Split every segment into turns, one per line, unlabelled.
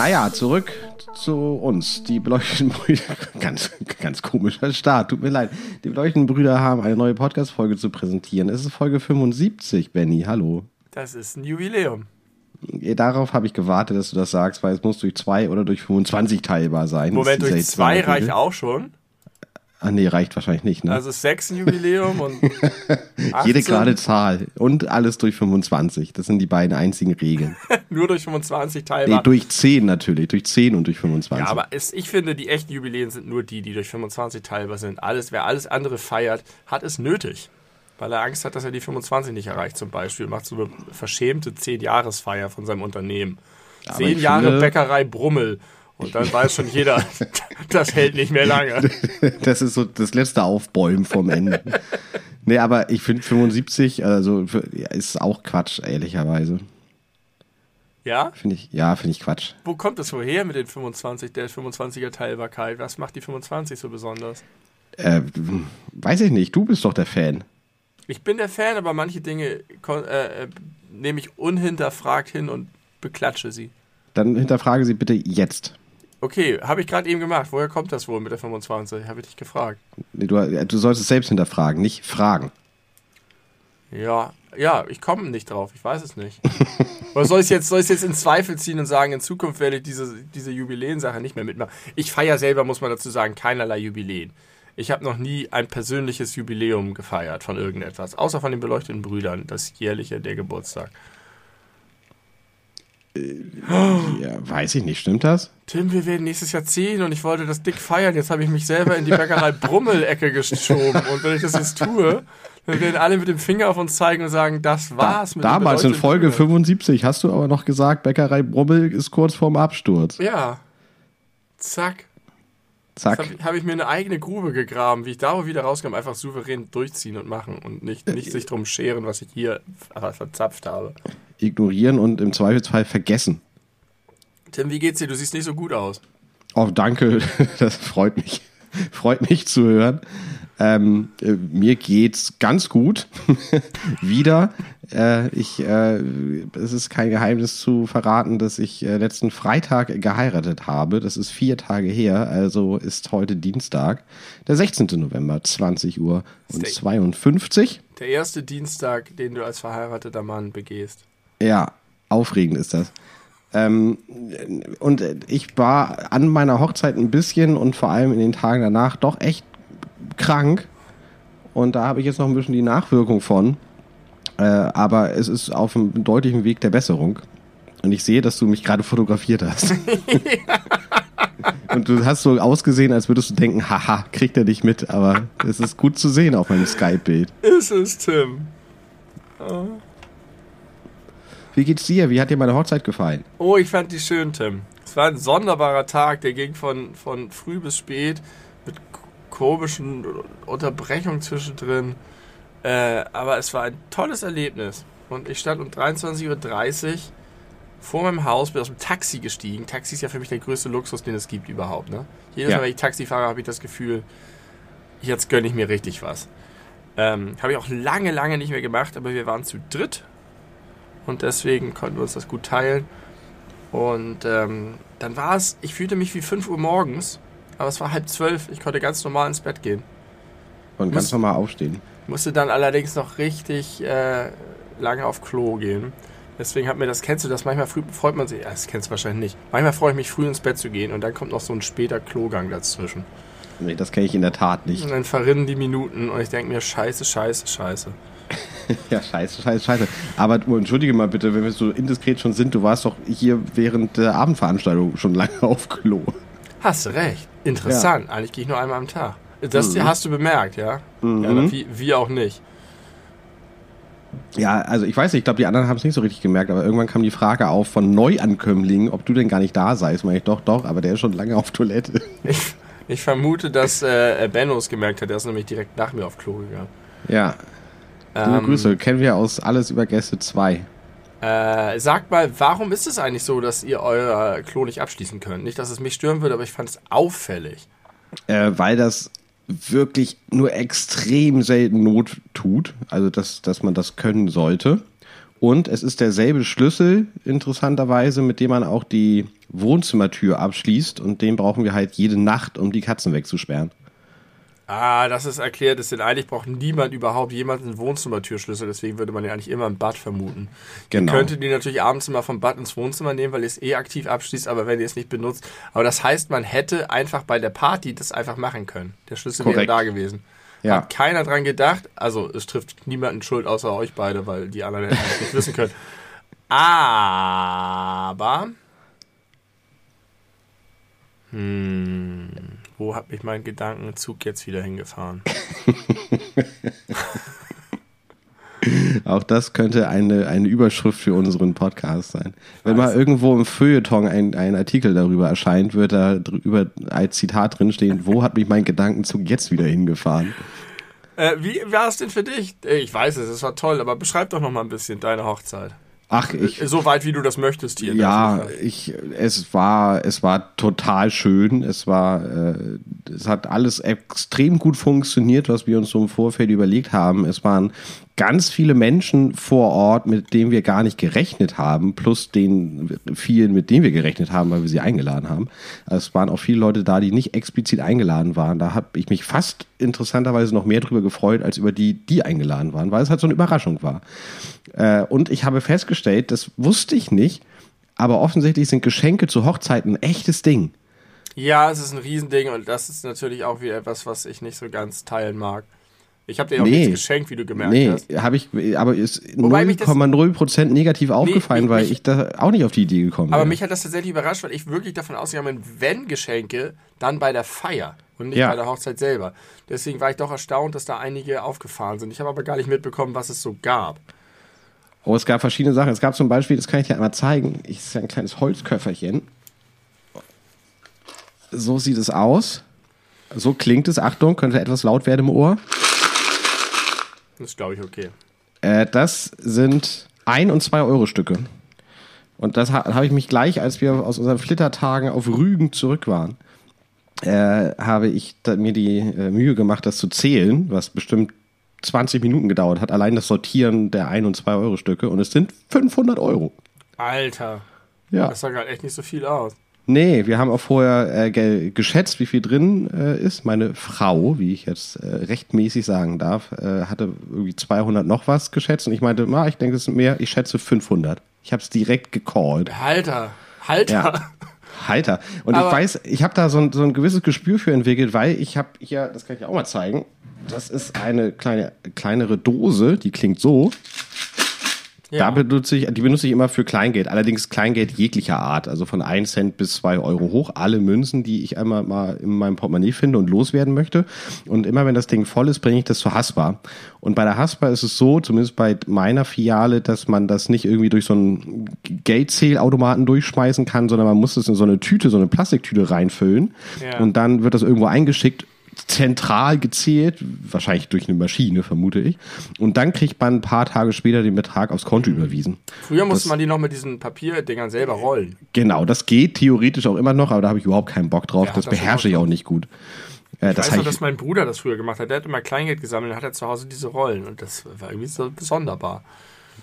Naja, zurück zu uns. Die beleuchteten Brüder, ganz, ganz komischer Start, tut mir leid. Die beleuchteten Brüder haben eine neue Podcast-Folge zu präsentieren. Es ist Folge 75, Benny, hallo.
Das ist ein Jubiläum.
Darauf habe ich gewartet, dass du das sagst, weil es muss durch zwei oder durch 25 teilbar sein.
Moment, durch zwei reicht auch schon.
Ah nee, reicht wahrscheinlich nicht, ne?
Also sechs Jubiläum und
Jede gerade Zahl und alles durch 25. Das sind die beiden einzigen Regeln.
Nur durch 25 teilbar.
Nee, durch 10 natürlich, durch 10 und durch 25.
Ja, aber es, ich finde, die echten Jubiläen sind nur die, die durch 25 teilbar sind. Alles, wer alles andere feiert, hat es nötig. Weil er Angst hat, dass er die 25 nicht erreicht, zum Beispiel. Macht so eine verschämte 10-Jahresfeier von seinem Unternehmen.
Aber
10
ich
Jahre
finde-
Bäckerei Brummel. Und dann weiß schon jeder, das hält nicht mehr lange.
Das ist so das letzte Aufbäumen vom Ende. nee, aber ich finde 75, also ist auch Quatsch, ehrlicherweise.
Ja?
Finde ich, ja, finde ich Quatsch.
Wo kommt das woher mit den 25, der 25er Teilbarkeit? Was macht die 25 so besonders?
Äh, weiß ich nicht, du bist doch der Fan.
Ich bin der Fan, aber manche Dinge äh, äh, nehme ich unhinterfragt hin und beklatsche sie.
Dann hinterfrage sie bitte jetzt.
Okay, habe ich gerade eben gemacht. Woher kommt das wohl mit der 25? Habe ich dich gefragt.
Nee, Du, du sollst es selbst hinterfragen, nicht fragen.
Ja, ja, ich komme nicht drauf. Ich weiß es nicht. Oder soll ich jetzt, soll ich jetzt in Zweifel ziehen und sagen, in Zukunft werde ich diese, diese Jubiläensache nicht mehr mitmachen? Ich feiere selber, muss man dazu sagen, keinerlei Jubiläen. Ich habe noch nie ein persönliches Jubiläum gefeiert von irgendetwas, außer von den beleuchteten Brüdern, das jährliche, der Geburtstag.
Ja, weiß ich nicht, stimmt das?
Tim, wir werden nächstes Jahr ziehen und ich wollte das dick feiern. Jetzt habe ich mich selber in die Bäckerei Brummel-Ecke geschoben. Und wenn ich das jetzt tue, dann werden alle mit dem Finger auf uns zeigen und sagen, das war's mit den
Damals in Folge
Brüdern.
75 hast du aber noch gesagt, Bäckerei Brummel ist kurz vorm Absturz.
Ja. Zack.
Zack.
Habe hab ich mir eine eigene Grube gegraben, wie ich da wieder rauskam, einfach souverän durchziehen und machen und nicht, nicht sich drum scheren, was ich hier ver- verzapft habe.
Ignorieren und im Zweifelsfall vergessen.
Tim, wie geht's dir? Du siehst nicht so gut aus.
Oh, danke, das freut mich. Freut mich zu hören. Ähm, äh, mir geht's ganz gut. Wieder. Äh, ich, äh, es ist kein Geheimnis zu verraten, dass ich äh, letzten Freitag geheiratet habe. Das ist vier Tage her, also ist heute Dienstag, der 16. November, 20 Uhr und
Stay.
52.
Der erste Dienstag, den du als verheirateter Mann begehst.
Ja, aufregend ist das. Ähm, und ich war an meiner Hochzeit ein bisschen und vor allem in den Tagen danach doch echt krank. Und da habe ich jetzt noch ein bisschen die Nachwirkung von. Äh, aber es ist auf einem deutlichen Weg der Besserung. Und ich sehe, dass du mich gerade fotografiert hast. und du hast so ausgesehen, als würdest du denken, haha, kriegt er nicht mit. Aber es ist gut zu sehen auf meinem Skype-Bild.
Ist es, Tim?
Wie geht's dir? Wie hat dir meine Hochzeit gefallen?
Oh, ich fand die schön, Tim. Es war ein sonderbarer Tag, der ging von, von früh bis spät komischen Unterbrechungen zwischendrin. Äh, aber es war ein tolles Erlebnis. Und ich stand um 23.30 Uhr vor meinem Haus, bin aus dem Taxi gestiegen. Taxi ist ja für mich der größte Luxus, den es gibt überhaupt. Ne? Jedes
Ja.
Mal, wenn ich Taxi fahre, habe ich das Gefühl, jetzt gönne ich mir richtig was. Ähm, habe ich auch lange, lange nicht mehr gemacht, aber wir waren zu dritt. Und deswegen konnten wir uns das gut teilen. Und ähm, dann war es, ich fühlte mich wie 5 Uhr morgens, aber es war halb zwölf. Ich konnte ganz normal ins Bett gehen.
Und ganz
Muss-
normal aufstehen.
Musste dann allerdings noch richtig äh, lange auf Klo gehen. Deswegen hat mir das, kennst du das? Manchmal früh freut man sich, ja, das kennst du wahrscheinlich nicht. Manchmal freue ich mich früh ins Bett zu gehen und dann kommt noch so ein später Klogang dazwischen.
Nee, das kenne ich in der Tat nicht.
Und dann verrinnen die Minuten und ich denke mir, scheiße, scheiße, scheiße.
Ja, scheiße, scheiße, scheiße. Aber du, entschuldige mal bitte, wenn wir so indiskret schon sind, du warst doch hier während der Abendveranstaltung schon lange auf Klo.
Hast du recht. Interessant. Eigentlich gehe ich nur einmal am Tag. Das hast du bemerkt, ja? Ja, na, wie, wie auch nicht.
Ja, also ich weiß nicht, ich glaube, die anderen haben es nicht so richtig gemerkt, aber irgendwann kam die Frage auf von Neuankömmlingen, ob du denn gar nicht da seist. Meine ich, doch, doch, aber der ist schon lange auf Toilette.
Ich, ich vermute, dass äh, Benno es gemerkt hat. Der ist nämlich direkt nach mir auf Klo gegangen.
Ja,
Ähm,
Grüße, kennen wir aus Alles über Gäste 2.
Äh, sagt mal, warum ist es eigentlich so, dass ihr euer Klo nicht abschließen könnt? Nicht, dass es mich stören würde, aber ich fand es auffällig.
Äh, weil das wirklich nur extrem selten Not tut, also dass, dass man das können sollte. Und es ist derselbe Schlüssel, interessanterweise, mit dem man auch die Wohnzimmertür abschließt. Und den brauchen wir halt jede Nacht, um die Katzen wegzusperren.
Ah, das ist erklärt. Es denn eigentlich braucht niemand überhaupt jemals einen Wohnzimmertürschlüssel. Deswegen würde man den eigentlich immer im Bad vermuten. Genau. Ihr könntet die natürlich abends immer vom Bad ins Wohnzimmer nehmen, weil ihr es eh aktiv abschließt, aber wenn ihr es nicht benutzt. Aber das heißt, man hätte einfach bei der Party das einfach machen können. Der Schlüssel Korrekt. wäre da gewesen. Ja. Hat keiner dran gedacht. Also es trifft niemanden Schuld außer euch beide, weil die anderen hätten es nicht wissen können. Aber. Hm, wo hat mich mein Gedankenzug jetzt wieder hingefahren?
Auch das könnte eine, eine Überschrift für unseren Podcast sein. Wenn mal irgendwo im Feuilleton ein, ein Artikel darüber erscheint, wird da drüber als Zitat drinstehen, wo hat mich mein Gedankenzug jetzt wieder hingefahren?
Äh, wie war es denn für dich? Ich weiß es, es war toll, aber beschreib doch noch mal ein bisschen deine Hochzeit.
Ach, ich.
So weit, wie du das möchtest hier.
Ja, ich, es war, es war total schön. Es war, äh, es hat alles extrem gut funktioniert, was wir uns so im Vorfeld überlegt haben. Es waren ganz viele Menschen vor Ort, mit denen wir gar nicht gerechnet haben, plus den vielen, mit denen wir gerechnet haben, weil wir sie eingeladen haben. Also es waren auch viele Leute da, die nicht explizit eingeladen waren. Da habe ich mich fast interessanterweise noch mehr drüber gefreut, als über die, die eingeladen waren, weil es halt so eine Überraschung war. Äh, und ich habe festgestellt, das wusste ich nicht, aber offensichtlich sind Geschenke zu Hochzeiten ein echtes Ding.
Ja, es ist ein Riesending und das ist natürlich auch wieder etwas, was ich nicht so ganz teilen mag. Ich habe dir auch nee. nichts geschenkt, wie du gemerkt nee, hast.
Nee, habe ich, aber ist 0,0% negativ aufgefallen, nee, weil mich, ich da auch nicht auf die Idee gekommen bin.
Aber mich hat das tatsächlich überrascht, weil ich wirklich davon ausgegangen bin, wenn Geschenke, dann bei der Feier und nicht ja. bei der Hochzeit selber. Deswegen war ich doch erstaunt, dass da einige aufgefahren sind. Ich habe aber gar nicht mitbekommen, was es so gab.
Oh, es gab verschiedene Sachen. Es gab zum Beispiel, das kann ich dir einmal zeigen, ich ist ja ein kleines Holzköfferchen. So sieht es aus. So klingt es. Achtung, könnte etwas laut werden im Ohr.
Das ist, glaube ich, okay.
Äh, das sind 1 und 2 Euro Stücke. Und das ha habe ich mich gleich, als wir aus unseren Flittertagen auf Rügen zurück waren, äh, habe ich mir die äh, Mühe gemacht, das zu zählen, was bestimmt 20 Minuten gedauert hat. Allein das Sortieren der 1 und 2 Euro Stücke. Und es sind 500 Euro.
Alter.
Ja.
Das sah gerade echt nicht so viel aus.
Nee, wir haben auch vorher äh, geschätzt, wie viel drin äh, ist. Meine Frau, wie ich jetzt äh, rechtmäßig sagen darf, äh, hatte irgendwie 200 noch was geschätzt. Und ich meinte, na, ich denke, es sind mehr. Ich schätze 500. Ich habe es direkt gecallt.
Halter, Halter. Ja.
Halter. Und Aber ich weiß, ich habe da so ein, so ein gewisses Gespür für entwickelt, weil ich habe hier, das kann ich auch mal zeigen, das ist eine kleine, kleinere Dose, die klingt so. Ja. Da benutze ich, die benutze ich immer für Kleingeld. Allerdings Kleingeld jeglicher Art. Also von 1 Cent bis 2 Euro hoch. Alle Münzen, die ich einmal mal in meinem Portemonnaie finde und loswerden möchte. Und immer wenn das Ding voll ist, bringe ich das zur Haspa. Und bei der Haspa ist es so, zumindest bei meiner Filiale, dass man das nicht irgendwie durch so einen Geldzählautomaten durchschmeißen kann, sondern man muss es in so eine Tüte, so eine Plastiktüte reinfüllen. Ja. Und dann wird das irgendwo eingeschickt zentral gezählt, wahrscheinlich durch eine Maschine, vermute ich. Und dann kriegt man ein paar Tage später den Betrag aufs Konto mhm. überwiesen.
Früher musste das, man die noch mit diesen Papierdingern selber rollen.
Genau, das geht theoretisch auch immer noch, aber da habe ich überhaupt keinen Bock drauf. das, das beherrsche ich auch nicht gut.
Äh, ich das weiß noch, dass mein Bruder das früher gemacht hat. Der hat immer Kleingeld gesammelt und hat er zu Hause diese Rollen. Und das war irgendwie so sonderbar.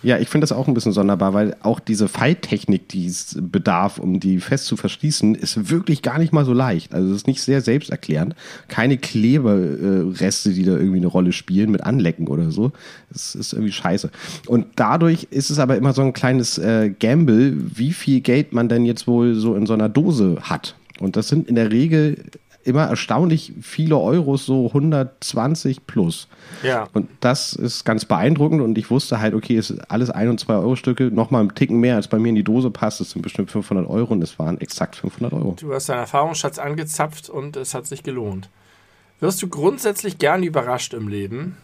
Ja, ich finde das auch ein bisschen sonderbar, weil auch diese Falttechnik, die es bedarf, um die fest zu verschließen, ist wirklich gar nicht mal so leicht. Also es ist nicht sehr selbsterklärend. Keine Klebereste, die da irgendwie eine Rolle spielen mit Anlecken oder so. Das ist irgendwie scheiße. Und dadurch ist es aber immer so ein kleines äh, Gamble, wie viel Geld man denn jetzt wohl so in so einer Dose hat. Und das sind in der Regel immer erstaunlich viele Euros, so 120 plus.
Ja.
Und das ist ganz beeindruckend und ich wusste halt, okay, es ist alles 1 und 2 Euro Stücke, nochmal einen Ticken mehr, als bei mir in die Dose passt, das sind bestimmt 500 Euro und es waren exakt 500 Euro.
Du hast deinen Erfahrungsschatz angezapft und es hat sich gelohnt. Wirst du grundsätzlich gerne überrascht im Leben?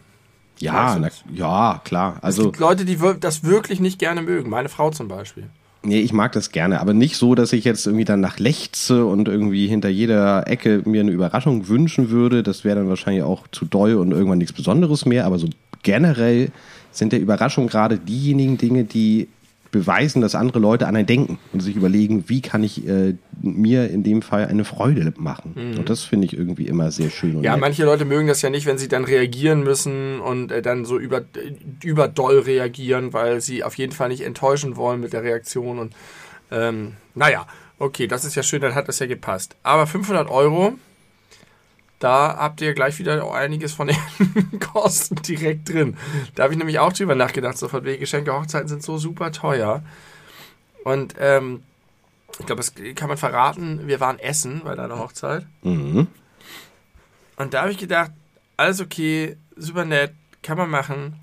Ja, na, ja, klar. Also, es
gibt Leute, die das wirklich nicht gerne mögen. Meine Frau zum Beispiel.
Nee, ich mag das gerne, aber nicht so, dass ich jetzt irgendwie dann nach lechze und irgendwie hinter jeder Ecke mir eine Überraschung wünschen würde. Das wäre dann wahrscheinlich auch zu doll und irgendwann nichts Besonderes mehr. Aber so generell sind der Überraschung gerade diejenigen Dinge, die beweisen, dass andere Leute an einen denken und sich überlegen, wie kann ich äh, mir in dem Fall eine Freude machen. Mhm. Und das finde ich irgendwie immer sehr schön.
ja, nett. manche Leute mögen das ja nicht, wenn sie dann reagieren müssen und äh, dann so über, über doll reagieren, weil sie auf jeden Fall nicht enttäuschen wollen mit der Reaktion. Und ähm, naja, okay, das ist ja schön, dann hat das ja gepasst. Aber 500 Euro da habt ihr gleich wieder einiges von den Kosten direkt drin. Da habe ich nämlich auch drüber nachgedacht, so von wegen Geschenke, Hochzeiten sind so super teuer. Und ähm, ich glaube, das kann man verraten, wir waren essen bei deiner Hochzeit. Mhm. Und da habe ich gedacht, alles okay, super nett, kann man machen.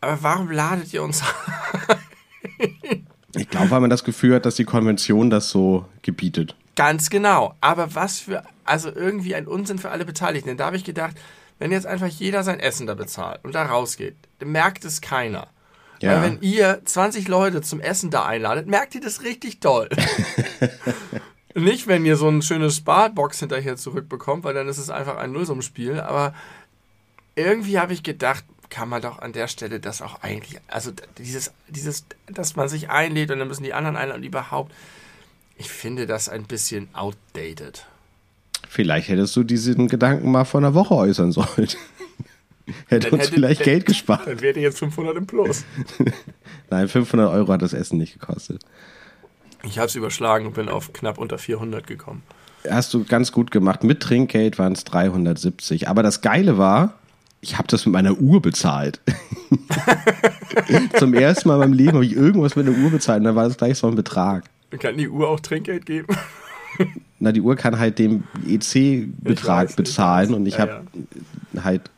Aber warum ladet ihr uns
Ich glaube, weil man das Gefühl hat, dass die Konvention das so gebietet.
Ganz genau. Aber was für, also irgendwie ein Unsinn für alle Beteiligten. Denn da habe ich gedacht, wenn jetzt einfach jeder sein Essen da bezahlt und da rausgeht, dann merkt es keiner. Ja. Weil wenn ihr 20 Leute zum Essen da einladet, merkt ihr das richtig toll. Nicht, wenn ihr so ein schönes Sparbox hinterher zurückbekommt, weil dann ist es einfach ein Nullsummenspiel. Aber irgendwie habe ich gedacht, kann man doch an der Stelle das auch eigentlich, also dieses, dieses, dass man sich einlädt und dann müssen die anderen einladen und überhaupt, ich finde das ein bisschen outdated.
Vielleicht hättest du diesen Gedanken mal vor einer Woche äußern sollen. hätte uns hätte, vielleicht hätte, Geld gespart.
Dann wäre jetzt 500 im Plus.
Nein, 500 Euro hat das Essen nicht gekostet.
Ich habe es überschlagen und bin auf knapp unter 400 gekommen.
Hast du ganz gut gemacht. Mit Trinkgeld waren es 370. Aber das Geile war, ich habe das mit meiner Uhr bezahlt. Zum ersten Mal in meinem Leben habe ich irgendwas mit einer Uhr bezahlt und dann war das gleich so ein Betrag.
Kann die Uhr auch Trinkgeld geben?
Na, die Uhr kann halt den EC-Betrag bezahlen und ich ja, habe ja. halt,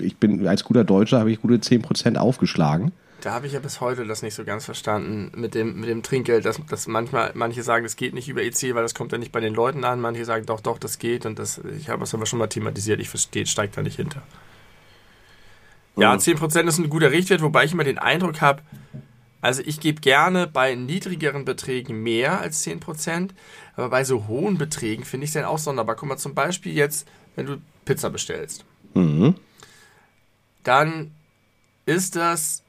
ich bin als guter Deutscher, habe ich gute 10% aufgeschlagen.
Da habe ich ja bis heute das nicht so ganz verstanden mit dem, mit dem Trinkgeld, dass, dass manchmal, manche sagen, das geht nicht über EC, weil das kommt ja nicht bei den Leuten an, manche sagen, doch, doch, das geht und das, ich habe es aber schon mal thematisiert, ich verstehe, steigt da nicht hinter. Ja, 10% ist ein guter Richtwert, wobei ich immer den Eindruck habe, also ich gebe gerne bei niedrigeren Beträgen mehr als 10%, aber bei so hohen Beträgen finde ich es dann auch sonderbar. Guck mal, zum Beispiel jetzt, wenn du Pizza bestellst, mhm. dann ist das,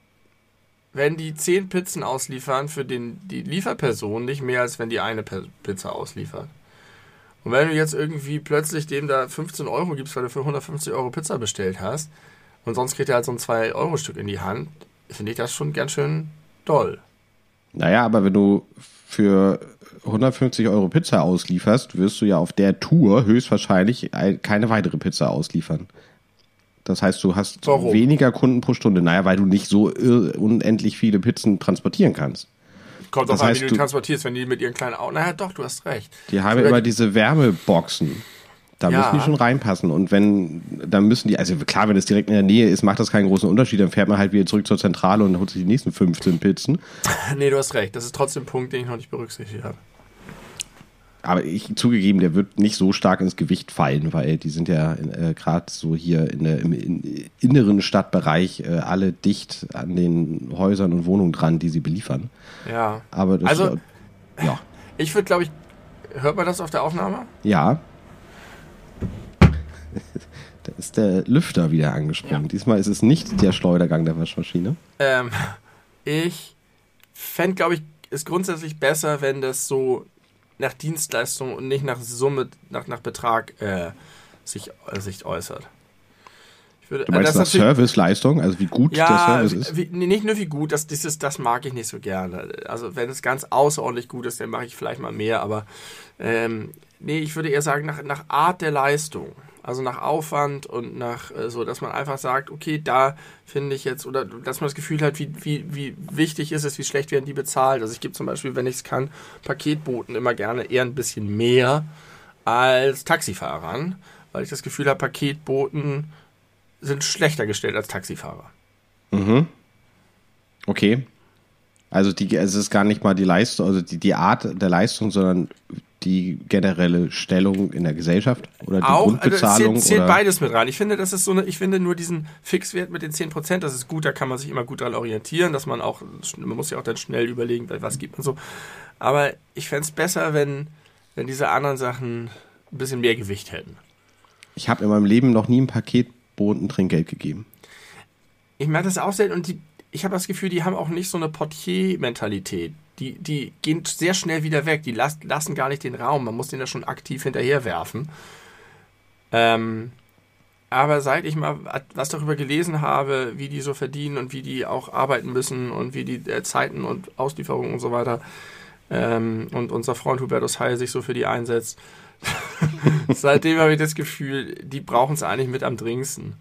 wenn die 10 Pizzen ausliefern, für den, die Lieferperson nicht mehr, als wenn die eine Pizza ausliefert. Und wenn du jetzt irgendwie plötzlich dem da 15 Euro gibst, weil du für 150 Euro Pizza bestellt hast, und sonst kriegt er halt so ein 2-Euro-Stück in die Hand, finde ich das schon ganz schön doll.
Naja, aber wenn du für 150 Euro Pizza auslieferst, wirst du ja auf der Tour höchstwahrscheinlich keine weitere Pizza ausliefern. Das heißt, du hast Warum? weniger Kunden pro Stunde. Naja, weil du nicht so unendlich viele Pizzen transportieren kannst.
Kommt doch an, wie du, du transportierst, wenn die mit ihren kleinen Augen. Naja, doch, du hast recht.
Die haben immer diese Wärmeboxen. Da ja. müssen die schon reinpassen. Und wenn, dann müssen die, also klar, wenn es direkt in der Nähe ist, macht das keinen großen Unterschied. Dann fährt man halt wieder zurück zur Zentrale und holt sich die nächsten 15 Pizzen.
nee, du hast recht. Das ist trotzdem ein Punkt, den ich noch nicht berücksichtigt habe.
Aber ich zugegeben, der wird nicht so stark ins Gewicht fallen, weil die sind ja äh, gerade so hier in der, im in, inneren Stadtbereich äh, alle dicht an den Häusern und Wohnungen dran, die sie beliefern.
Ja.
Aber das,
also, äh, ja. Ich würde, glaube ich, hört man das auf der Aufnahme?
Ja. Da ist der Lüfter wieder angesprungen. Ja. Diesmal ist es nicht der Schleudergang der Waschmaschine.
Ähm, ich fände, glaube ich, ist grundsätzlich besser, wenn das so nach Dienstleistung und nicht nach Summe, nach, nach Betrag äh, sich, äh, sich äußert.
Würde, du meinst nach Serviceleistung, also wie gut ja, der Service ist?
Wie, nicht nur wie gut, das, das, das mag ich nicht so gerne. Also wenn es ganz außerordentlich gut ist, dann mache ich vielleicht mal mehr, aber ähm, nee, ich würde eher sagen nach, nach Art der Leistung. Also nach Aufwand und nach äh, so, dass man einfach sagt, okay, da finde ich jetzt, oder dass man das Gefühl hat, wie, wie, wie wichtig ist es, wie schlecht werden die bezahlt. Also ich gebe zum Beispiel, wenn ich es kann, Paketboten immer gerne eher ein bisschen mehr als Taxifahrern, weil ich das Gefühl habe, Paketboten sind schlechter gestellt als Taxifahrer.
Mhm. Okay. Also die, es ist gar nicht mal die Leistung, also die, die Art der Leistung, sondern die generelle Stellung in der Gesellschaft oder die
Auch,
Grundbezahlung?
Also zählt, zählt beides mit rein. Ich finde, das ist so eine, ich finde nur diesen Fixwert mit den 10%, das ist gut, da kann man sich immer gut dran orientieren, dass man auch, man muss ja auch dann schnell überlegen, was gibt man so. Aber ich fände es besser, wenn, wenn diese anderen Sachen ein bisschen mehr Gewicht hätten.
Ich habe in meinem Leben noch nie ein Paketboten Trinkgeld gegeben.
Ich merke das auch selten und die, ich habe das Gefühl, die haben auch nicht so eine Portier-Mentalität. Die, die gehen sehr schnell wieder weg. Die las, lassen gar nicht den Raum. Man muss den da schon aktiv hinterherwerfen. Ähm, aber seit ich mal was darüber gelesen habe, wie die so verdienen und wie die auch arbeiten müssen und wie die äh, Zeiten und Auslieferungen und so weiter ähm, und unser Freund Hubertus Heil sich so für die einsetzt, seitdem habe ich das Gefühl, die brauchen es eigentlich mit am dringendsten.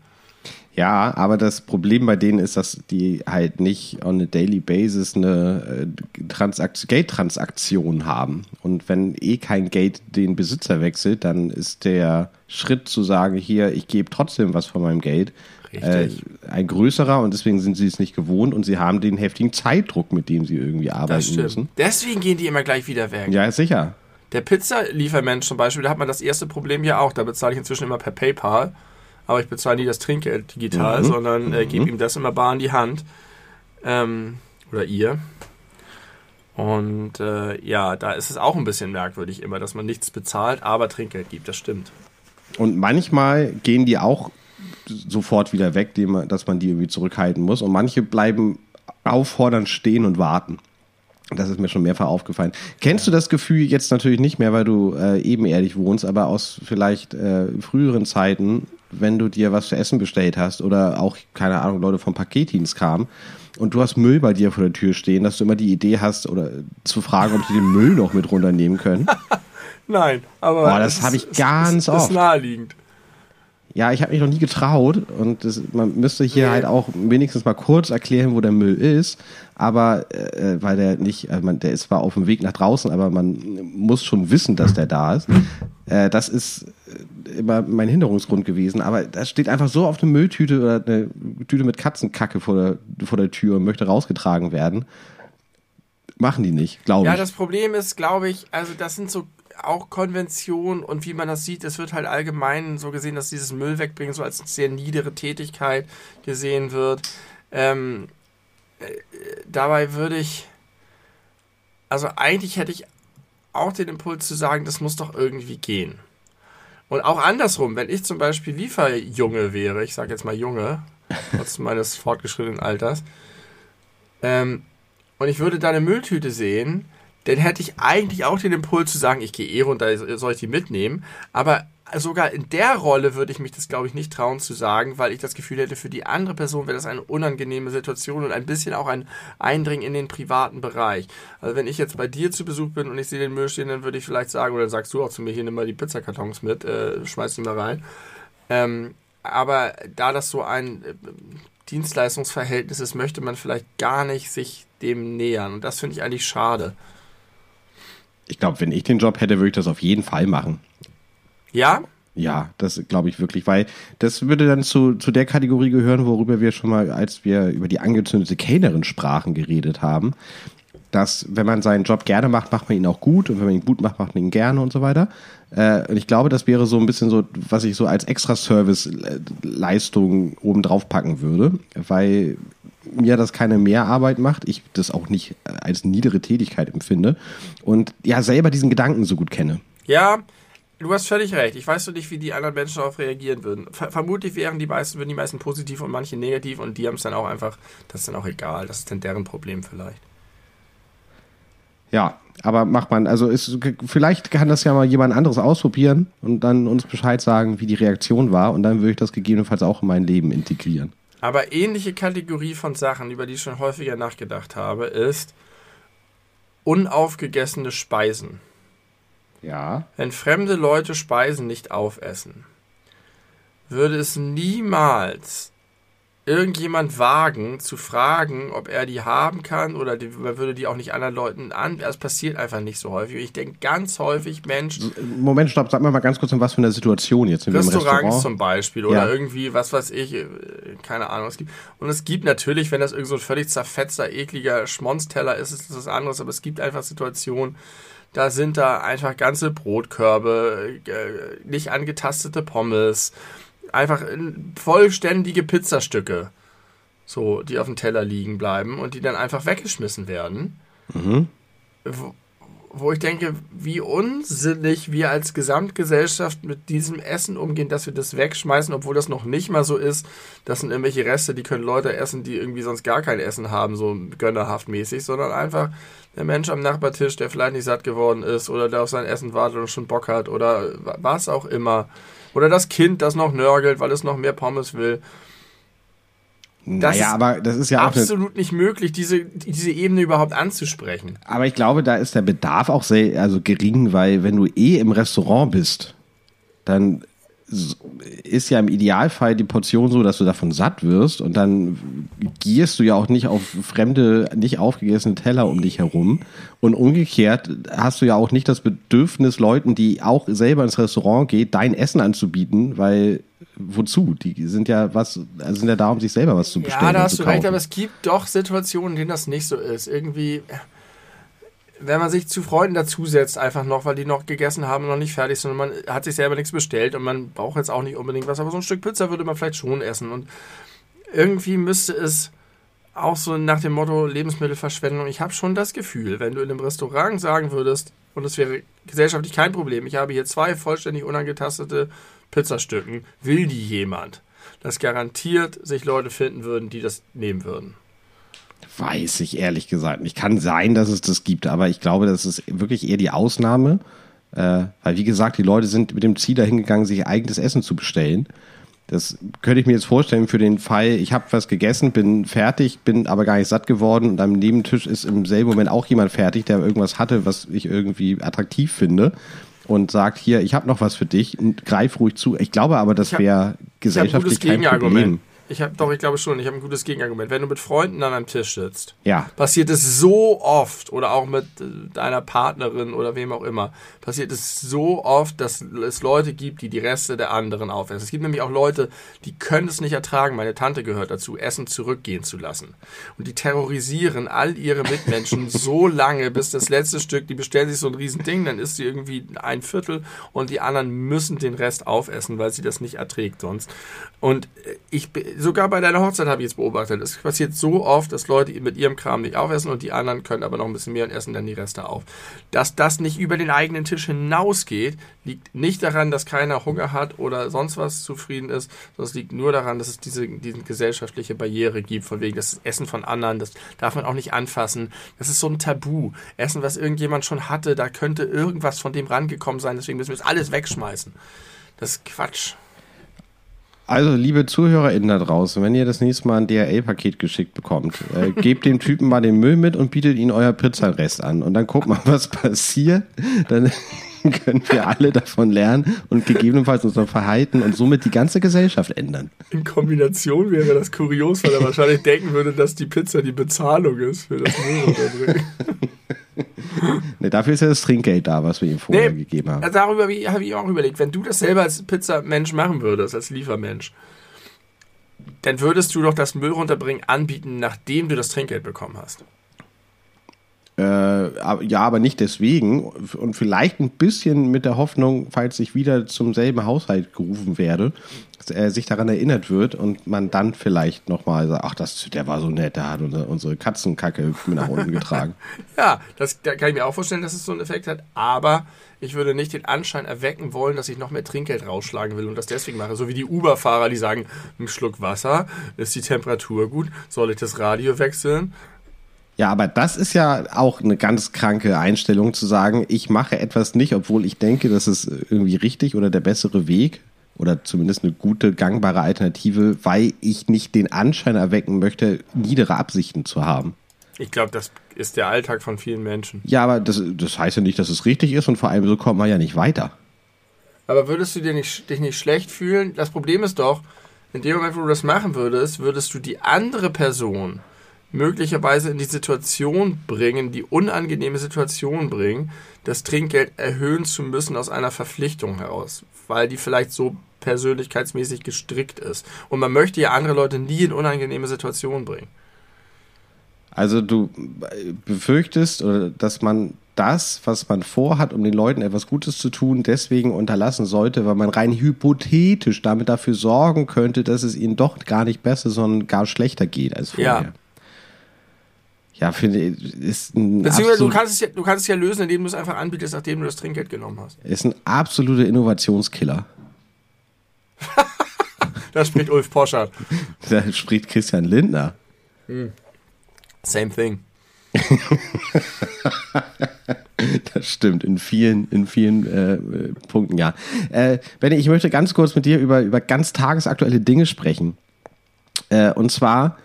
Ja, aber das Problem bei denen ist, dass die halt nicht on a daily basis eine äh, Gate-Transaktion haben. Und wenn eh kein Gate den Besitzer wechselt, dann ist der Schritt zu sagen, hier, ich gebe trotzdem was von meinem Gate, äh, ein größerer und deswegen sind sie es nicht gewohnt und sie haben den heftigen Zeitdruck, mit dem sie irgendwie arbeiten müssen.
Deswegen gehen die immer gleich wieder weg.
Ja, sicher.
Der Pizzaliefermensch zum Beispiel, da hat man das erste Problem ja auch. Da bezahle ich inzwischen immer per PayPal aber ich bezahle nie das Trinkgeld digital, mhm. sondern äh, gebe mhm. ihm das immer bar in die Hand. Ähm, oder ihr. Und äh, ja, da ist es auch ein bisschen merkwürdig immer, dass man nichts bezahlt, aber Trinkgeld gibt, das stimmt.
Und manchmal gehen die auch sofort wieder weg, dass man die irgendwie zurückhalten muss. Und manche bleiben auffordernd stehen und warten. Das ist mir schon mehrfach aufgefallen. Kennst du das Gefühl jetzt natürlich nicht mehr, weil du äh, ebenerdig wohnst, aber aus vielleicht äh, früheren Zeiten, wenn du dir was zu essen bestellt hast oder auch, keine Ahnung, Leute vom Paketdienst kamen und du hast Müll bei dir vor der Tür stehen, dass du immer die Idee hast oder zu fragen, ob die den Müll noch mit runternehmen können?
Nein, aber.
Boah, das habe ich ganz
ist,
oft.
Das ist naheliegend.
Ja, ich habe mich noch nie getraut und das, man müsste hier nee. halt auch wenigstens mal kurz erklären, wo der Müll ist. Aber äh, weil der nicht, äh, man, der ist zwar auf dem Weg nach draußen, aber man muss schon wissen, dass der da ist. Äh, das ist immer mein Hinderungsgrund gewesen. Aber da steht einfach so auf eine Mülltüte oder eine Tüte mit Katzenkacke vor der, vor der Tür und möchte rausgetragen werden. Machen die nicht, glaube
ich.
Ja,
das Problem ist, glaube ich, also das sind so auch Konvention und wie man das sieht, es wird halt allgemein so gesehen, dass dieses Müll wegbringen so als sehr niedere Tätigkeit gesehen wird. Ähm, äh, dabei würde ich, also eigentlich hätte ich auch den Impuls zu sagen, das muss doch irgendwie gehen. Und auch andersrum, wenn ich zum Beispiel Lieferjunge wäre, ich sage jetzt mal Junge, trotz meines fortgeschrittenen Alters, ähm, und ich würde da eine Mülltüte sehen, dann hätte ich eigentlich auch den Impuls zu sagen, ich gehe eh runter, soll ich die mitnehmen. Aber sogar in der Rolle würde ich mich das, glaube ich, nicht trauen zu sagen, weil ich das Gefühl hätte, für die andere Person wäre das eine unangenehme Situation und ein bisschen auch ein Eindringen in den privaten Bereich. Also wenn ich jetzt bei dir zu Besuch bin und ich sehe den Müll stehen, dann würde ich vielleicht sagen, oder sagst du auch zu mir, hier nimm mal die Pizzakartons mit, äh, schmeiß die mal rein. Ähm, aber da das so ein äh, Dienstleistungsverhältnis ist, möchte man vielleicht gar nicht sich dem nähern. Und das finde ich eigentlich schade
ich glaube, wenn ich den Job hätte, würde ich das auf jeden Fall machen.
Ja?
Ja, das glaube ich wirklich, weil das würde dann zu, zu der Kategorie gehören, worüber wir schon mal, als wir über die angezündete Kellnerin sprachen, geredet haben. Dass, wenn man seinen Job gerne macht, macht man ihn auch gut und wenn man ihn gut macht, macht man ihn gerne und so weiter. Äh, und ich glaube, das wäre so ein bisschen so, was ich so als Extra-Service-Leistung obendrauf packen würde, weil mir das keine Mehrarbeit macht, ich das auch nicht als niedere Tätigkeit empfinde und ja selber diesen Gedanken so gut kenne.
Ja, du hast völlig recht. Ich weiß noch nicht, wie die anderen Menschen darauf reagieren würden. Ver vermutlich wären die meisten, würden die meisten positiv und manche negativ und die haben es dann auch einfach, das ist dann auch egal, das ist dann deren Problem vielleicht.
Ja, aber macht man, also ist, vielleicht kann das ja mal jemand anderes ausprobieren und dann uns Bescheid sagen, wie die Reaktion war und dann würde ich das gegebenenfalls auch in mein Leben integrieren.
Aber ähnliche Kategorie von Sachen, über die ich schon häufiger nachgedacht habe, ist unaufgegessene Speisen.
Ja.
Wenn fremde Leute Speisen nicht aufessen, würde es niemals irgendjemand wagen zu fragen, ob er die haben kann oder die, man würde die auch nicht anderen Leuten an. Das passiert einfach nicht so häufig. Ich denke ganz häufig, Mensch.
Moment, stopp, sag mal mal ganz kurz, in was für eine Situation jetzt
sind wir im Restaurant zum Beispiel oder ja. irgendwie, was weiß ich, äh, keine Ahnung. Es gibt, und es gibt natürlich, wenn das irgend so ein völlig zerfetzter, ekliger Schmonsteller ist, ist das was anderes, aber es gibt einfach Situationen, da sind da einfach ganze Brotkörbe, äh, nicht angetastete Pommes, einfach vollständige Pizzastücke, so, die auf dem Teller liegen bleiben und die dann einfach weggeschmissen werden. Mhm. wo ich denke, wie unsinnig wir als Gesamtgesellschaft mit diesem Essen umgehen, dass wir das wegschmeißen, obwohl das noch nicht mal so ist. Das sind irgendwelche Reste, die können Leute essen, die irgendwie sonst gar kein Essen haben, so gönnerhaft mäßig, sondern einfach der Mensch am Nachbartisch, der vielleicht nicht satt geworden ist oder der auf sein Essen wartet und schon Bock hat oder was auch immer. Oder das Kind, das noch nörgelt, weil es noch mehr Pommes will.
Das naja, aber das ist ja
absolut nicht möglich, diese, diese Ebene überhaupt anzusprechen.
Aber ich glaube, da ist der Bedarf auch sehr also gering, weil wenn du eh im Restaurant bist, dann ist ja im Idealfall die Portion so, dass du davon satt wirst und dann gierst du ja auch nicht auf fremde, nicht aufgegessene Teller um dich herum. Und umgekehrt hast du ja auch nicht das Bedürfnis, Leuten, die auch selber ins Restaurant gehen, dein Essen anzubieten, weil wozu? Die sind ja was, also sind ja da, um sich selber was zu bestellen.
Ja, da hast du recht, aber es gibt doch Situationen, in denen das nicht so ist. Irgendwie wenn man sich zu Freunden dazusetzt, einfach noch, weil die noch gegessen haben und noch nicht fertig sind und man hat sich selber nichts bestellt und man braucht jetzt auch nicht unbedingt was, aber so ein Stück Pizza würde man vielleicht schon essen. Und irgendwie müsste es auch so nach dem Motto Lebensmittelverschwendung, ich habe schon das Gefühl, wenn du in einem Restaurant sagen würdest, und es wäre gesellschaftlich kein Problem, ich habe hier zwei vollständig unangetastete Pizzastücken, will die jemand, dass garantiert sich Leute finden würden, die das nehmen würden.
Weiß ich ehrlich gesagt nicht. Kann sein, dass es das gibt, aber ich glaube, das ist wirklich eher die Ausnahme. Äh, weil, wie gesagt, die Leute sind mit dem Ziel dahingegangen, sich eigenes Essen zu bestellen. Das könnte ich mir jetzt vorstellen für den Fall, ich habe was gegessen, bin fertig, bin aber gar nicht satt geworden und am Nebentisch ist im selben Moment auch jemand fertig, der irgendwas hatte, was ich irgendwie attraktiv finde und sagt, hier, ich habe noch was für dich, greif ruhig zu. Ich glaube aber, das wäre gesellschaftlich kein Problem.
Ich habe doch, ich glaube schon, ich habe ein gutes Gegenargument. Wenn du mit Freunden an einem Tisch sitzt,
ja.
passiert es so oft oder auch mit äh, deiner Partnerin oder wem auch immer, passiert es so oft, dass es Leute gibt, die die Reste der anderen aufessen. Es gibt nämlich auch Leute, die können es nicht ertragen. Meine Tante gehört dazu, Essen zurückgehen zu lassen. Und die terrorisieren all ihre Mitmenschen so lange, bis das letzte Stück, die bestellen sich so ein Riesending, dann isst sie irgendwie ein Viertel und die anderen müssen den Rest aufessen, weil sie das nicht erträgt sonst. Und äh, ich sogar bei deiner Hochzeit habe ich jetzt beobachtet. Es passiert so oft, dass Leute mit ihrem Kram nicht aufessen und die anderen können aber noch ein bisschen mehr und essen dann die Reste auf. Dass das nicht über den eigenen Tisch hinausgeht, liegt nicht daran, dass keiner Hunger hat oder sonst was zufrieden ist, sondern es liegt nur daran, dass es diese, diese gesellschaftliche Barriere gibt, von wegen das Essen von anderen, das darf man auch nicht anfassen. Das ist so ein Tabu. Essen, was irgendjemand schon hatte, da könnte irgendwas von dem rangekommen sein, deswegen müssen wir es alles wegschmeißen. Das ist Quatsch.
Also, liebe ZuhörerInnen da draußen, wenn ihr das nächste Mal ein DHL-Paket geschickt bekommt, äh, gebt dem Typen mal den Müll mit und bietet ihn euer Pizzarest an. Und dann guckt mal, was passiert. Dann können wir alle davon lernen und gegebenenfalls unser Verhalten und somit die ganze Gesellschaft ändern.
In Kombination wäre das kurios, weil er wahrscheinlich denken würde, dass die Pizza die Bezahlung ist für das Müll
nee, dafür ist ja das Trinkgeld da, was wir ihm vorher nee, gegeben haben.
Darüber habe ich auch überlegt, wenn du das selber als Pizzamensch machen würdest, als Liefermensch, dann würdest du doch das Müll runterbringen anbieten, nachdem du das Trinkgeld bekommen hast.
Äh, ja, aber nicht deswegen. Und vielleicht ein bisschen mit der Hoffnung, falls ich wieder zum selben Haushalt gerufen werde, er sich daran erinnert wird und man dann vielleicht nochmal sagt, ach, das, der war so nett, der hat unsere, unsere Katzenkacke nach unten getragen.
ja, das da kann ich mir auch vorstellen, dass es so einen Effekt hat, aber ich würde nicht den Anschein erwecken wollen, dass ich noch mehr Trinkgeld rausschlagen will und das deswegen mache. So wie die Uber-Fahrer, die sagen, ein Schluck Wasser, ist die Temperatur gut, soll ich das Radio wechseln?
Ja, aber das ist ja auch eine ganz kranke Einstellung zu sagen, ich mache etwas nicht, obwohl ich denke, das ist irgendwie richtig oder der bessere Weg oder zumindest eine gute, gangbare Alternative, weil ich nicht den Anschein erwecken möchte, niedere Absichten zu haben.
Ich glaube, das ist der Alltag von vielen Menschen.
Ja, aber das, das heißt ja nicht, dass es richtig ist und vor allem so kommt man ja nicht weiter.
Aber würdest du dir nicht, dich nicht schlecht fühlen? Das Problem ist doch, in dem Moment, wo du das machen würdest, würdest du die andere Person möglicherweise in die Situation bringen, die unangenehme Situation bringen, das Trinkgeld erhöhen zu müssen aus einer Verpflichtung heraus, weil die vielleicht so persönlichkeitsmäßig gestrickt ist. Und man möchte ja andere Leute nie in unangenehme Situationen bringen.
Also du befürchtest, dass man das, was man vorhat, um den Leuten etwas Gutes zu tun, deswegen unterlassen sollte, weil man rein hypothetisch damit dafür sorgen könnte, dass es ihnen doch gar nicht besser, sondern gar schlechter geht als vorher. Ja. Ja, finde ich, ist ein,
Beziehungsweise du kannst, es ja, du kannst es ja lösen, indem du es einfach anbietest, nachdem du das Trinkgeld genommen hast.
ist ein absoluter Innovationskiller.
Da spricht Ulf Poschardt.
Da spricht Christian Lindner.
Same thing.
Das stimmt, in vielen, in vielen äh, Punkten, ja. Äh, Benny, ich möchte ganz kurz mit dir über, über ganz tagesaktuelle Dinge sprechen. Äh, und zwar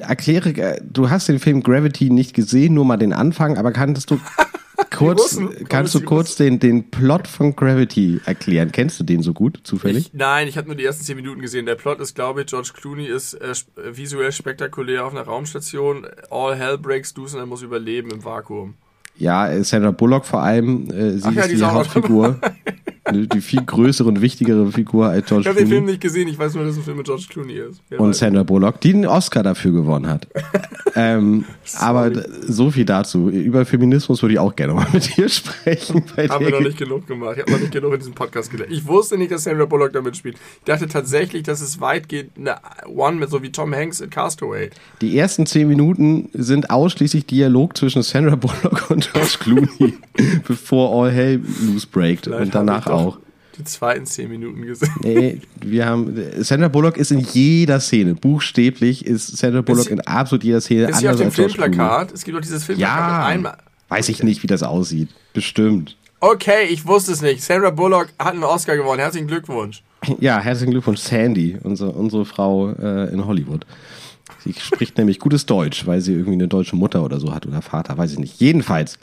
erkläre, äh, du hast den Film Gravity nicht gesehen, nur mal den Anfang, aber kannst du kurz,
Russen,
kannst du
die
kurz den, den Plot von Gravity erklären? Kennst du den so gut, zufällig?
Ich, nein, ich habe nur die ersten 10 Minuten gesehen. Der Plot ist, glaube ich, George Clooney ist äh, äh, visuell spektakulär auf einer Raumstation. All hell breaks loose und er muss überleben im Vakuum.
Ja, Sandra Bullock vor allem, äh, sie
Ach ja,
ist
die
die,
noch
Hauptfigur. die, die viel größere und wichtigere Figur als George
Ich habe den Film
Clooney.
nicht gesehen, ich weiß nur, dass es ein Film mit George Clooney ist. Wer
Und
weiß.
Sandra Bullock, die den Oscar dafür gewonnen hat. ähm, aber so viel dazu. Über Feminismus würde ich auch gerne mal mit dir sprechen.
Haben wir noch nicht genug gemacht. Ich habe noch nicht genug in diesem Podcast gelernt. Ich wusste nicht, dass Sandra Bullock damit spielt. Ich dachte tatsächlich, dass es weitgehend eine One mit so wie Tom Hanks in Castaway.
Die ersten zehn Minuten sind ausschließlich Dialog zwischen Sandra Bullock und George Clooney, bevor All Hell loose breakt.
Vielleicht
Und danach auch.
Die zweiten zehn Minuten gesehen.
Nee, wir haben. Sandra Bullock ist in jeder Szene. Buchstäblich ist Sandra Bullock
sie-
in absolut jeder Szene.
Ist sie auf dem. Filmplakat? Es gibt doch dieses Filmplakat
Ja.
einmal.
Weiß ich nicht, wie das aussieht. Bestimmt.
Okay, ich wusste es nicht. Sandra Bullock hat einen Oscar gewonnen. Herzlichen Glückwunsch.
Ja, herzlichen Glückwunsch, Sandy, unsere, unsere Frau äh, in Hollywood. Sie spricht nämlich gutes Deutsch, weil sie irgendwie eine deutsche Mutter oder so hat oder Vater, weiß ich nicht. Jedenfalls,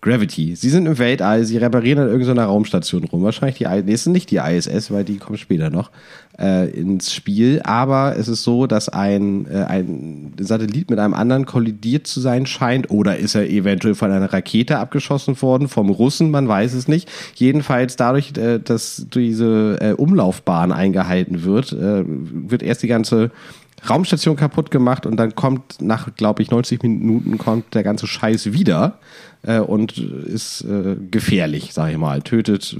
Gravity. Sie sind im Weltall, sie reparieren an irgendeiner Raumstation rum. Wahrscheinlich die, I- nee, ist nicht die ISS, weil die kommt später noch äh, ins Spiel. Aber es ist so, dass ein, äh, ein Satellit mit einem anderen kollidiert zu sein scheint. Oder ist er eventuell von einer Rakete abgeschossen worden, vom Russen, man weiß es nicht. Jedenfalls dadurch, äh, dass diese äh, Umlaufbahn eingehalten wird, äh, wird erst die ganze Raumstation kaputt gemacht und dann kommt nach, glaube ich, 90 Minuten kommt der ganze Scheiß wieder äh, und ist äh, gefährlich, sage ich mal, tötet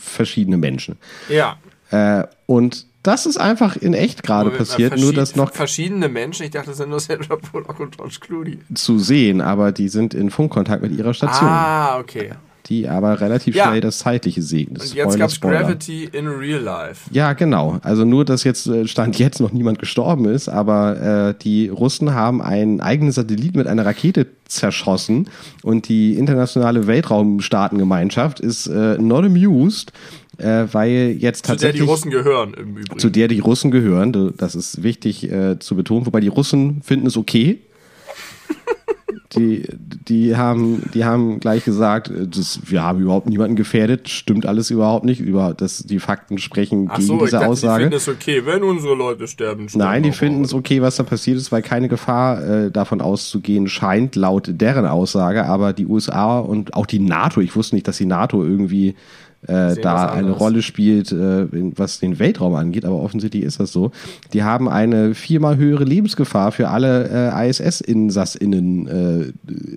verschiedene Menschen.
Ja.
Äh, und das ist einfach in echt gerade passiert, nur dass noch
Verschiedene Menschen, ich dachte, das sind nur Sandra Bullock und George Clooney.
zu sehen, aber die sind in Funkkontakt mit ihrer Station,
Ah, okay.
Die aber relativ
Ja.
schnell das Zeitliche segnet.
Und jetzt gab's
Spoiler.
Gravity in real life.
Ja, genau. Also nur, dass jetzt äh, Stand jetzt noch niemand gestorben ist, aber äh, die Russen haben einen eigenen Satellit mit einer Rakete zerschossen und die internationale Weltraumstaatengemeinschaft ist äh, not amused, äh, weil jetzt
Zu der die
tatsächlich
Russen gehören im Übrigen.
zu der die Russen gehören. Das ist wichtig äh, zu betonen. Wobei die Russen finden es okay. Die, die, haben, die haben gleich gesagt, äh, das, wir haben überhaupt niemanden gefährdet, stimmt alles überhaupt nicht. Über, das, die Fakten sprechen
Ach
gegen
so,
diese
dachte, die
Aussage.
finden es okay, wenn unsere Leute sterben. sterben
Nein, die finden es okay, was da passiert ist, weil keine Gefahr äh, davon auszugehen scheint, laut deren Aussage. Aber die USA und auch die NATO, ich wusste nicht, dass die NATO irgendwie äh, da eine. Rolle spielt, äh, was den Weltraum angeht, aber offensichtlich ist das so. Die haben eine viermal höhere Lebensgefahr für alle äh, ISS-InsassInnen äh,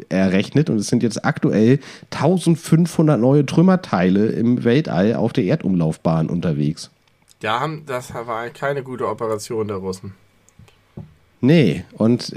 errechnet und es sind jetzt aktuell 1500 neue Trümmerteile im Weltall auf der Erdumlaufbahn unterwegs.
Ja, das war keine gute Operation der Russen.
Nee, und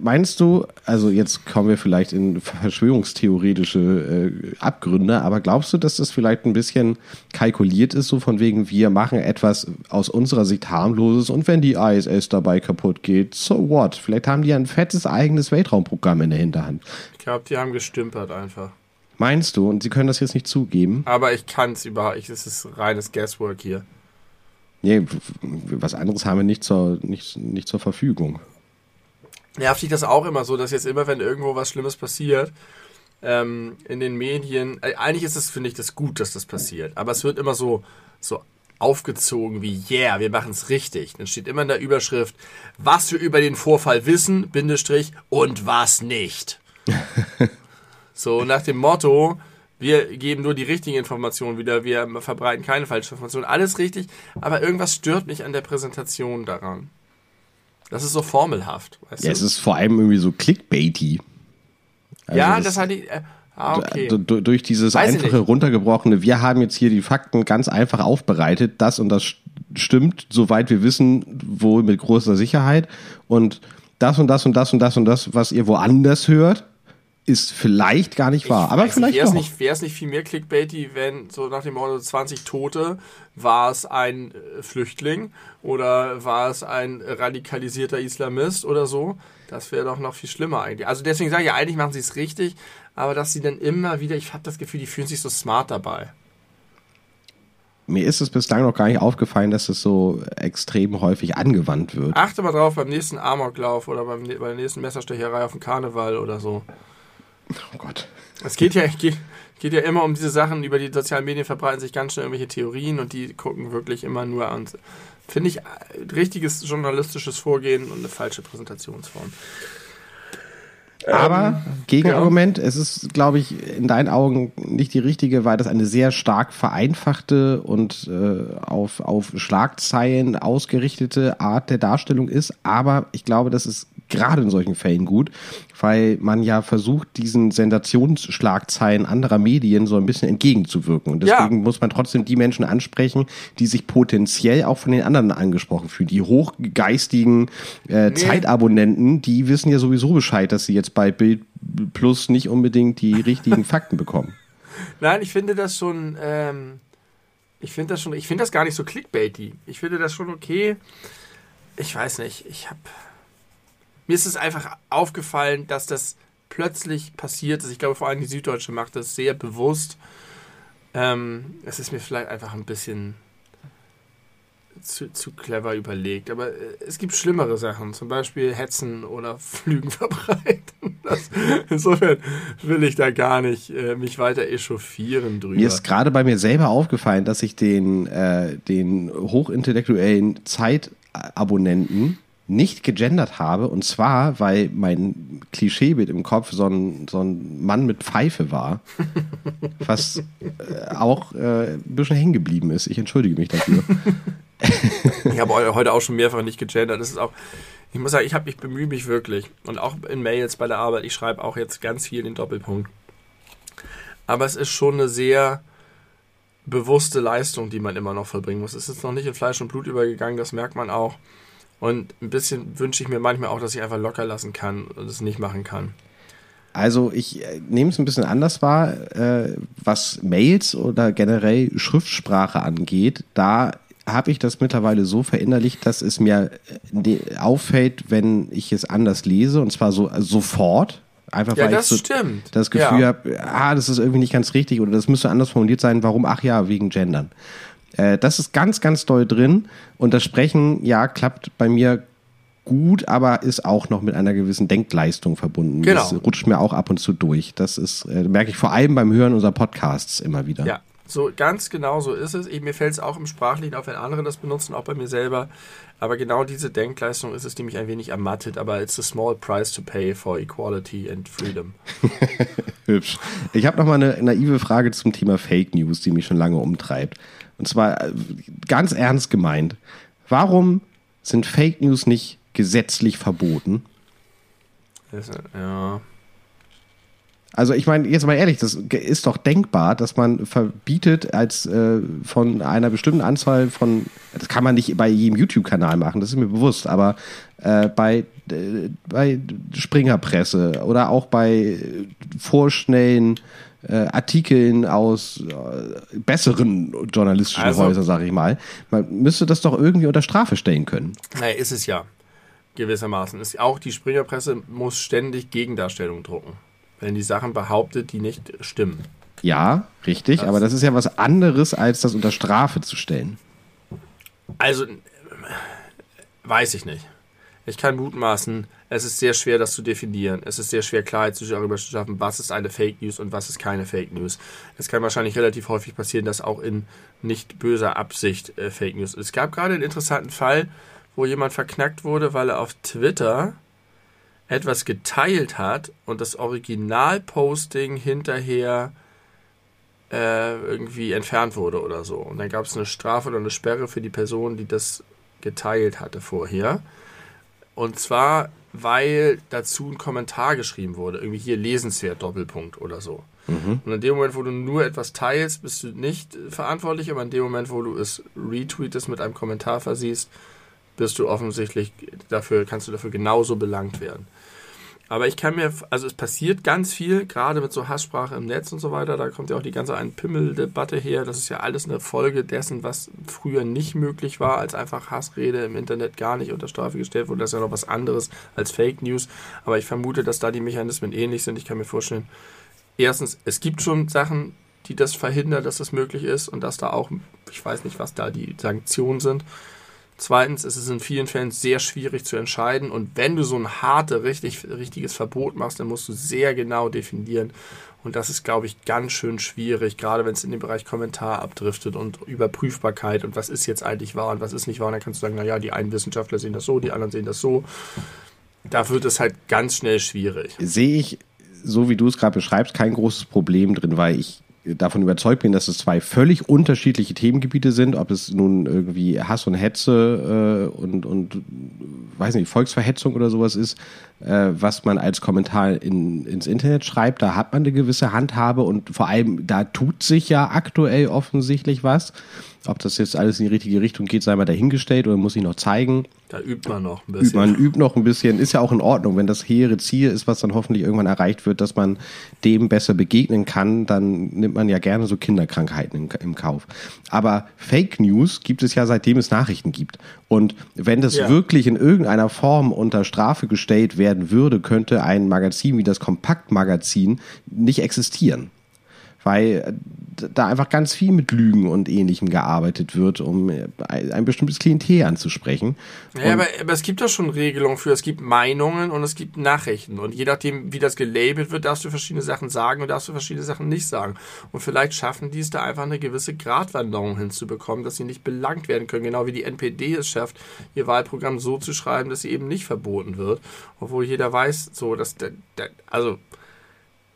meinst du, also jetzt kommen wir vielleicht in verschwörungstheoretische äh, Abgründe, aber glaubst du, dass das vielleicht ein bisschen kalkuliert ist, so von wegen, wir machen etwas aus unserer Sicht harmloses und wenn die ISS dabei kaputt geht, so what? Vielleicht haben die ein fettes eigenes Weltraumprogramm in der Hinterhand.
Ich glaube, die haben gestümpert einfach.
Meinst du, und sie können das jetzt nicht zugeben?
Aber ich kann es überhaupt. Es ist reines Guesswork hier.
Nee, was anderes haben wir nicht zur, nicht, nicht zur Verfügung.
Nervt dich das auch immer so, dass jetzt immer, wenn irgendwo was Schlimmes passiert, ähm, in den Medien, äh, eigentlich ist es, finde ich, das gut, dass das passiert, aber es wird immer so, so aufgezogen wie, yeah, wir machen es richtig. Dann steht immer in der Überschrift, was wir über den Vorfall wissen, Bindestrich, und was nicht. so nach dem Motto, wir geben nur die richtigen Informationen wieder, wir verbreiten keine falschen Informationen, alles richtig, aber irgendwas stört mich an der Präsentation daran. Das ist so formelhaft, weißt
Ja,
du?
es ist vor allem irgendwie so clickbaity. Also
ja,
das-
das, hatte ich. Äh, ah, okay.
Durch dieses
Weiß
einfache, runtergebrochene, wir haben jetzt hier die Fakten ganz einfach aufbereitet, das und das st- stimmt, soweit wir wissen, wohl mit großer Sicherheit. Und das und das und das und das und das, was ihr woanders hört, ist vielleicht gar nicht wahr. aber vielleicht
wäre es nicht, wär's nicht viel mehr clickbaity, wenn so nach dem Motto 20 Tote, war es ein äh, Flüchtling oder war es ein radikalisierter Islamist oder so? Das wäre doch noch viel schlimmer eigentlich. Also deswegen sage ich ja, eigentlich machen sie es richtig, aber dass sie dann immer wieder, ich habe das Gefühl, die fühlen sich so smart dabei.
Mir ist es bislang noch gar nicht aufgefallen, dass es so extrem häufig angewandt wird.
Achte mal drauf beim nächsten Amoklauf oder beim, bei der nächsten Messerstecherei auf dem Karneval oder so.
Oh Gott.
Es geht ja, geht, geht ja immer um diese Sachen, über die sozialen Medien verbreiten sich ganz schnell irgendwelche Theorien und die gucken wirklich immer nur an. Finde ich äh, richtiges journalistisches Vorgehen und eine falsche Präsentationsform.
Aber Gegenargument, es ist, glaube ich, in deinen Augen nicht die richtige, weil das eine sehr stark vereinfachte und äh, auf, auf Schlagzeilen ausgerichtete Art der Darstellung ist. Aber ich glaube, das ist gerade in solchen Fällen gut, weil man ja versucht, diesen Sensationsschlagzeilen anderer Medien so ein bisschen entgegenzuwirken. Und deswegen
Ja.
muss man trotzdem die Menschen ansprechen, die sich potenziell auch von den anderen angesprochen fühlen. Die hochgeistigen äh, Zeitabonnenten, die wissen ja sowieso Bescheid, dass sie jetzt bei Bild Plus nicht unbedingt die richtigen Fakten bekommen.
Nein, ich finde das schon, ähm, ich finde das schon, ich finde das gar nicht so clickbaity. Ich finde das schon okay. Ich weiß nicht, ich habe, mir ist es einfach aufgefallen, dass das plötzlich passiert ist. Ich glaube, vor allem die Süddeutsche macht das sehr bewusst. Ähm, es ist mir vielleicht einfach ein bisschen zu, zu clever überlegt. Aber äh, es gibt schlimmere Sachen, zum Beispiel Hetzen oder Flügen verbreiten. Das, insofern will ich da gar nicht äh, mich weiter echauffieren drüber.
Mir ist gerade bei mir selber aufgefallen, dass ich den, äh, den hochintellektuellen Zeitabonnenten nicht gegendert habe. Und zwar, weil mein Klischeebild im Kopf so ein, so ein Mann mit Pfeife war. was äh, auch äh, ein bisschen hängen geblieben ist. Ich entschuldige mich dafür.
Ich habe eu- heute auch schon mehrfach nicht gegendert. Das ist auch, ich muss sagen, ich, hab, ich bemühe mich wirklich. Und auch in Mails bei der Arbeit, ich schreibe auch jetzt ganz viel den Doppelpunkt. Aber es ist schon eine sehr bewusste Leistung, die man immer noch vollbringen muss. Es ist noch nicht in Fleisch und Blut übergegangen, das merkt man auch. Und ein bisschen wünsche ich mir manchmal auch, dass ich einfach locker lassen kann und es nicht machen kann.
Also ich äh, nehme es ein bisschen anders wahr, äh, was Mails oder generell Schriftsprache angeht. Da habe ich das mittlerweile so verinnerlicht, dass es mir äh, ne- auffällt, wenn ich es anders lese und zwar so äh, sofort. Einfach
Ja,
weil
das
ich so
stimmt.
das Gefühl
Ja.
habe, ah, das ist irgendwie nicht ganz richtig oder das müsste anders formuliert sein. Warum? Ach ja, wegen Gendern. Äh, das ist ganz, ganz doll drin und das Sprechen, ja, klappt bei mir gut, aber ist auch noch mit einer gewissen Denkleistung verbunden.
Genau.
Das rutscht mir auch ab und zu durch. Das ist, äh, merke ich vor allem beim Hören unserer Podcasts immer wieder.
Ja, so ganz genau so ist es. Mir fällt es auch im Sprachlichen auf, wenn andere das benutzen, auch bei mir selber. Aber genau diese Denkleistung ist es, die mich ein wenig ermattet. Aber it's a small price to pay for equality and freedom.
Hübsch. Ich habe noch mal eine naive Frage zum Thema Fake News, die mich schon lange umtreibt. Und zwar äh, ganz ernst gemeint. Warum sind Fake News nicht gesetzlich verboten?
Ja.
Also ich meine, jetzt mal ehrlich, das ist doch denkbar, dass man verbietet, als äh, von einer bestimmten Anzahl von, das kann man nicht bei jedem YouTube-Kanal machen, das ist mir bewusst, aber äh, bei, äh, bei Springerpresse oder auch bei vorschnellen äh, Artikeln aus äh, besseren journalistischen
Also-
Häusern, sage ich mal, man müsste das doch irgendwie unter Strafe stellen können.
Naja, ist es ja. Gewissermaßen. Ist, auch die Springerpresse muss ständig Gegendarstellungen drucken. Wenn die Sachen behauptet, die nicht stimmen.
Ja, richtig, aber das ist ja was anderes, als das unter Strafe zu stellen.
Also, weiß ich nicht. Ich kann mutmaßen, es ist sehr schwer, das zu definieren. Es ist sehr schwer, Klarheit darüber zu schaffen, was ist eine Fake News und was ist keine Fake News. Es kann wahrscheinlich relativ häufig passieren, dass auch in nicht böser Absicht äh, Fake News ist. Es gab gerade einen interessanten Fall, wo jemand verknackt wurde, weil er auf Twitter etwas geteilt hat und das Originalposting hinterher äh, irgendwie entfernt wurde oder so. Und dann gab es eine Strafe oder eine Sperre für die Person, die das geteilt hatte vorher. Und zwar, weil dazu ein Kommentar geschrieben wurde. Irgendwie hier lesenswert, Doppelpunkt oder so. Und in dem Moment, wo du nur etwas teilst, bist du nicht verantwortlich, aber in dem Moment, wo du es retweetest mit einem Kommentar versiehst, bist du offensichtlich dafür, kannst du dafür genauso belangt werden. Aber ich kann mir, also es passiert ganz viel, gerade mit so Hasssprache im Netz und so weiter. Da kommt ja auch die ganze Ein-Pimmel-Debatte her. Das ist ja alles eine Folge dessen, was früher nicht möglich war, als einfach Hassrede im Internet gar nicht unter Strafe gestellt wurde. Das ist ja noch was anderes als Fake News. Aber ich vermute, dass da die Mechanismen ähnlich sind. Ich kann mir vorstellen, erstens, es gibt schon Sachen, die das verhindern, dass das möglich ist und dass da auch, ich weiß nicht, was da die Sanktionen sind. Zweitens ist es in vielen Fällen sehr schwierig zu entscheiden. Und wenn du so ein harte, richtig, richtiges Verbot machst, dann musst du sehr genau definieren. Und das ist, glaube ich, ganz schön schwierig, gerade wenn es in den Bereich Kommentar abdriftet und Überprüfbarkeit und was ist jetzt eigentlich wahr und was ist nicht wahr. Und dann kannst du sagen, naja, die einen Wissenschaftler sehen das so, die anderen sehen das so. Da wird es halt ganz schnell schwierig.
Sehe ich, so wie du es gerade beschreibst, kein großes Problem drin, weil ich davon überzeugt bin, dass es zwei völlig unterschiedliche Themengebiete sind, ob es nun irgendwie Hass und Hetze äh, und, und weiß nicht, Volksverhetzung oder sowas ist, was man als Kommentar in, ins Internet schreibt, da hat man eine gewisse Handhabe und vor allem da tut sich ja aktuell offensichtlich was. Ob das jetzt alles in die richtige Richtung geht, sei mal dahingestellt oder muss ich noch zeigen.
Da übt man noch ein bisschen.
Übt man übt noch ein bisschen, ist ja auch in Ordnung. Wenn das hehre Ziel ist, was dann hoffentlich irgendwann erreicht wird, dass man dem besser begegnen kann, dann nimmt man ja gerne so Kinderkrankheiten im, Kauf. Aber Fake News gibt es ja seitdem es Nachrichten gibt. Und wenn das ja. wirklich in irgendeiner Form unter Strafe gestellt werden würde, könnte ein Magazin wie das Kompaktmagazin nicht existieren weil da einfach ganz viel mit Lügen und Ähnlichem gearbeitet wird, um ein bestimmtes Klientel anzusprechen.
Ja, aber, aber, es gibt doch schon Regelungen für, es gibt Meinungen und es gibt Nachrichten und je nachdem, wie das gelabelt wird, darfst du verschiedene Sachen sagen und darfst du verschiedene Sachen nicht sagen. Und vielleicht schaffen die es da einfach eine gewisse Gratwanderung hinzubekommen, dass sie nicht belangt werden können, genau wie die NPD es schafft, ihr Wahlprogramm so zu schreiben, dass sie eben nicht verboten wird, obwohl jeder weiß, so, dass, also,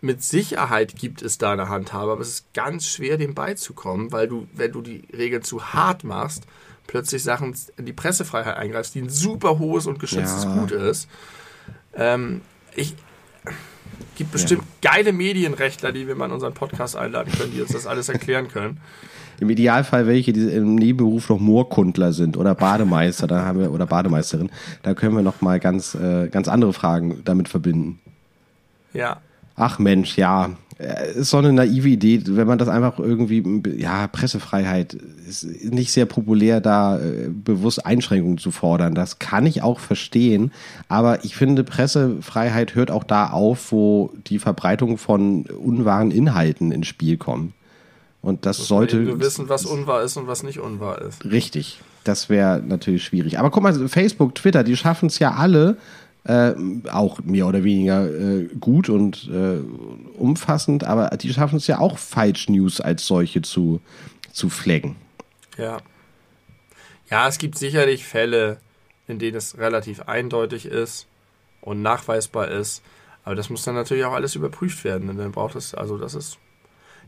mit Sicherheit gibt es da eine Handhabe, aber es ist ganz schwer, dem beizukommen, weil du, wenn du die Regeln zu hart machst, plötzlich Sachen in die Pressefreiheit eingreifst, die ein super hohes und geschütztes ja. Gut ist. Ähm, ich gibt bestimmt ja. geile Medienrechtler, die wir mal in unseren Podcast einladen können, die uns das alles erklären können.
Im Idealfall welche, die im Nebenberuf noch Moorkundler sind oder Bademeister, da haben wir oder Bademeisterin, da können wir noch mal ganz äh, ganz andere Fragen damit verbinden.
Ja,
ach Mensch, ja, äh, ist so eine naive Idee, wenn man das einfach irgendwie, ja, Pressefreiheit ist nicht sehr populär, da äh, bewusst Einschränkungen zu fordern. Das kann ich auch verstehen, aber ich finde, Pressefreiheit hört auch da auf, wo die Verbreitung von unwahren Inhalten ins Spiel kommt. Und das Muss sollte.
Wir wissen, was unwahr ist und was nicht unwahr ist.
Richtig. Das wäre natürlich schwierig. Aber guck mal, Facebook, Twitter, die schaffen es ja alle, äh, auch mehr oder weniger äh, gut und äh, umfassend, aber die schaffen es ja auch Falsch News als solche zu, zu flaggen.
Ja. Ja, es gibt sicherlich Fälle, in denen es relativ eindeutig ist und nachweisbar ist. Aber das muss dann natürlich auch alles überprüft werden. Und dann braucht es, also das ist.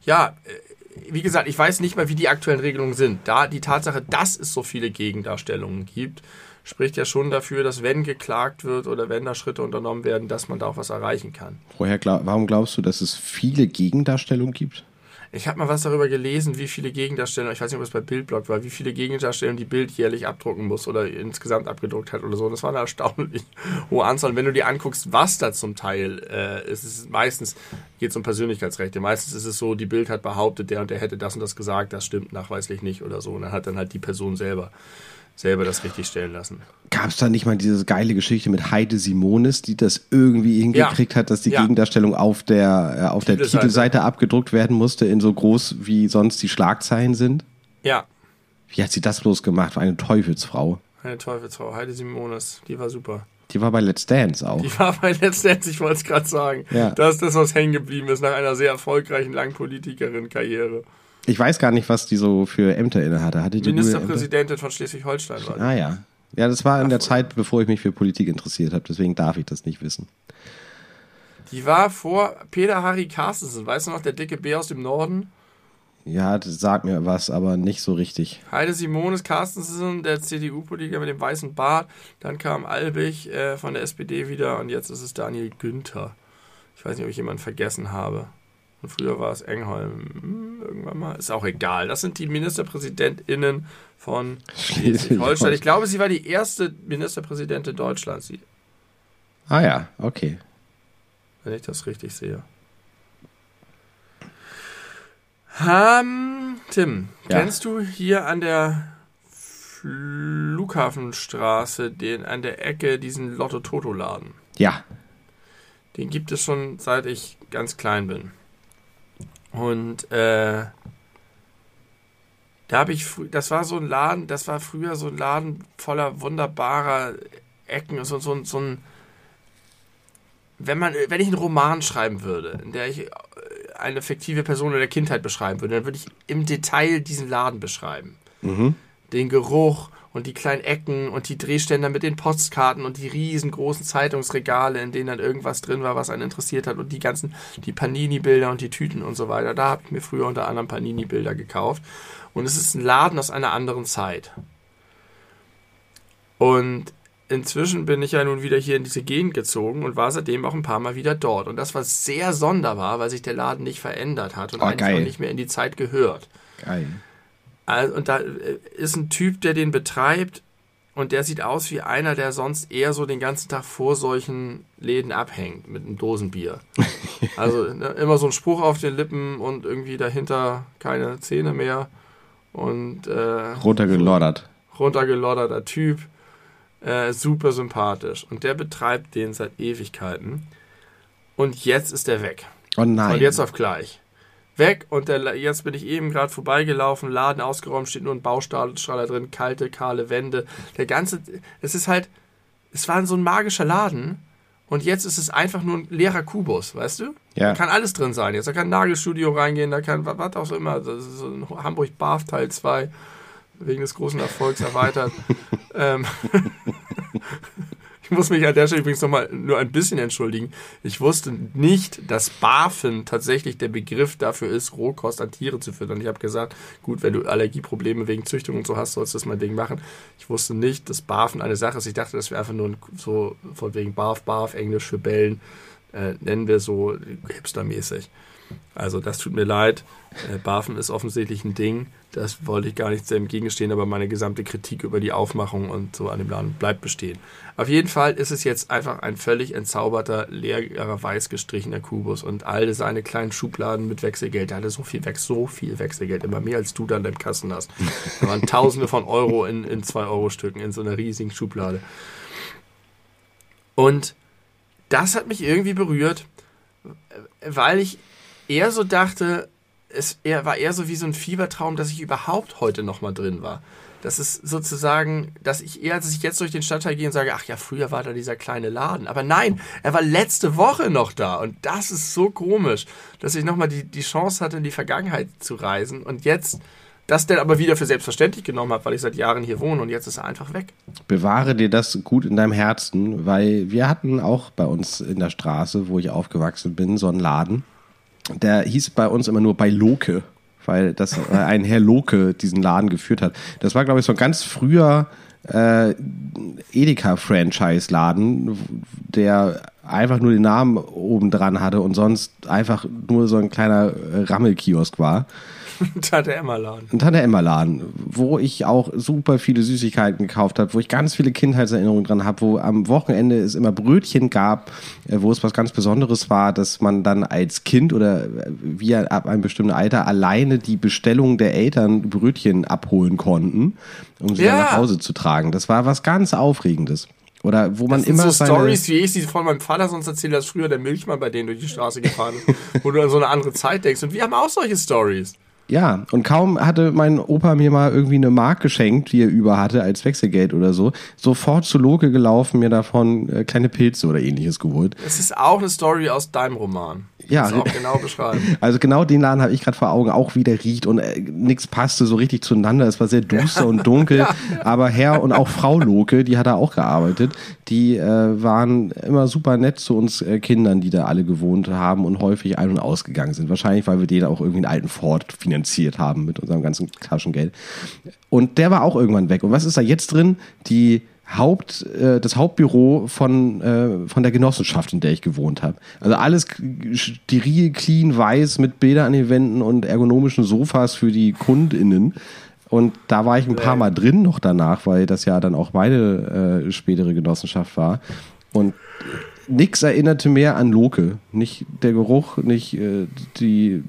Ja, äh, wie gesagt, ich weiß nicht mal, wie die aktuellen Regelungen sind. Da die Tatsache, dass es so viele Gegendarstellungen gibt, spricht ja schon dafür, dass wenn geklagt wird oder wenn da Schritte unternommen werden, dass man da auch was erreichen kann.
Woher, warum glaubst du, dass es viele Gegendarstellungen gibt?
Ich habe mal was darüber gelesen, wie viele Gegendarstellungen, ich weiß nicht, ob es bei Bildblog war, wie viele Gegendarstellungen die Bild jährlich abdrucken muss oder insgesamt abgedruckt hat oder so. Das war eine erstaunlich hohe Anzahl. Und wenn du dir anguckst, was da zum Teil äh, ist, ist meistens geht es um Persönlichkeitsrechte. Meistens ist es so, die Bild hat behauptet, der und der hätte das und das gesagt, das stimmt nachweislich nicht oder so. Und dann hat dann halt die Person selber selber das richtig stellen lassen.
Gab es da nicht mal diese geile Geschichte mit Heide Simonis, die das irgendwie hingekriegt ja. hat, dass die ja. Gegendarstellung auf der, äh, auf der Titelseite abgedruckt werden musste, in so groß wie sonst die Schlagzeilen sind?
Ja.
Wie hat sie das bloß gemacht? Eine Teufelsfrau.
Eine Teufelsfrau, Heide Simonis, die war super.
Die war bei Let's Dance auch.
Die war bei Let's Dance, ich wollte es gerade sagen. Ja. Das ist das, was hängen geblieben ist nach einer sehr erfolgreichen Langpolitikerin-Karriere.
Ich weiß gar nicht, was die so für Ämter inne hatte.
die Ministerpräsidentin von Schleswig-Holstein
war. Die. Ah ja. Ja, das war in der Zeit, bevor ich mich für Politik interessiert habe. Deswegen darf ich das nicht wissen.
Die war vor Peter Harry Carstensen. Weißt du noch, der dicke Bär aus dem Norden?
Ja, das sagt mir was, aber nicht so richtig.
Heide Simones Carstensen, der CDU-Politiker mit dem weißen Bart. Dann kam Albig äh, von der SPD wieder und jetzt ist es Daniel Günther. Ich weiß nicht, ob ich jemanden vergessen habe. Und früher war es Engholm. Hm, irgendwann mal. Ist auch egal. Das sind die MinisterpräsidentInnen von Schleswig-Holstein. Ich glaube, sie war die erste Ministerpräsidentin Deutschlands.
Ah ja, okay.
Wenn ich das richtig sehe. Um, Tim, ja. kennst du hier an der Flughafenstraße den, an der Ecke diesen Lotto-Toto-Laden?
Ja.
Den gibt es schon seit ich ganz klein bin. Und äh, da habe ich, das war so ein Laden, das war früher so ein Laden voller wunderbarer Ecken, so, so, so ein, wenn man, wenn ich einen Roman schreiben würde, in der ich äh, eine fiktive Person in der Kindheit beschreiben würde, dann würde ich im Detail diesen Laden beschreiben. Mhm. Den Geruch und die kleinen Ecken und die Drehständer mit den Postkarten und die riesengroßen Zeitungsregale, in denen dann irgendwas drin war, was einen interessiert hat und die ganzen, die Panini-Bilder und die Tüten und so weiter. Da habe ich mir früher unter anderem Panini-Bilder gekauft. Und es ist ein Laden aus einer anderen Zeit. Und inzwischen bin ich ja nun wieder hier in diese Gegend gezogen und war seitdem auch ein paar Mal wieder dort. Und das war sehr sonderbar, weil sich der Laden nicht verändert hat und oh, eigentlich auch nicht mehr in die Zeit gehört.
Geil.
Also, und da äh, ist ein Typ, der den betreibt und der sieht aus wie einer, der sonst eher so den ganzen Tag vor solchen Läden abhängt mit einem Dosenbier. also ne, immer so ein Spruch auf den Lippen und irgendwie dahinter keine Zähne mehr. Und äh,
runtergeloddert.
Runtergelodderter Typ. Äh, super sympathisch. Und der betreibt den seit Ewigkeiten. Und jetzt ist er weg.
Oh nein.
Von jetzt auf gleich weg und der, jetzt bin ich eben gerade vorbeigelaufen, Laden ausgeräumt, steht nur ein Baustrahler drin, kalte, kahle Wände. Der ganze, es ist halt, es war so ein magischer Laden und jetzt ist es einfach nur ein leerer Kubus, weißt du? Ja. Da kann alles drin sein. Jetzt da kann ein Nagelstudio reingehen, da kann was auch immer, das ist so ein Hamburg Barf Teil 2 wegen des großen Erfolgs erweitert. ähm, ich muss mich an der Stelle übrigens nochmal nur ein bisschen entschuldigen. Ich wusste nicht, dass BaFin tatsächlich der Begriff dafür ist, Rohkost an Tiere zu füttern. Ich habe gesagt, gut, wenn du Allergieprobleme wegen Züchtung und so hast, sollst du das mal Ding machen. Ich wusste nicht, dass BaFin eine Sache ist. Ich dachte, das wäre einfach nur so von wegen Barf, Barf, Englisch für Bellen, äh, nennen wir so hipstermäßig. Also das tut mir leid. Äh, Bafen ist offensichtlich ein Ding. Das wollte ich gar nicht sehr entgegenstehen, aber meine gesamte Kritik über die Aufmachung und so an dem Laden bleibt bestehen. Auf jeden Fall ist es jetzt einfach ein völlig entzauberter, leerer, weiß gestrichener Kubus und all seine kleinen Schubladen mit Wechselgeld. Der hatte so viel, so viel Wechselgeld, immer mehr als du dann im Kassen hast. Da waren Tausende von Euro in, in 2-Euro-Stücken in so einer riesigen Schublade. Und das hat mich irgendwie berührt, weil ich eher so dachte, es eher, war eher so wie so ein Fiebertraum, dass ich überhaupt heute noch mal drin war. Das ist sozusagen, dass ich eher, als ich jetzt durch den Stadtteil gehe und sage, ach ja, früher war da dieser kleine Laden. Aber nein, er war letzte Woche noch da. Und das ist so komisch, dass ich nochmal die, die Chance hatte, in die Vergangenheit zu reisen. Und jetzt das dann aber wieder für selbstverständlich genommen habe, weil ich seit Jahren hier wohne und jetzt ist er einfach weg.
Bewahre dir das gut in deinem Herzen, weil wir hatten auch bei uns in der Straße, wo ich aufgewachsen bin, so einen Laden der hieß bei uns immer nur bei Loke, weil das äh, ein Herr Loke diesen Laden geführt hat. Das war, glaube ich, so ein ganz früher äh, Edeka-Franchise-Laden, der einfach nur den Namen oben dran hatte und sonst einfach nur so ein kleiner Rammelkiosk war.
Tante Emma Laden.
Tante Emma Laden, wo ich auch super viele Süßigkeiten gekauft habe, wo ich ganz viele Kindheitserinnerungen dran habe, wo am Wochenende es immer Brötchen gab, äh, wo es was ganz Besonderes war, dass man dann als Kind oder wie ab einem bestimmten Alter alleine die Bestellung der Eltern Brötchen abholen konnten, um sie ja. dann nach Hause zu tragen. Das war was ganz Aufregendes. Oder wo man das immer.
so Stories, wie ich sie von meinem Vater sonst erzähle, dass früher der Milchmann bei denen durch die Straße gefahren ist, wo du an so eine andere Zeit denkst. Und wir haben auch solche Stories.
Ja, und kaum hatte mein Opa mir mal irgendwie eine Mark geschenkt, die er über hatte als Wechselgeld oder so, sofort zu Loke gelaufen, mir davon äh, kleine Pilze oder ähnliches geholt.
Das ist auch eine Story aus deinem Roman.
Ja, auch genau beschreiben. Also genau den Laden habe ich gerade vor Augen, auch wie der riecht und äh, nichts passte so richtig zueinander. Es war sehr duster ja. und dunkel, ja. aber Herr und auch Frau Loke, die hat da auch gearbeitet, die äh, waren immer super nett zu uns äh, Kindern, die da alle gewohnt haben und häufig ein- und ausgegangen sind. Wahrscheinlich, weil wir denen auch irgendwie einen alten Ford finanziert haben mit unserem ganzen Taschengeld. Und der war auch irgendwann weg. Und was ist da jetzt drin? Die Haupt, äh, das Hauptbüro von, äh, von der Genossenschaft, in der ich gewohnt habe. Also alles steril, clean, weiß mit Bildern an den Wänden und ergonomischen Sofas für die KundInnen. Und da war ich ein paar Mal drin noch danach, weil das ja dann auch meine äh, spätere Genossenschaft war. Und nix erinnerte mehr an Loke. Nicht der Geruch, nicht äh, die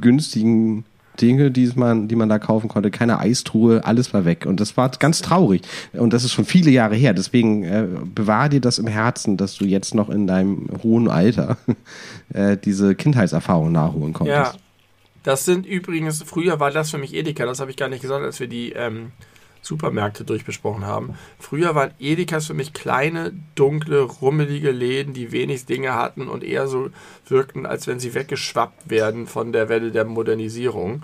günstigen Dinge, die man, die man da kaufen konnte, keine Eistruhe, alles war weg. Und das war ganz traurig. Und das ist schon viele Jahre her. Deswegen äh, bewahr dir das im Herzen, dass du jetzt noch in deinem hohen Alter äh, diese Kindheitserfahrung nachholen konntest. Ja,
das sind übrigens, früher war das für mich Edeka, das habe ich gar nicht gesagt, als wir die ähm, Supermärkte durchbesprochen haben. Früher waren Edekas für mich kleine, dunkle, rummelige Läden, die wenig Dinge hatten und eher so wirkten, als wenn sie weggeschwappt werden von der Welle der Modernisierung.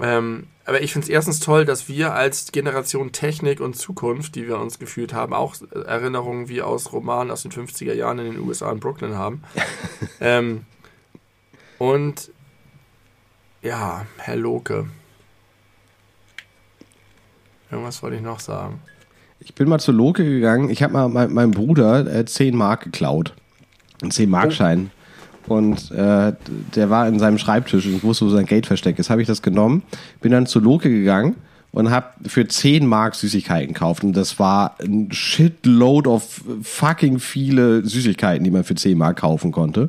Ähm, aber ich finde es erstens toll, dass wir als Generation Technik und Zukunft, die wir uns gefühlt haben, auch Erinnerungen wie aus Romanen aus den 50er Jahren in den USA in Brooklyn haben. ähm, und ja, Herr Loke. Irgendwas wollte ich noch sagen.
Ich bin mal zur Loke gegangen. Ich habe mal mein, meinem Bruder äh, 10 Mark geklaut. Ein 10-Mark-Schein. Oh. Und äh, der war in seinem Schreibtisch und ich wusste, wo sein Geld versteckt ist. Habe ich das genommen, bin dann zur Loke gegangen und habe für 10 Mark Süßigkeiten gekauft. Und das war ein Shitload of fucking viele Süßigkeiten, die man für 10 Mark kaufen konnte.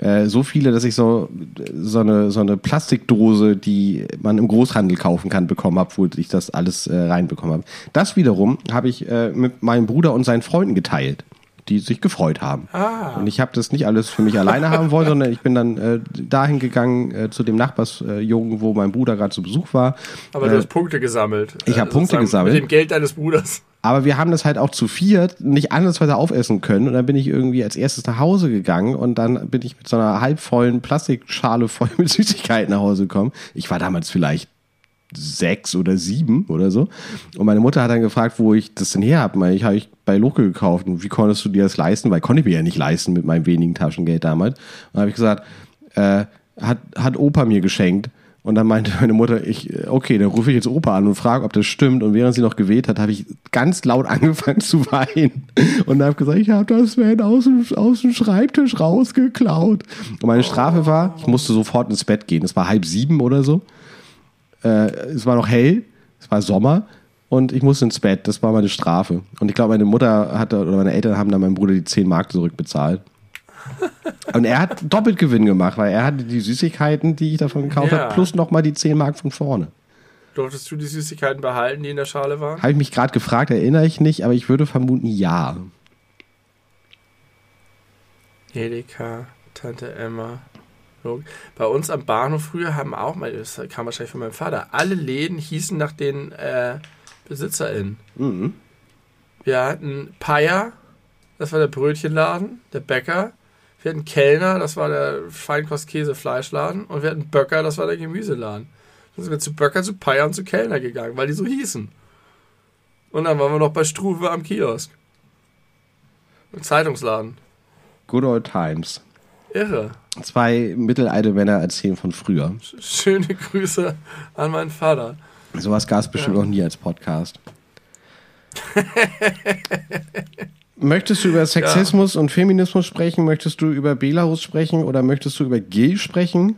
Äh, so viele, dass ich so, so, eine, so eine Plastikdose, die man im Großhandel kaufen kann, bekommen habe, wo ich das alles äh, reinbekommen habe. Das wiederum habe ich äh, mit meinem Bruder und seinen Freunden geteilt die sich gefreut haben. Ah. Und ich habe das nicht alles für mich alleine haben wollen, sondern ich bin dann äh, dahin gegangen äh, zu dem Nachbarsjungen, äh, wo mein Bruder gerade zu Besuch war.
Aber du hast Punkte gesammelt.
Ich habe Punkte gesammelt.
Mit dem Geld deines Bruders.
Aber wir haben das halt auch zu viert nicht andersweise aufessen können. Und dann bin ich irgendwie als erstes nach Hause gegangen und dann bin ich mit so einer halbvollen Plastikschale voll mit Süßigkeiten nach Hause gekommen. Ich war damals vielleicht sechs oder sieben oder so. Und meine Mutter hat dann gefragt, wo ich das denn her habe. Ich habe ich bei Local gekauft. Und wie konntest du dir das leisten? Weil konnte ich mir ja nicht leisten mit meinem wenigen Taschengeld damals. Und dann habe ich gesagt, äh, hat, hat Opa mir geschenkt. Und dann meinte meine Mutter, ich, okay, dann rufe ich jetzt Opa an und frage, ob das stimmt. Und während sie noch gewählt hat, habe ich ganz laut angefangen zu weinen. Und habe gesagt, ich habe das Van aus dem, aus dem Schreibtisch rausgeklaut. Und meine Strafe war, ich musste sofort ins Bett gehen. Es war halb sieben oder so. Äh, es war noch hell, es war Sommer und ich musste ins Bett. Das war meine Strafe. Und ich glaube, meine Mutter hatte oder meine Eltern haben dann meinem Bruder die 10 Mark zurückbezahlt. Und er hat doppelt Gewinn gemacht, weil er hatte die Süßigkeiten, die ich davon gekauft ja. habe, plus nochmal die 10 Mark von vorne.
Durftest du die Süßigkeiten behalten, die in der Schale waren?
Habe ich mich gerade gefragt, erinnere ich nicht, aber ich würde vermuten, ja.
Edeka, Tante Emma. Bei uns am Bahnhof früher haben auch mal, das kam wahrscheinlich von meinem Vater, alle Läden hießen nach den äh, BesitzerInnen. Mhm. Wir hatten Peier, das war der Brötchenladen, der Bäcker. Wir hatten Kellner, das war der Feinkost-Käse-Fleischladen. Und wir hatten Böcker, das war der Gemüseladen. Dann sind wir zu Böcker, zu Peier und zu Kellner gegangen, weil die so hießen. Und dann waren wir noch bei Struve am Kiosk. Ein Zeitungsladen.
Good old times.
Irre.
Zwei mittelalte Männer erzählen von früher.
Schöne Grüße an meinen Vater.
Sowas gab es bestimmt ja. noch nie als Podcast. möchtest du über Sexismus ja. und Feminismus sprechen? Möchtest du über Belarus sprechen oder möchtest du über Gil sprechen?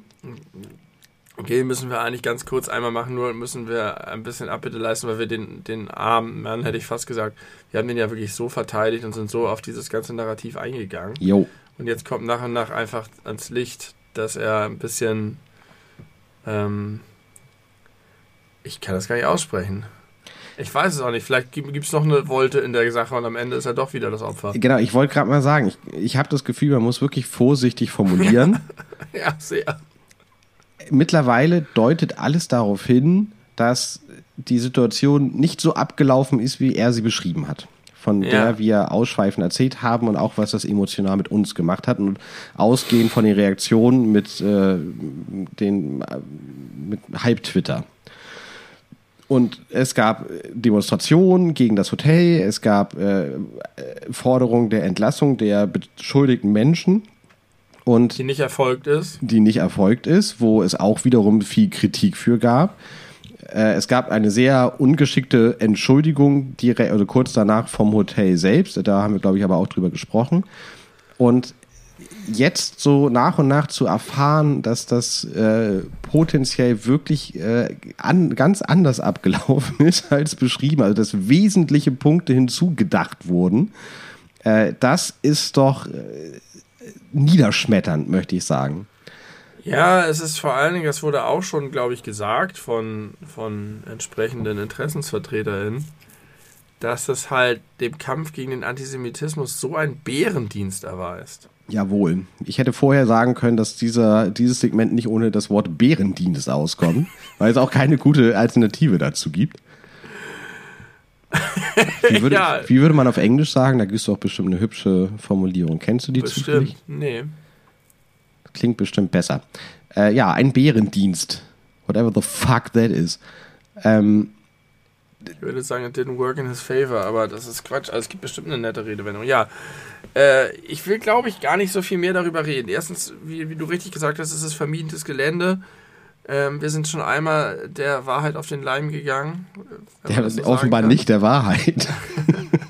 Okay, müssen wir eigentlich ganz kurz einmal machen, nur müssen wir ein bisschen Abbitte leisten, weil wir den, den armen Mann, hätte ich fast gesagt, wir haben den ja wirklich so verteidigt und sind so auf dieses ganze Narrativ eingegangen.
Jo.
Und jetzt kommt nach und nach einfach ans Licht, dass er ein bisschen. Ähm, ich kann das gar nicht aussprechen. Ich weiß es auch nicht. Vielleicht gibt es noch eine Wolte in der Sache und am Ende ist er doch wieder das Opfer.
Genau, ich wollte gerade mal sagen, ich, ich habe das Gefühl, man muss wirklich vorsichtig formulieren.
ja, sehr.
Mittlerweile deutet alles darauf hin, dass die Situation nicht so abgelaufen ist, wie er sie beschrieben hat von ja. der wir ausschweifend erzählt haben und auch was das emotional mit uns gemacht hat und ausgehend von den Reaktionen mit äh, den äh, mit Hype-Twitter. Und es gab Demonstrationen gegen das Hotel, es gab äh, Forderungen der Entlassung der beschuldigten Menschen. Und
die nicht erfolgt ist.
Die nicht erfolgt ist, wo es auch wiederum viel Kritik für gab. Äh, es gab eine sehr ungeschickte Entschuldigung, direkt, also kurz danach vom Hotel selbst. Da haben wir, glaube ich, aber auch drüber gesprochen. Und jetzt so nach und nach zu erfahren, dass das äh, potenziell wirklich äh, an, ganz anders abgelaufen ist als beschrieben, also dass wesentliche Punkte hinzugedacht wurden, äh, das ist doch äh, niederschmetternd, möchte ich sagen.
Ja, es ist vor allen Dingen, das wurde auch schon, glaube ich, gesagt von, von entsprechenden InteressensvertreterInnen, dass es halt dem Kampf gegen den Antisemitismus so einen Bärendienst erweist.
Jawohl. Ich hätte vorher sagen können, dass dieser, dieses Segment nicht ohne das Wort Bärendienst auskommt, weil es auch keine gute Alternative dazu gibt. Wie würde, ja. wie würde man auf Englisch sagen? Da gibt es doch bestimmt eine hübsche Formulierung. Kennst du die
bestimmt. zufällig? Nee.
Klingt bestimmt besser. Äh, ja, ein Bärendienst. Whatever the fuck that is. Ähm,
ich würde sagen, it didn't work in his favor, aber das ist Quatsch. Also es gibt bestimmt eine nette Redewendung. Ja, äh, ich will, glaube ich, gar nicht so viel mehr darüber reden. Erstens, wie, wie du richtig gesagt hast, ist es vermietenes Gelände. Ähm, wir sind schon einmal der Wahrheit auf den Leim gegangen.
Der so offenbar nicht der Wahrheit.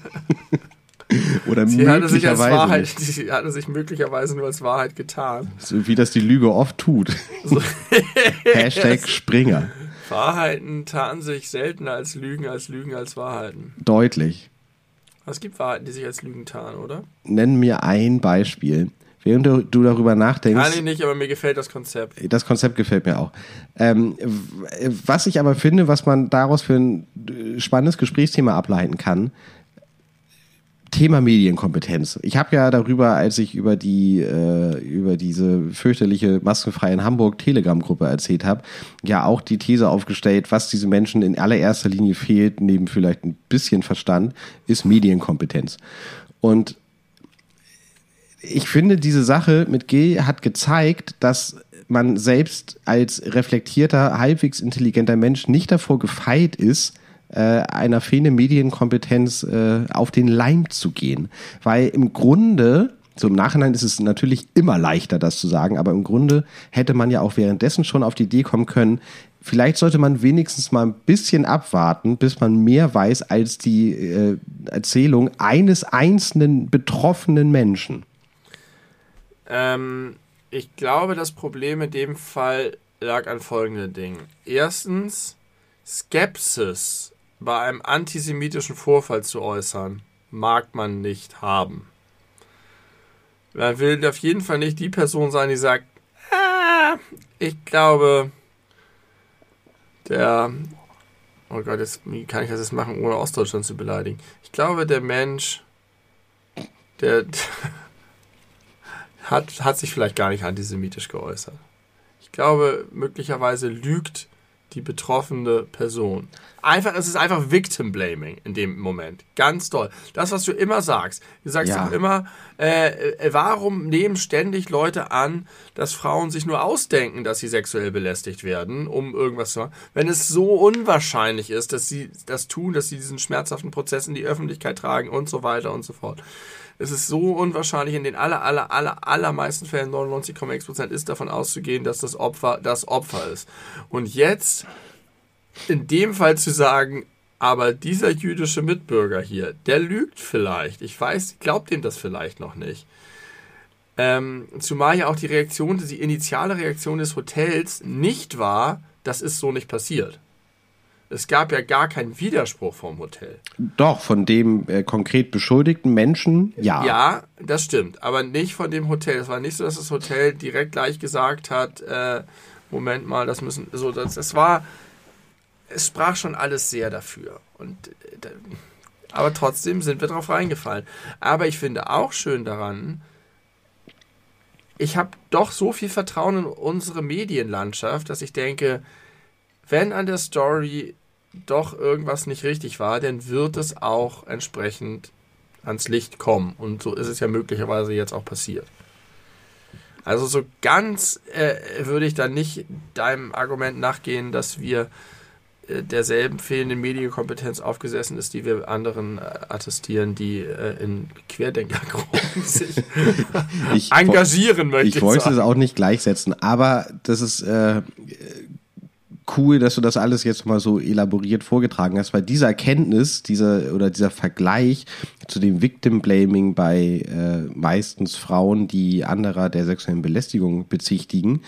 Oder
sie hatte sich als Wahrheit, sie hatte sich möglicherweise nur als Wahrheit getan.
So wie das die Lüge oft tut. So. Hashtag Springer.
Wahrheiten tarnen sich seltener als Lügen, als Lügen als Wahrheiten.
Deutlich.
Es gibt Wahrheiten, die sich als Lügen tarnen, oder?
Nenn mir ein Beispiel. Während du, du darüber nachdenkst.
Kann ich nicht, aber mir gefällt das Konzept.
Das Konzept gefällt mir auch. Ähm, was ich aber finde, was man daraus für ein spannendes Gesprächsthema ableiten kann, Thema Medienkompetenz. Ich habe ja darüber, als ich über die äh, über diese fürchterliche maskenfreie Hamburg Telegram-Gruppe erzählt habe, ja auch die These aufgestellt, was diese Menschen in allererster Linie fehlt, neben vielleicht ein bisschen Verstand, ist Medienkompetenz. Und ich finde, diese Sache mit G hat gezeigt, dass man selbst als reflektierter, halbwegs intelligenter Mensch nicht davor gefeit ist, äh, einer fehlenden Medienkompetenz äh, auf den Leim zu gehen. Weil im Grunde, so im Nachhinein ist es natürlich immer leichter, das zu sagen, aber im Grunde hätte man ja auch währenddessen schon auf die Idee kommen können, vielleicht sollte man wenigstens mal ein bisschen abwarten, bis man mehr weiß als die äh, Erzählung eines einzelnen betroffenen Menschen.
Ähm, ich glaube, das Problem in dem Fall lag an folgenden Dingen. Erstens, Skepsis bei einem antisemitischen Vorfall zu äußern, mag man nicht haben. Man will auf jeden Fall nicht die Person sein, die sagt, ah, ich glaube, der, oh Gott, jetzt, wie kann ich das jetzt machen, ohne Ostdeutschland zu beleidigen? Ich glaube, der Mensch, der, hat, hat sich vielleicht gar nicht antisemitisch geäußert. Ich glaube, möglicherweise lügt die betroffene Person. Einfach, es ist einfach Victim Blaming in dem Moment. Ganz toll. Das, was du immer sagst. Du sagst ja. auch immer, äh, äh, warum nehmen ständig Leute an, dass Frauen sich nur ausdenken, dass sie sexuell belästigt werden, um irgendwas zu machen, wenn es so unwahrscheinlich ist, dass sie das tun, dass sie diesen schmerzhaften Prozess in die Öffentlichkeit tragen und so weiter und so fort. Es ist so unwahrscheinlich, in den aller, aller, aller, allermeisten Fällen, 99,x ist davon auszugehen, dass das Opfer das Opfer ist. Und jetzt in dem Fall zu sagen, aber dieser jüdische Mitbürger hier, der lügt vielleicht. Ich weiß, glaubt ihm das vielleicht noch nicht. Ähm, zumal ja auch die Reaktion, die initiale Reaktion des Hotels nicht war, das ist so nicht passiert. Es gab ja gar keinen Widerspruch vom Hotel.
Doch, von dem äh, konkret beschuldigten Menschen, ja.
Ja, das stimmt, aber nicht von dem Hotel. Es war nicht so, dass das Hotel direkt gleich gesagt hat, äh, Moment mal, das müssen, so, das, das war, es sprach schon alles sehr dafür. Und, äh, aber trotzdem sind wir drauf reingefallen. Aber ich finde auch schön daran, ich habe doch so viel Vertrauen in unsere Medienlandschaft, dass ich denke, wenn an der Story doch irgendwas nicht richtig war, dann wird es auch entsprechend ans Licht kommen. Und so ist es ja möglicherweise jetzt auch passiert. Also so ganz äh, würde ich dann nicht deinem Argument nachgehen, dass wir derselben fehlenden Medienkompetenz aufgesessen ist, die wir anderen äh, attestieren, die äh, in Querdenkergruppen sich ich, engagieren möchten.
Ich wollte es auch nicht gleichsetzen, aber das ist äh, cool, dass du das alles jetzt mal so elaboriert vorgetragen hast, weil diese Erkenntnis, dieser oder dieser Vergleich zu dem Victim Blaming bei äh, meistens Frauen, die anderer der sexuellen Belästigung bezichtigen,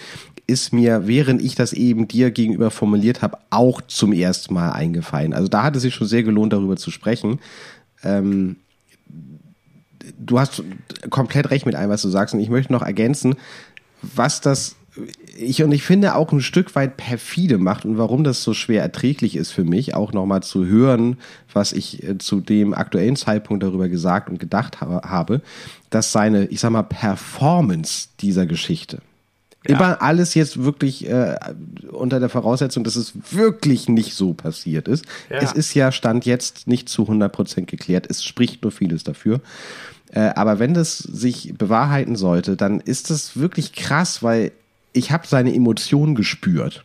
ist mir, während ich das eben dir gegenüber formuliert habe, auch zum ersten Mal eingefallen. Also da hat es sich schon sehr gelohnt, darüber zu sprechen. Ähm, du hast komplett recht mit allem, was du sagst. Und ich möchte noch ergänzen, was das ich und ich finde auch ein Stück weit perfide macht und warum das so schwer erträglich ist für mich, auch nochmal zu hören, was ich äh, zu dem aktuellen Zeitpunkt darüber gesagt und gedacht habe, dass seine, ich sag mal, Performance dieser Geschichte, ja. immer alles jetzt wirklich äh, unter der Voraussetzung, dass es wirklich nicht so passiert ist. Ja. Es ist ja Stand jetzt nicht zu 100 Prozent geklärt. Es spricht nur vieles dafür. Äh, aber wenn das sich bewahrheiten sollte, dann ist das wirklich krass, weil ich habe seine Emotionen gespürt.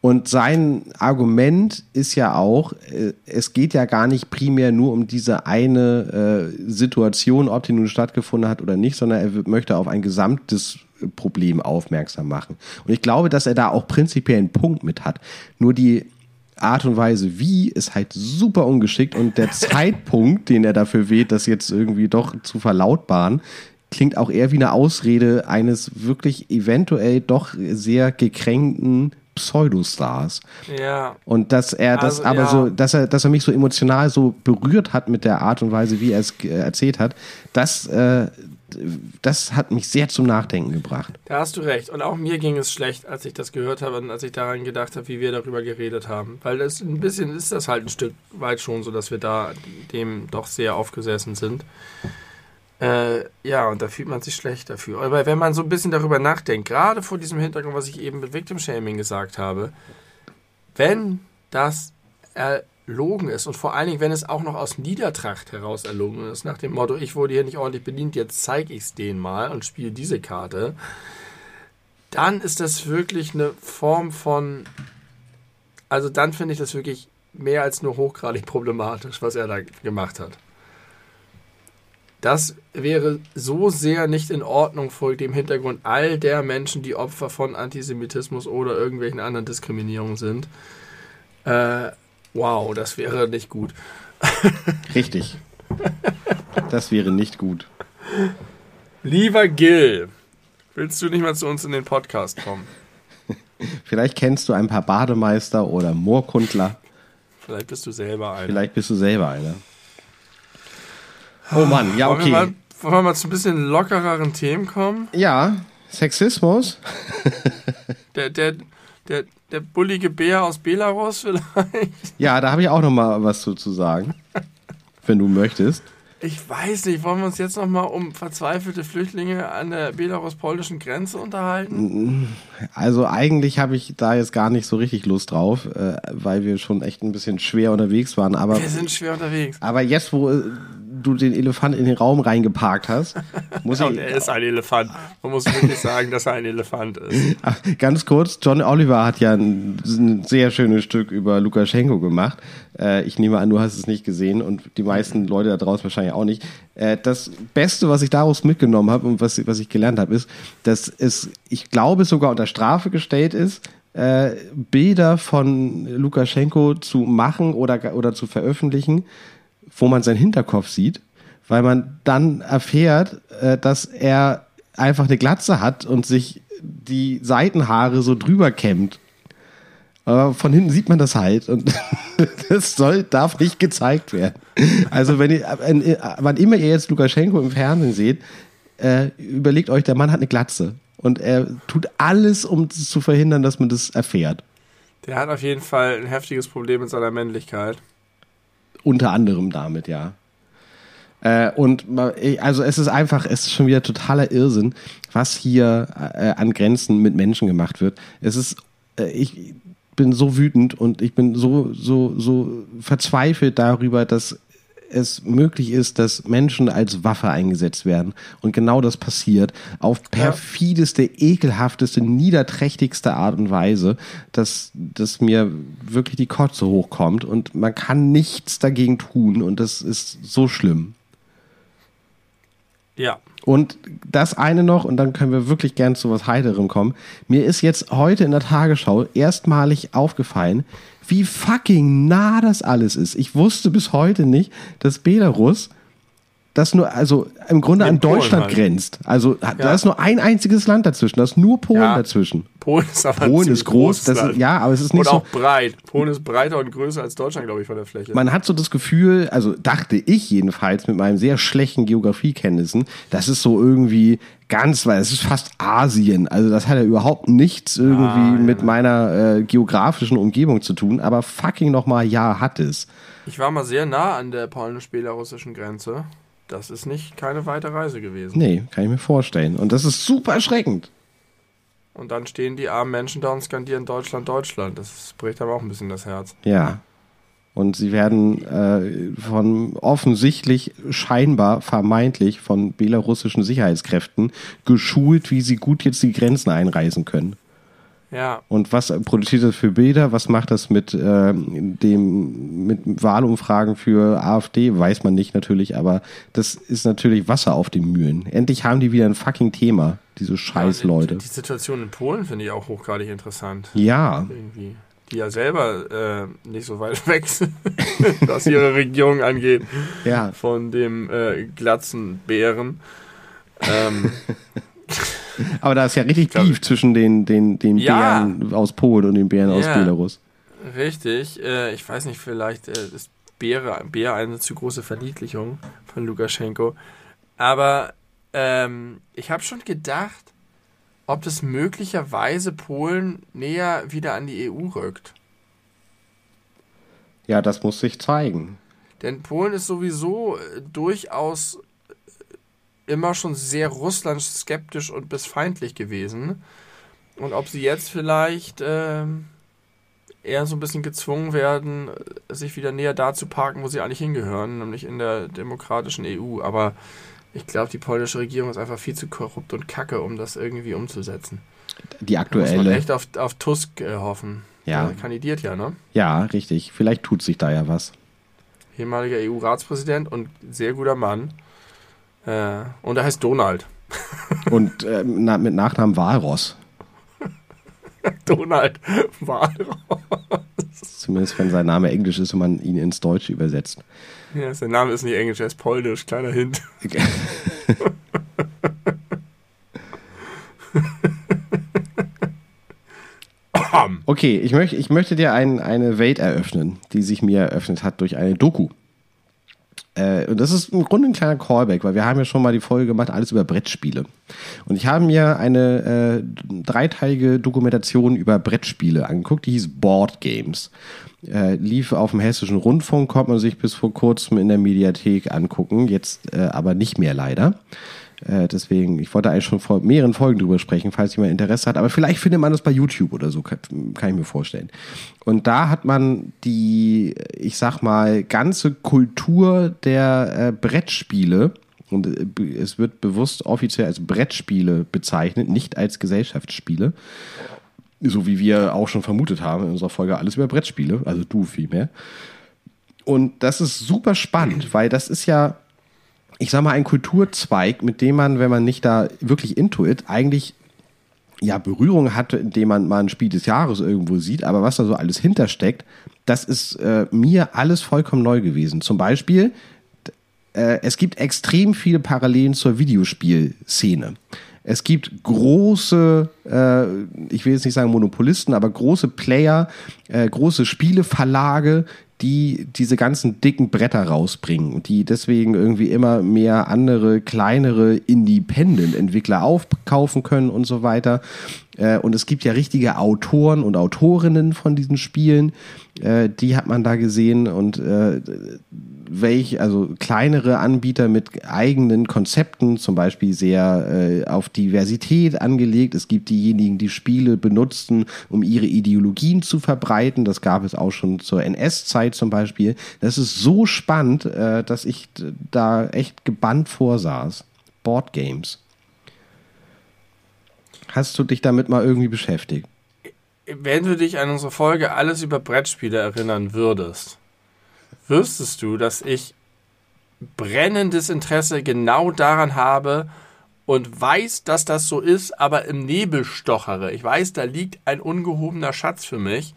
Und sein Argument ist ja auch, äh, es geht ja gar nicht primär nur um diese eine äh, Situation, ob die nun stattgefunden hat oder nicht, sondern er möchte auf ein gesamtes Problem aufmerksam machen. Und ich glaube, dass er da auch prinzipiell einen Punkt mit hat. Nur die Art und Weise, wie, ist halt super ungeschickt und der Zeitpunkt, den er dafür wählt, das jetzt irgendwie doch zu verlautbaren, klingt auch eher wie eine Ausrede eines wirklich eventuell doch sehr gekränkten Pseudostars.
Ja.
Und dass er das also, aber ja. so, dass er, dass er mich so emotional so berührt hat mit der Art und Weise, wie er es erzählt hat, das, äh, das hat mich sehr zum Nachdenken gebracht.
Da hast du recht. Und auch mir ging es schlecht, als ich das gehört habe und als ich daran gedacht habe, wie wir darüber geredet haben. Weil das ein bisschen ist das halt ein Stück weit schon so, dass wir da dem doch sehr aufgesessen sind. Äh, ja, und da fühlt man sich schlecht dafür. Aber wenn man so ein bisschen darüber nachdenkt, gerade vor diesem Hintergrund, was ich eben mit Victim Shaming gesagt habe, wenn das erlogen ist und vor allen Dingen, wenn es auch noch aus Niedertracht heraus erlogen ist, nach dem Motto, ich wurde hier nicht ordentlich bedient, jetzt zeige ich es denen mal und spiele diese Karte, dann ist das wirklich eine Form von, also dann finde ich das wirklich mehr als nur hochgradig problematisch, was er da gemacht hat. Das wäre so sehr nicht in Ordnung vor dem Hintergrund all der Menschen, die Opfer von Antisemitismus oder irgendwelchen anderen Diskriminierungen sind. Äh, wow, das wäre nicht gut.
Richtig. Das wäre nicht gut.
Lieber Gil, willst du nicht mal zu uns in den Podcast kommen?
Vielleicht kennst du ein paar Bademeister oder Moorkundler.
Vielleicht bist du selber einer.
Vielleicht bist du selber einer. Oh Mann, ja, okay.
Wollen wir, mal, wollen wir mal zu ein bisschen lockereren Themen kommen?
Ja, Sexismus.
der, der, der, der bullige Bär aus Belarus vielleicht?
Ja, da habe ich auch noch mal was zu, zu sagen, wenn du möchtest.
Ich weiß nicht, wollen wir uns jetzt noch mal um verzweifelte Flüchtlinge an der belarus-polnischen Grenze unterhalten?
Also eigentlich habe ich da jetzt gar nicht so richtig Lust drauf, äh, weil wir schon echt ein bisschen schwer unterwegs waren. Aber
wir sind schwer unterwegs.
Aber jetzt, wo du den Elefant in den Raum reingeparkt hast.
Muss ja, und er ist ein Elefant. Man muss wirklich sagen, dass er ein Elefant ist.
Ganz kurz, John Oliver hat ja ein, ein sehr schönes Stück über Lukaschenko gemacht. Äh, ich nehme an, du hast es nicht gesehen und die meisten Leute da draußen wahrscheinlich auch nicht. Äh, das Beste, was ich daraus mitgenommen habe und was, was ich gelernt habe, ist, dass es, ich glaube, sogar unter Strafe gestellt ist, äh, Bilder von Lukaschenko zu machen oder, oder zu veröffentlichen, wo man seinen Hinterkopf sieht, weil man dann erfährt, äh, dass er einfach eine Glatze hat und sich die Seitenhaare so drüber kämmt. Aber von hinten sieht man das halt und das soll, darf nicht gezeigt werden. Also wenn ihr, wann immer ihr jetzt Lukaschenko im Fernsehen seht, äh, überlegt euch, der Mann hat eine Glatze und er tut alles, um zu verhindern, dass man das erfährt.
Der hat auf jeden Fall ein heftiges Problem mit seiner Männlichkeit.
Unter anderem damit, ja. Äh, und also es ist einfach, es ist schon wieder totaler Irrsinn, was hier äh, an Grenzen mit Menschen gemacht wird. Es ist, äh, ich bin so wütend und ich bin so, so, so verzweifelt darüber, dass es möglich ist, dass Menschen als Waffe eingesetzt werden. Und genau das passiert auf perfideste, ekelhafteste, niederträchtigste Art und Weise, dass, dass mir wirklich die Kotze hochkommt und man kann nichts dagegen tun und das ist so schlimm.
Ja.
Und das eine noch, und dann können wir wirklich gern zu was Heiterem kommen. Mir ist jetzt heute in der Tagesschau erstmalig aufgefallen, wie fucking nah das alles ist. Ich wusste bis heute nicht, dass Belarus das nur, also im Grunde
Mit
an Deutschland
Polen halt.
grenzt. Also da
Ja.
ist nur ein einziges Land dazwischen, da ist nur Polen
Ja.
dazwischen.
Polen ist aber
Polen ist groß, das ist, ja, aber es ist nicht
Und
so.
auch breit. Polen ist breiter und größer als Deutschland, glaube ich, von der Fläche.
Man hat so das Gefühl, also dachte ich jedenfalls mit meinen sehr schlechten Geografiekenntnissen, das ist so irgendwie ganz, weil es ist fast Asien. Also das hat ja überhaupt nichts irgendwie
Ah, ja.
mit meiner äh, geografischen Umgebung zu tun, aber fucking nochmal ja hat es.
Ich war mal sehr nah an der polnisch-belarussischen Grenze. Das ist nicht keine weite Reise gewesen.
Nee, kann ich mir vorstellen. Und das ist super erschreckend.
Und dann stehen die armen Menschen da und skandieren Deutschland, Deutschland. Das bricht aber auch ein bisschen das Herz.
Ja. Und sie werden äh, von offensichtlich, scheinbar, vermeintlich von belarussischen Sicherheitskräften geschult, wie sie gut jetzt die Grenzen einreisen können.
Ja,
Und was produziert das für Bilder? Was macht das mit ähm, dem mit Wahlumfragen für AfD? Weiß man nicht natürlich, aber das ist natürlich Wasser auf den Mühlen. Endlich haben die wieder ein fucking Thema, diese scheiß Leute.
Die, die Situation in Polen finde ich auch hochgradig interessant.
Ja,
Irgendwie. Die ja selber äh, nicht so weit weg sind, was ihre Regierung angeht,
ja.
von dem äh, Glatzenbären. Ähm,
Aber da ist ja richtig Beef zwischen den, den, den
Ja.
Bären aus Polen und den Bären aus
Ja.
Belarus.
Richtig, äh, ich weiß nicht, vielleicht äh, ist Bär, Bär eine zu große Verniedlichung von Lukaschenko. Aber ähm, ich habe schon gedacht, ob das möglicherweise Polen näher wieder an die EU rückt.
Ja, das muss sich zeigen.
Denn Polen ist sowieso äh, durchaus immer schon sehr russlandskeptisch und bis feindlich gewesen. Und ob sie jetzt vielleicht ähm, eher so ein bisschen gezwungen werden, äh, sich wieder näher da zu parken, wo sie eigentlich hingehören, nämlich in der demokratischen EU. Aber ich glaube, die polnische Regierung ist einfach viel zu korrupt und kacke, um das irgendwie umzusetzen.
Die
Da muss man
aktuelle.
echt auf, auf Tusk äh, hoffen.
Ja.
Der kandidiert ja, ne?
Ja, richtig. Vielleicht tut sich da ja was.
ehemaliger EU-Ratspräsident und sehr guter Mann. Äh, und er heißt Donald.
Und ähm, na, mit Nachnamen Walross.
Donald Walross.
Zumindest wenn sein Name Englisch ist und man ihn ins Deutsche übersetzt.
Ja, sein Name ist nicht englisch, er ist polnisch. Kleiner Hint.
Okay, ich, möcht, ich möchte dir ein, eine Welt eröffnen, die sich mir eröffnet hat durch eine Doku. Äh, und das ist im Grunde ein kleiner Callback, weil wir haben ja schon mal die Folge gemacht, alles über Brettspiele. Und ich habe mir eine äh, dreiteilige Dokumentation über Brettspiele angeguckt, die hieß Board Games. Äh, lief auf dem Hessischen Rundfunk, konnte man sich bis vor kurzem in der Mediathek angucken, jetzt äh, aber nicht mehr leider. Äh, deswegen, ich wollte eigentlich schon vor mehreren Folgen drüber sprechen, falls jemand Interesse hat. Aber vielleicht findet man das bei YouTube oder so, kann, kann ich mir vorstellen. Und da hat man die, ich sag mal, ganze Kultur der äh, Brettspiele, und äh, es wird bewusst offiziell als Brettspiele bezeichnet, nicht als Gesellschaftsspiele. So wie wir auch schon vermutet haben in unserer Folge alles über Brettspiele, also du vielmehr. Und das ist super spannend, weil das ist ja ich sag mal, ein Kulturzweig, mit dem man, wenn man nicht da wirklich intuit, eigentlich ja Berührung hatte, indem man mal ein Spiel des Jahres irgendwo sieht, aber was da so alles hintersteckt, das ist äh, mir alles vollkommen neu gewesen. Zum Beispiel, äh, es gibt extrem viele Parallelen zur Videospielszene. Es gibt große, äh, ich will jetzt nicht sagen Monopolisten, aber große Player, äh, große Spieleverlage, die diese ganzen dicken Bretter rausbringen und die deswegen irgendwie immer mehr andere, kleinere Independent-Entwickler aufkaufen können und so weiter. Äh, und es gibt ja richtige Autoren und Autorinnen von diesen Spielen, äh, die hat man da gesehen und äh, welch, also kleinere Anbieter mit eigenen Konzepten, zum Beispiel sehr äh, auf Diversität angelegt. Es gibt diejenigen, die Spiele benutzen, um ihre Ideologien zu verbreiten. Das gab es auch schon zur NS-Zeit zum Beispiel. Das ist so spannend, äh, dass ich da echt gebannt vorsaß. Board Games. Hast du dich damit mal irgendwie beschäftigt?
Wenn du dich an unsere Folge alles über Brettspiele erinnern würdest, wüsstest du, dass ich brennendes Interesse genau daran habe und weiß, dass das so ist, aber im Nebel stochere. Ich weiß, da liegt ein ungehobener Schatz für mich.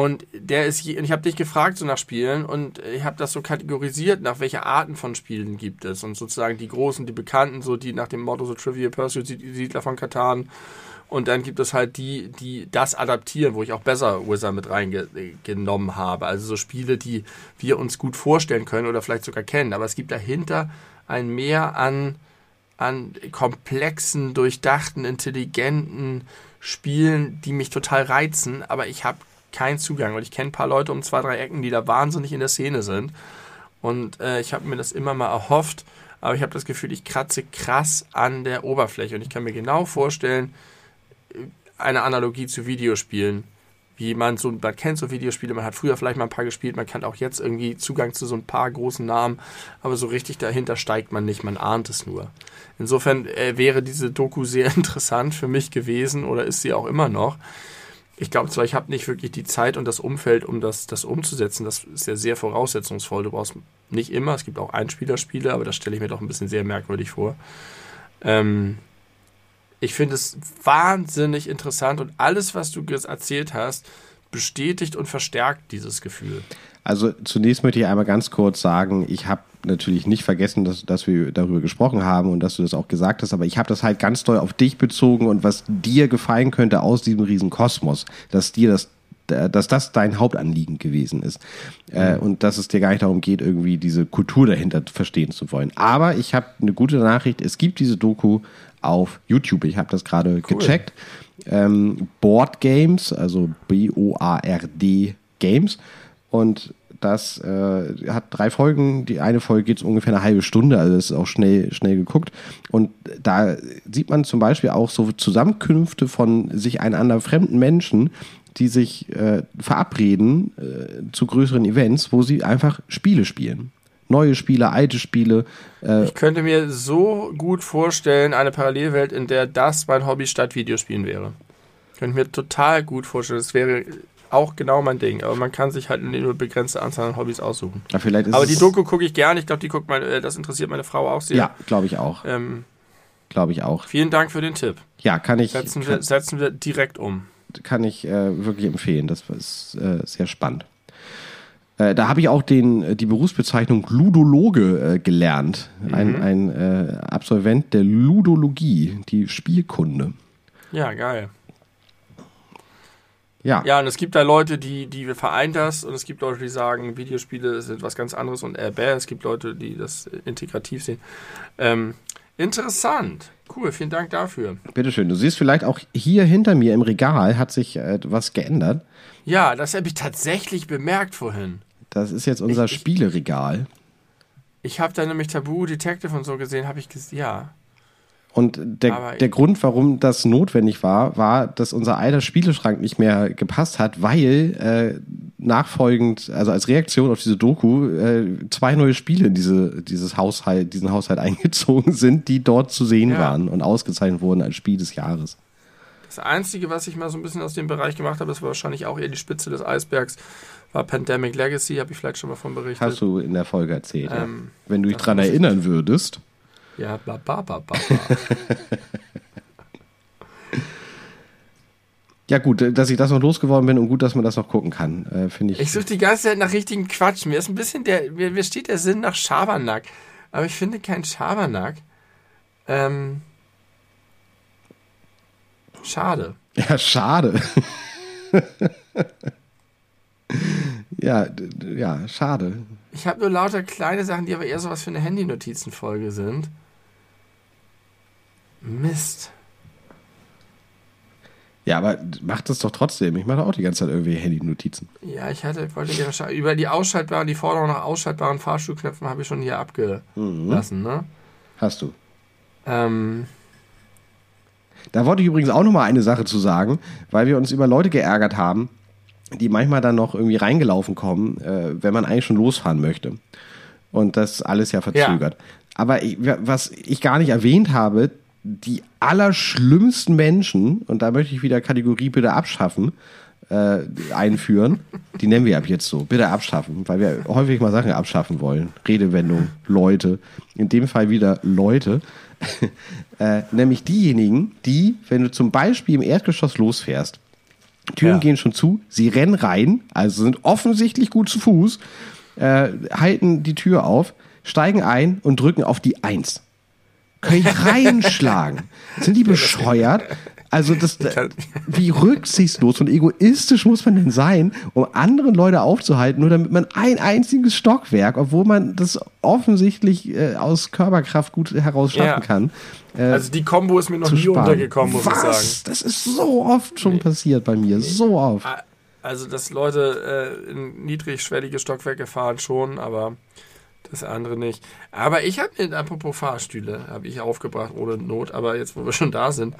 Und der ist, ich habe dich gefragt so nach Spielen und ich habe das so kategorisiert, nach welche Arten von Spielen gibt es und sozusagen die großen, die bekannten, so die nach dem Motto so Trivial Pursuit, Siedler von Katan und dann gibt es halt die, die das adaptieren, wo ich auch besser Wizard mit reingenommen habe. Also so Spiele, die wir uns gut vorstellen können oder vielleicht sogar kennen. Aber es gibt dahinter ein Mehr an, an komplexen, durchdachten, intelligenten Spielen, die mich total reizen. Aber ich habe keinen Zugang, weil ich kenne ein paar Leute um zwei, drei Ecken, die da wahnsinnig in der Szene sind. Und äh, ich habe mir das immer mal erhofft, aber ich habe das Gefühl, ich kratze krass an der Oberfläche. Und ich kann mir genau vorstellen, eine Analogie zu Videospielen. Wie man so, man kennt so Videospiele, man hat früher vielleicht mal ein paar gespielt, man kann auch jetzt irgendwie Zugang zu so ein paar großen Namen, aber so richtig dahinter steigt man nicht, man ahnt es nur. Insofern äh, wäre diese Doku sehr interessant für mich gewesen oder ist sie auch immer noch. Ich glaube zwar, ich habe nicht wirklich die Zeit und das Umfeld, um das, das umzusetzen. Das ist ja sehr voraussetzungsvoll. Du brauchst nicht immer, es gibt auch Einspielerspiele, aber das stelle ich mir doch ein bisschen sehr merkwürdig vor. Ähm, ich finde es wahnsinnig interessant und alles, was du erzählt hast, bestätigt und verstärkt dieses Gefühl.
Also zunächst möchte ich einmal ganz kurz sagen, ich habe natürlich nicht vergessen, dass, dass wir darüber gesprochen haben und dass du das auch gesagt hast, aber ich habe das halt ganz doll auf dich bezogen und was dir gefallen könnte aus diesem riesen Kosmos, dass dir das dass das dein Hauptanliegen gewesen ist. Äh, mhm. und dass es dir gar nicht darum geht, irgendwie diese Kultur dahinter verstehen zu wollen. Aber ich habe eine gute Nachricht. Es gibt diese Doku auf YouTube. Ich habe das gerade cool. gecheckt. Ähm, Board Games, also B-O-A-R-D Games. Und das äh, hat drei Folgen. Die eine Folge geht ungefähr eine halbe Stunde, also ist auch schnell, schnell geguckt. Und da sieht man zum Beispiel auch so Zusammenkünfte von sich einander fremden Menschen, die sich äh, verabreden äh, zu größeren Events, wo sie einfach Spiele spielen neue Spiele, alte Spiele.
Äh ich könnte mir so gut vorstellen, eine Parallelwelt, in der das mein Hobby statt Videospielen wäre. Ich könnte mir total gut vorstellen. Das wäre auch genau mein Ding. Aber man kann sich halt eine nur begrenzte Anzahl an Hobbys aussuchen.
Ja,
Aber die Doku gucke ich gerne. Ich glaube, die guckt meine, äh, das interessiert meine Frau auch sehr.
Ja, glaube ich auch. Ähm, glaube ich auch.
Vielen Dank für den Tipp.
Ja, kann ich.
Setzen,
kann,
wir, setzen wir direkt um.
Kann ich äh, wirklich empfehlen. Das ist äh, sehr spannend. Äh, da habe ich auch den, äh, die Berufsbezeichnung Ludologe gelernt. Mhm. Ein, ein Absolvent der Ludologie, die Spielkunde.
Ja, geil. Ja. Ja, und es gibt da Leute, die, die vereint das und es gibt Leute, die sagen, Videospiele sind was ganz anderes und äh, bäh. Es gibt Leute, die das integrativ sehen. Ähm, interessant. Cool, vielen Dank dafür.
Bitteschön. Du siehst vielleicht auch hier hinter mir im Regal hat sich äh, was geändert.
Ja, das habe ich tatsächlich bemerkt vorhin.
Das ist jetzt unser ich, Spieleregal.
Ich habe da nämlich Tabu Detective und so gesehen, habe ich gesehen, ja.
Und der, der Grund, warum das notwendig war, war, dass unser alter Spieleschrank nicht mehr gepasst hat, weil äh, nachfolgend, also als Reaktion auf diese Doku, äh, zwei neue Spiele in diese, dieses Haushalt, diesen Haushalt eingezogen sind, die dort zu sehen ja. waren und ausgezeichnet wurden als Spiel des Jahres.
Das Einzige, was ich mal so ein bisschen aus dem Bereich gemacht habe, das war wahrscheinlich auch eher die Spitze des Eisbergs, war Pandemic Legacy, habe ich vielleicht schon mal von berichtet.
Hast du in der Folge erzählt, ähm, ja. Wenn du dich dran erinnern würdest.
Ja, ba, ba, ba, ba.
Ja, gut, dass ich das noch losgeworden bin und gut, dass man das noch gucken kann, äh, finde ich.
Ich suche die ganze Zeit nach richtigen Quatsch. Mir ist ein bisschen der, mir, mir steht der Sinn nach Schabernack. Aber ich finde keinen Schabernack. Ähm, schade.
Ja, schade. ja, ja, schade.
Ich habe nur lauter kleine Sachen, die aber eher sowas für eine Handy-Notizenfolge sind. Mist.
Ja, aber mach das doch trotzdem. Ich mache auch die ganze Zeit irgendwie Handy-Notizen.
Ja, ich hatte, wollte gerne über die ausschaltbaren, die Forderung nach ausschaltbaren Fahrstuhlknöpfen habe ich schon hier abgelassen, mhm. ne?
Hast du. Ähm. Da wollte ich übrigens auch noch mal eine Sache zu sagen, weil wir uns über Leute geärgert haben, die manchmal dann noch irgendwie reingelaufen kommen, äh, wenn man eigentlich schon losfahren möchte. Und das alles ja verzögert. Ja. Aber ich, was ich gar nicht erwähnt habe, die allerschlimmsten Menschen, und da möchte ich wieder Kategorie bitte abschaffen, äh, einführen. Die nennen wir ab jetzt so. Bitte abschaffen, weil wir häufig mal Sachen abschaffen wollen. Redewendung, Leute. In dem Fall wieder Leute. äh, nämlich diejenigen, die, wenn du zum Beispiel im Erdgeschoss losfährst, Türen
Ja.
gehen schon zu, sie rennen rein, also sind offensichtlich gut zu Fuß, äh, halten die Tür auf, steigen ein und drücken auf die Eins. Können ich reinschlagen. Sind die bescheuert? Also das, wie rücksichtslos und egoistisch muss man denn sein, um anderen Leute aufzuhalten, nur damit man ein einziges Stockwerk, obwohl man das offensichtlich äh, aus Körperkraft gut heraus schaffen
Ja.
kann, äh,
Also die Kombo ist mir noch nie
sparen.
untergekommen, muss
Was?
ich sagen.
Das ist so oft schon passiert bei mir, so oft.
Also, dass Leute äh, in niedrigschwellige Stockwerke fahren schon, aber das andere nicht. Aber ich habe mir, apropos Fahrstühle, habe ich aufgebracht ohne Not, aber jetzt, wo wir schon da sind,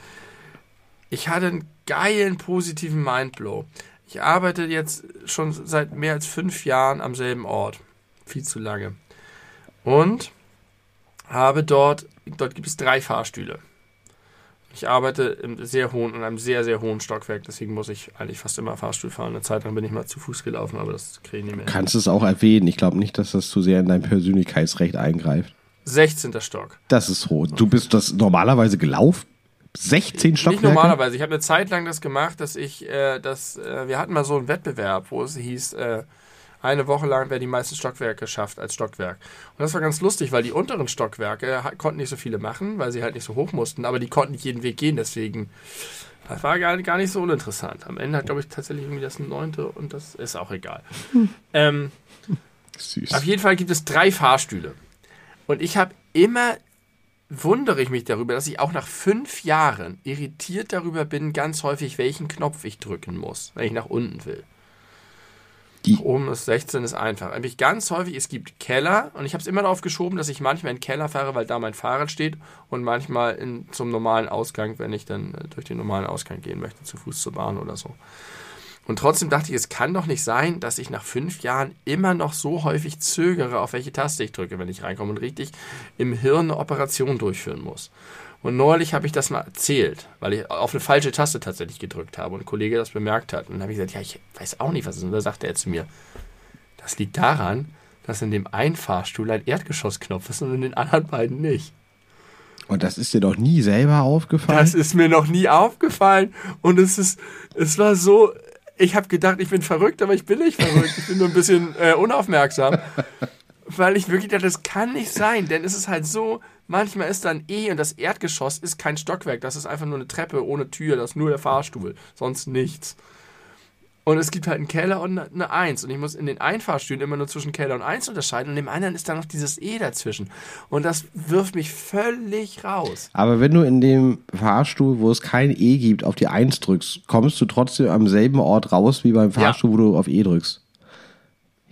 ich hatte einen geilen, positiven Mindblow. Ich arbeite jetzt schon seit mehr als fünf Jahren am selben Ort. Viel zu lange. Und habe dort, dort gibt es drei Fahrstühle. Ich arbeite im sehr hohen, in einem sehr, sehr hohen Stockwerk, deswegen muss ich eigentlich fast immer Fahrstuhl fahren. Eine Zeit lang bin ich mal zu Fuß gelaufen, aber das kriege ich nicht mehr. hin.
Kannst es auch erwähnen. Ich glaube nicht, dass das zu sehr in dein Persönlichkeitsrecht eingreift.
16. Stock.
Das ist hoch. Du bist das normalerweise gelaufen? 16 Stockwerke?
Nicht normalerweise. Ich habe eine Zeit lang das gemacht, dass ich, äh, dass, äh, wir hatten mal so einen Wettbewerb, wo es hieß, äh, eine Woche lang, wer die meisten Stockwerke schafft als Stockwerk. Und das war ganz lustig, weil die unteren Stockwerke konnten nicht so viele machen, weil sie halt nicht so hoch mussten, aber die konnten nicht jeden Weg gehen, deswegen, das war gar, gar nicht so uninteressant. Am Ende hat, glaube ich, tatsächlich irgendwie das neunte und das ist auch egal. Ähm,
Süß.
auf jeden Fall gibt es drei Fahrstühle. Und ich habe immer, wundere ich mich darüber, dass ich auch nach fünf Jahren irritiert darüber bin, ganz häufig, welchen Knopf ich drücken muss, wenn ich nach unten will.
Die-
Nach oben ist 16 ist einfach. Nämlich ganz häufig, es gibt Keller und ich habe es immer darauf geschoben, dass ich manchmal in den Keller fahre, weil da mein Fahrrad steht und manchmal in, zum normalen Ausgang, wenn ich dann äh, durch den normalen Ausgang gehen möchte, zu Fuß zur Bahn oder so. Und trotzdem dachte ich, es kann doch nicht sein, dass ich nach fünf Jahren immer noch so häufig zögere, auf welche Taste ich drücke, wenn ich reinkomme und richtig im Hirn eine Operation durchführen muss. Und neulich habe ich das mal erzählt, weil ich auf eine falsche Taste tatsächlich gedrückt habe und ein Kollege das bemerkt hat. Und dann habe ich gesagt, ja, ich weiß auch nicht, was es ist. Und da sagte er zu mir, das liegt daran, dass in dem einen Fahrstuhl ein Erdgeschossknopf ist und in den anderen beiden nicht.
Und das ist dir doch nie selber aufgefallen?
Das ist mir noch nie aufgefallen. Und es ist, es war so, ich habe gedacht, ich bin verrückt, aber ich bin nicht verrückt. Ich bin nur ein bisschen äh, unaufmerksam. Weil ich wirklich dachte, das kann nicht sein. Denn es ist halt so, manchmal ist dann eh und das Erdgeschoss ist kein Stockwerk. Das ist einfach nur eine Treppe ohne Tür. Das ist nur der Fahrstuhl. Sonst nichts. Und es gibt halt einen Keller und eine- eine Eins. Und ich muss in den Einfahrstühlen immer nur zwischen Keller und Eins unterscheiden. Und dem anderen ist dann noch dieses E dazwischen. Und das wirft mich völlig raus.
Aber wenn du in dem Fahrstuhl, wo es kein E gibt, auf die 1 drückst, kommst du trotzdem am selben Ort raus wie beim Fahrstuhl, wo du auf E drückst.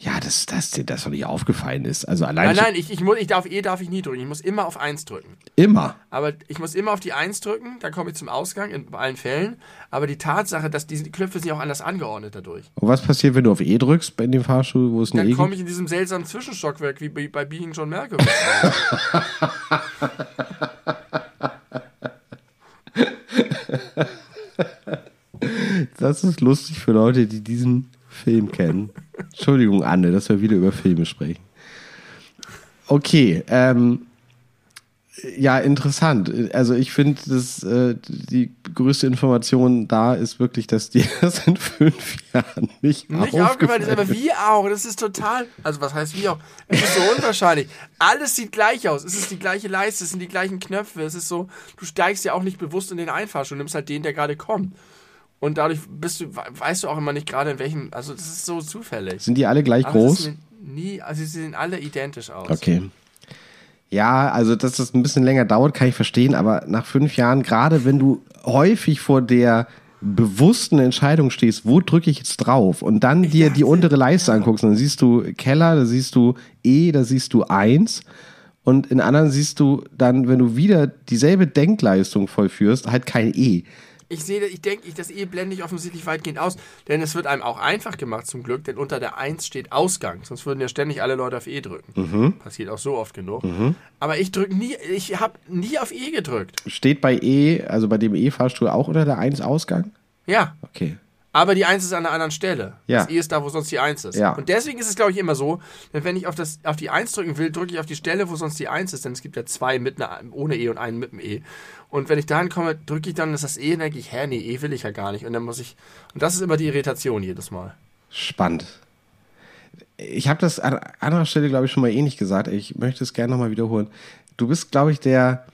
Ja, dass das dir das doch nicht aufgefallen ist. Also allein
Nein, nein, ich, ich, muss, ich darf E darf ich nie drücken. Ich muss immer auf 1 drücken.
immer.
Aber ich muss immer auf die 1 drücken, dann komme ich zum Ausgang in allen Fällen. Aber die Tatsache, dass diese Knöpfe sind ja auch anders angeordnet dadurch.
Und was passiert, wenn du auf E drückst in dem Fahrstuhl, wo es ein
Dann
E
komme
gibt?
ich in diesem seltsamen Zwischenstockwerk wie bei, bei Being John Malkovich.
Das ist lustig für Leute, die diesen Film kennen. Entschuldigung, Anne, dass wir wieder über Filme sprechen. Okay, ähm, ja, interessant. Also ich finde, dass äh, die größte Information da ist wirklich, dass dir das in fünf Jahren nicht,
Nicht
aufgefallen
ist, aber wie auch. Das ist total. Also, was heißt wie auch? Es ist so unwahrscheinlich. Alles sieht gleich aus. Es ist die gleiche Leiste, es sind die gleichen Knöpfe. Es ist so, du steigst ja auch nicht bewusst in den Einfahrstuhl, du nimmst halt den, der gerade kommt. Und dadurch bist du, weißt du auch immer nicht gerade in welchem. Also, das ist so zufällig.
Sind die alle gleich
ist
groß?
Nie, also, sie sehen alle identisch aus.
Okay. Ja, also dass das ein bisschen länger dauert, kann ich verstehen, aber nach fünf Jahren, gerade wenn du häufig vor der bewussten Entscheidung stehst, wo drücke ich jetzt drauf und dann dir die untere Leiste anguckst, dann siehst du Keller, da siehst du E, da siehst du eins und in anderen siehst du dann, wenn du wieder dieselbe Denkleistung vollführst, halt kein E.
Ich sehe, ich denke, ich, das E blende ich offensichtlich weitgehend aus, denn es wird einem auch einfach gemacht zum Glück, denn unter der 1 steht Ausgang, sonst würden ja ständig alle Leute auf E drücken.
Mhm.
Passiert auch so oft genug. Aber ich drücke nie, ich habe nie auf E gedrückt.
Steht bei E, also bei dem E-Fahrstuhl auch unter der eins Ausgang?
Ja,
Okay.
Aber die 1 ist an einer anderen Stelle.
Ja.
Das E ist da, wo sonst die 1 ist.
Ja.
Und deswegen ist es, glaube ich, immer so, wenn ich auf, das, auf die 1 drücken will, drücke ich auf die Stelle, wo sonst die 1 ist, denn es gibt ja zwei mit einer, ohne E und einen mit dem E. Und wenn ich dahin komme, drücke ich dann das E und denke ich, hä, nee, E will ich ja gar nicht. Und dann muss ich, und das ist immer die Irritation jedes Mal.
Spannend. Ich habe das an anderer Stelle, glaube ich, schon mal ähnlich gesagt. Ich möchte es gerne nochmal wiederholen. Du bist, glaube ich, der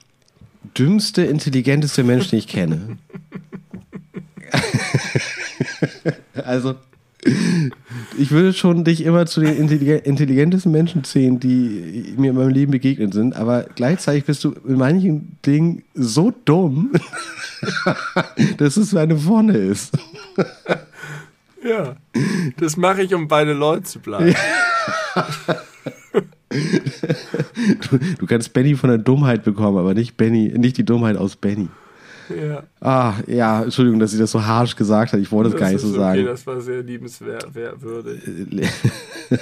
dümmste, intelligenteste Mensch, den ich kenne. also, ich würde schon dich immer zu den intelligen- intelligentesten Menschen zählen, die mir in meinem Leben begegnet sind, aber gleichzeitig bist du in manchen Dingen so dumm, dass es eine Wonne ist.
Ja. Das mache ich, um bei den Leuten zu bleiben.
Du, du kannst Benny von der Dummheit bekommen, aber nicht Benny, nicht die Dummheit aus Benny.
Ja.
Ah, ja, Entschuldigung, dass ich das so harsch gesagt habe. Ich wollte es gar nicht so
okay,
sagen.
das war sehr liebenswert, wer, würdig.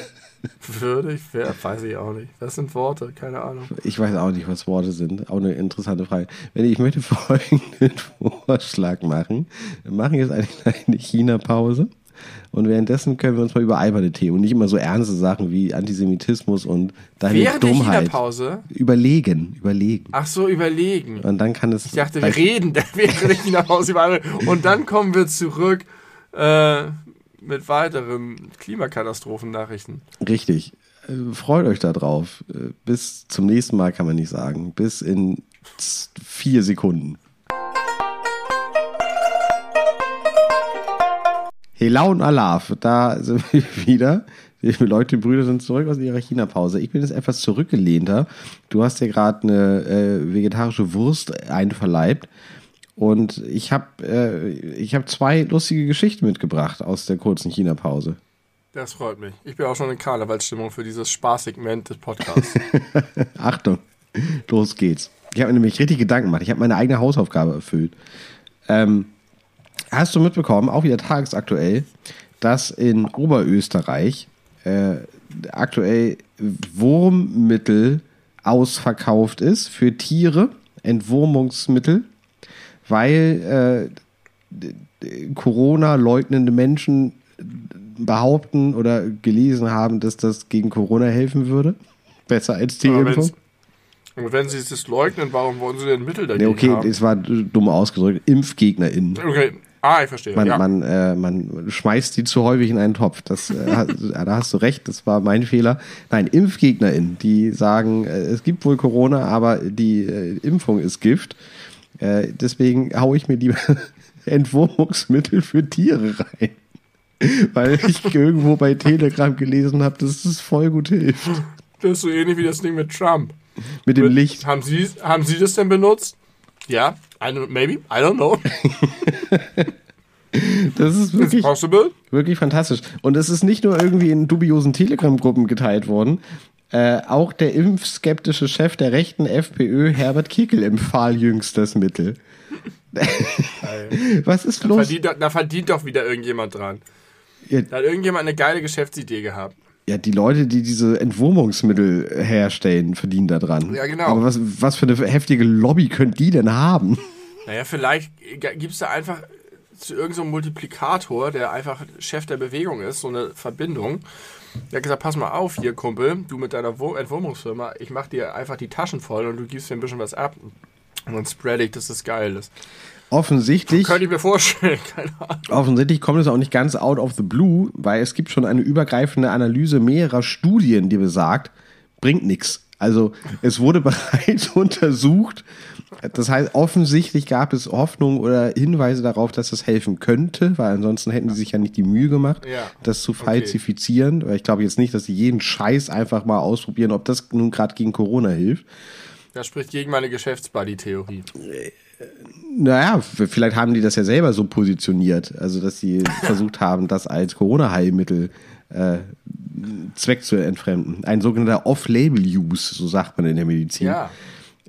Würdig? Wer, weiß ich auch nicht. Das sind Worte, keine Ahnung.
Ich weiß auch nicht, was Worte sind. Auch eine interessante Frage. Wenn ich möchte folgenden Vorschlag machen. Wir machen jetzt eine kleine China-Pause. Und währenddessen können wir uns mal über alberne Themen und nicht immer so ernste Sachen wie Antisemitismus und deine
Während
Dummheit
China-Pause?
überlegen, überlegen.
Ach so, überlegen.
Und dann kann es.
Ich dachte, wir reden während der China-Pause über. Und dann kommen wir zurück äh, mit weiteren Klimakatastrophen-Nachrichten.
Richtig. Äh, Freut euch da drauf. Äh, Bis zum nächsten Mal kann man nicht sagen. Bis in vier Sekunden. Hela und Alaf, da sind wir wieder. Die Leute, die Brüder sind zurück aus ihrer China-Pause. Ich bin jetzt etwas zurückgelehnter. Du hast dir gerade eine äh, vegetarische Wurst einverleibt. Und ich habe äh, ich hab zwei lustige Geschichten mitgebracht aus der kurzen China-Pause.
Das freut mich. Ich bin auch schon in Karnevalsstimmung für dieses Spaßsegment des Podcasts.
Achtung, los geht's. Ich habe mir nämlich richtig Gedanken gemacht. Ich habe meine eigene Hausaufgabe erfüllt. Ähm, hast du mitbekommen, auch wieder tagesaktuell, dass in Oberösterreich äh, aktuell Wurmmittel ausverkauft ist für Tiere, Entwurmungsmittel, weil äh, Corona-leugnende Menschen behaupten oder gelesen haben, dass das gegen Corona helfen würde. Besser als die
Aber
Impfung.
Und wenn sie es leugnen, warum wollen sie denn Mittel dagegen
Nee, okay,
haben?
es war dumm ausgedrückt. ImpfgegnerInnen.
Okay, ah, ich verstehe.
Man,
ja.
man, äh, man schmeißt die zu häufig in einen Topf. Das, äh, da hast du recht, das war mein Fehler. Nein, ImpfgegnerInnen, die sagen, äh, es gibt wohl Corona, aber die äh, Impfung ist Gift. Äh, deswegen haue ich mir lieber Entwurmungsmittel für Tiere rein. Weil ich irgendwo bei Telegram gelesen habe, dass es voll gut hilft.
Das ist so ähnlich wie das Ding mit Trump.
Mit dem
Mit-
Licht.
Haben Sie, haben Sie das denn benutzt? Ja, don't, maybe, I don't know.
Das ist wirklich.
possible.
Wirklich fantastisch. Und es ist nicht nur irgendwie in dubiosen Telegram-Gruppen geteilt worden. Äh, auch der impfskeptische Chef der rechten FPÖ, Herbert Kickel, empfahl jüngst das Mittel. Was ist los?
Verdient, doch- da verdient doch wieder irgendjemand dran.
Ja,
Da hat irgendjemand eine geile Geschäftsidee gehabt.
Ja, die Leute, die diese Entwurmungsmittel herstellen, verdienen da dran.
Ja, genau.
Aber was, was für eine heftige Lobby können die denn haben?
Naja, vielleicht gibt es da einfach zu irgendeinem so Multiplikator, der einfach Chef der Bewegung ist, so eine Verbindung. Der hat gesagt, pass mal auf hier, Kumpel, du mit deiner Entwurmungsfirma, ich mach dir einfach die Taschen voll und du gibst dir ein bisschen was ab. Und dann spread ich, dass das geil ist.
Offensichtlich,
Könnte ich mir vorstellen, keine Ahnung.
offensichtlich kommt es auch nicht ganz out of the blue, weil es gibt schon eine übergreifende Analyse mehrerer Studien, die besagt, bringt nichts. Also es wurde bereits untersucht. Das heißt, offensichtlich gab es Hoffnung oder Hinweise darauf, dass das helfen könnte, weil ansonsten hätten sie sich ja nicht die Mühe gemacht,
Ja.
das zu falsifizieren. Weil ich glaube jetzt nicht, dass sie jeden Scheiß einfach mal ausprobieren, ob das nun gerade gegen Corona hilft.
Das spricht gegen meine Geschäftsbuddy-Theorie.
Naja, vielleicht haben die das ja selber so positioniert, also dass sie versucht haben, das als Corona-Heilmittel äh, Zweck zu entfremden. Ein sogenannter Off-Label-Use, so sagt man in der Medizin.
Ja.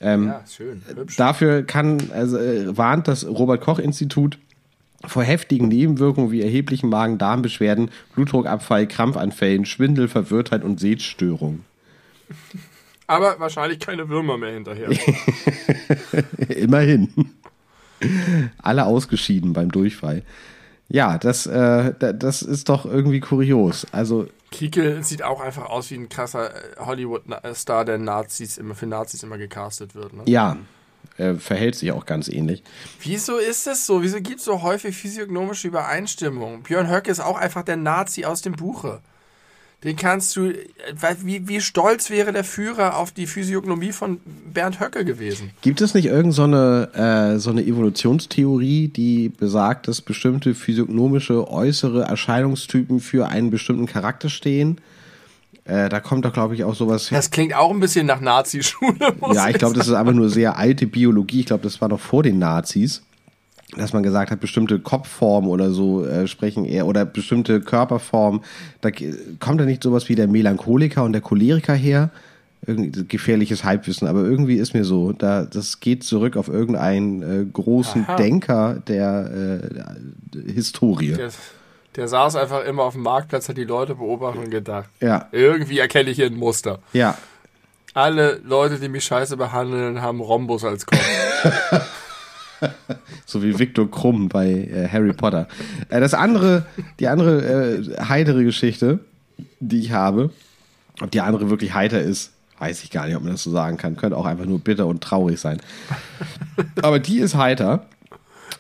Ähm,
ja, schön. Hübsch.
Dafür kann, also, äh, warnt das Robert-Koch-Institut vor heftigen Nebenwirkungen wie erheblichen Magen-Darm-Beschwerden, Blutdruckabfall, Krampfanfällen, Schwindel, Verwirrtheit und Sehstörung.
Aber wahrscheinlich keine Würmer mehr hinterher.
Immerhin. Alle ausgeschieden beim Durchfall. Ja, das, äh, das ist doch irgendwie kurios. Also
Kiekel sieht auch einfach aus wie ein krasser äh, Hollywood-Star, der Nazis immer für Nazis immer gecastet wird. Ne?
ja, er verhält sich auch ganz ähnlich.
Wieso ist das so? Wieso gibt es so häufig physiognomische Übereinstimmungen? Björn Höcke ist auch einfach der Nazi aus dem Buche. Den kannst du, äh, wie, wie stolz wäre der Führer auf die Physiognomie von Bernd Höcke gewesen?
Gibt es nicht irgend so eine, äh, so eine Evolutionstheorie, die besagt, dass bestimmte physiognomische äußere Erscheinungstypen für einen bestimmten Charakter stehen? Äh, da kommt doch, glaube ich, auch sowas
Das klingt auch ein bisschen nach Nazi-Schule.
Ja, ich glaube, das ist einfach nur sehr alte Biologie. Ich glaube, das war noch vor den Nazis, dass man gesagt hat, bestimmte Kopfformen oder so äh, sprechen eher oder bestimmte Körperformen. Da kommt da nicht sowas wie der Melancholiker und der Choleriker her. Irgendwie gefährliches Halbwissen, aber irgendwie ist mir so, da das geht zurück auf irgendeinen äh, großen
Aha.
Denker der äh, Historie.
Der, der saß einfach immer auf dem Marktplatz, hat die Leute beobachtet und gedacht,
Ja,
irgendwie erkenne ich hier ein Muster.
ja,
Alle Leute, die mich scheiße behandeln, haben Rhombus als Kopf.
So wie Viktor Krumm bei äh, Harry Potter. Äh, das andere, die andere äh, heitere Geschichte, die ich habe, ob die andere wirklich heiter ist, weiß ich gar nicht, ob man das so sagen kann. Könnte auch einfach nur bitter und traurig sein. Aber die ist heiter.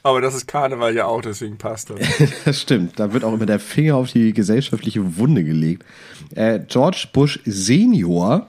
Aber das ist Karneval ja auch, deswegen passt das.
Das stimmt. Da wird auch immer der Finger auf die gesellschaftliche Wunde gelegt. Äh, George Bush Senior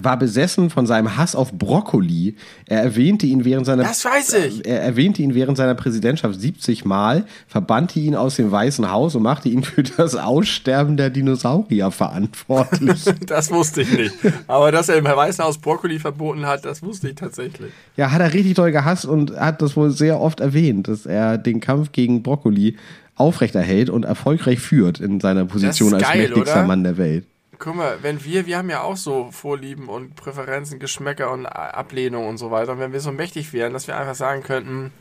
war besessen von seinem Hass auf Brokkoli. Er erwähnte ihn während seiner
Das weiß ich.
Er erwähnte ihn während seiner Präsidentschaft 70 Mal, verbannte ihn aus dem Weißen Haus und machte ihn für das Aussterben der Dinosaurier verantwortlich.
Das wusste ich nicht. Aber dass er im Weißen Haus Brokkoli verboten hat, das wusste ich tatsächlich.
ja, hat er richtig doll gehasst und hat das wohl sehr oft erwähnt, dass er den Kampf gegen Brokkoli aufrechterhält und erfolgreich führt in seiner Position als
geil,
mächtigster
oder?
Mann der Welt.
Guck mal, wenn wir, wir haben ja auch so Vorlieben und Präferenzen, Geschmäcker und Ablehnung und so weiter. Und wenn wir so mächtig wären, dass wir einfach sagen könnten,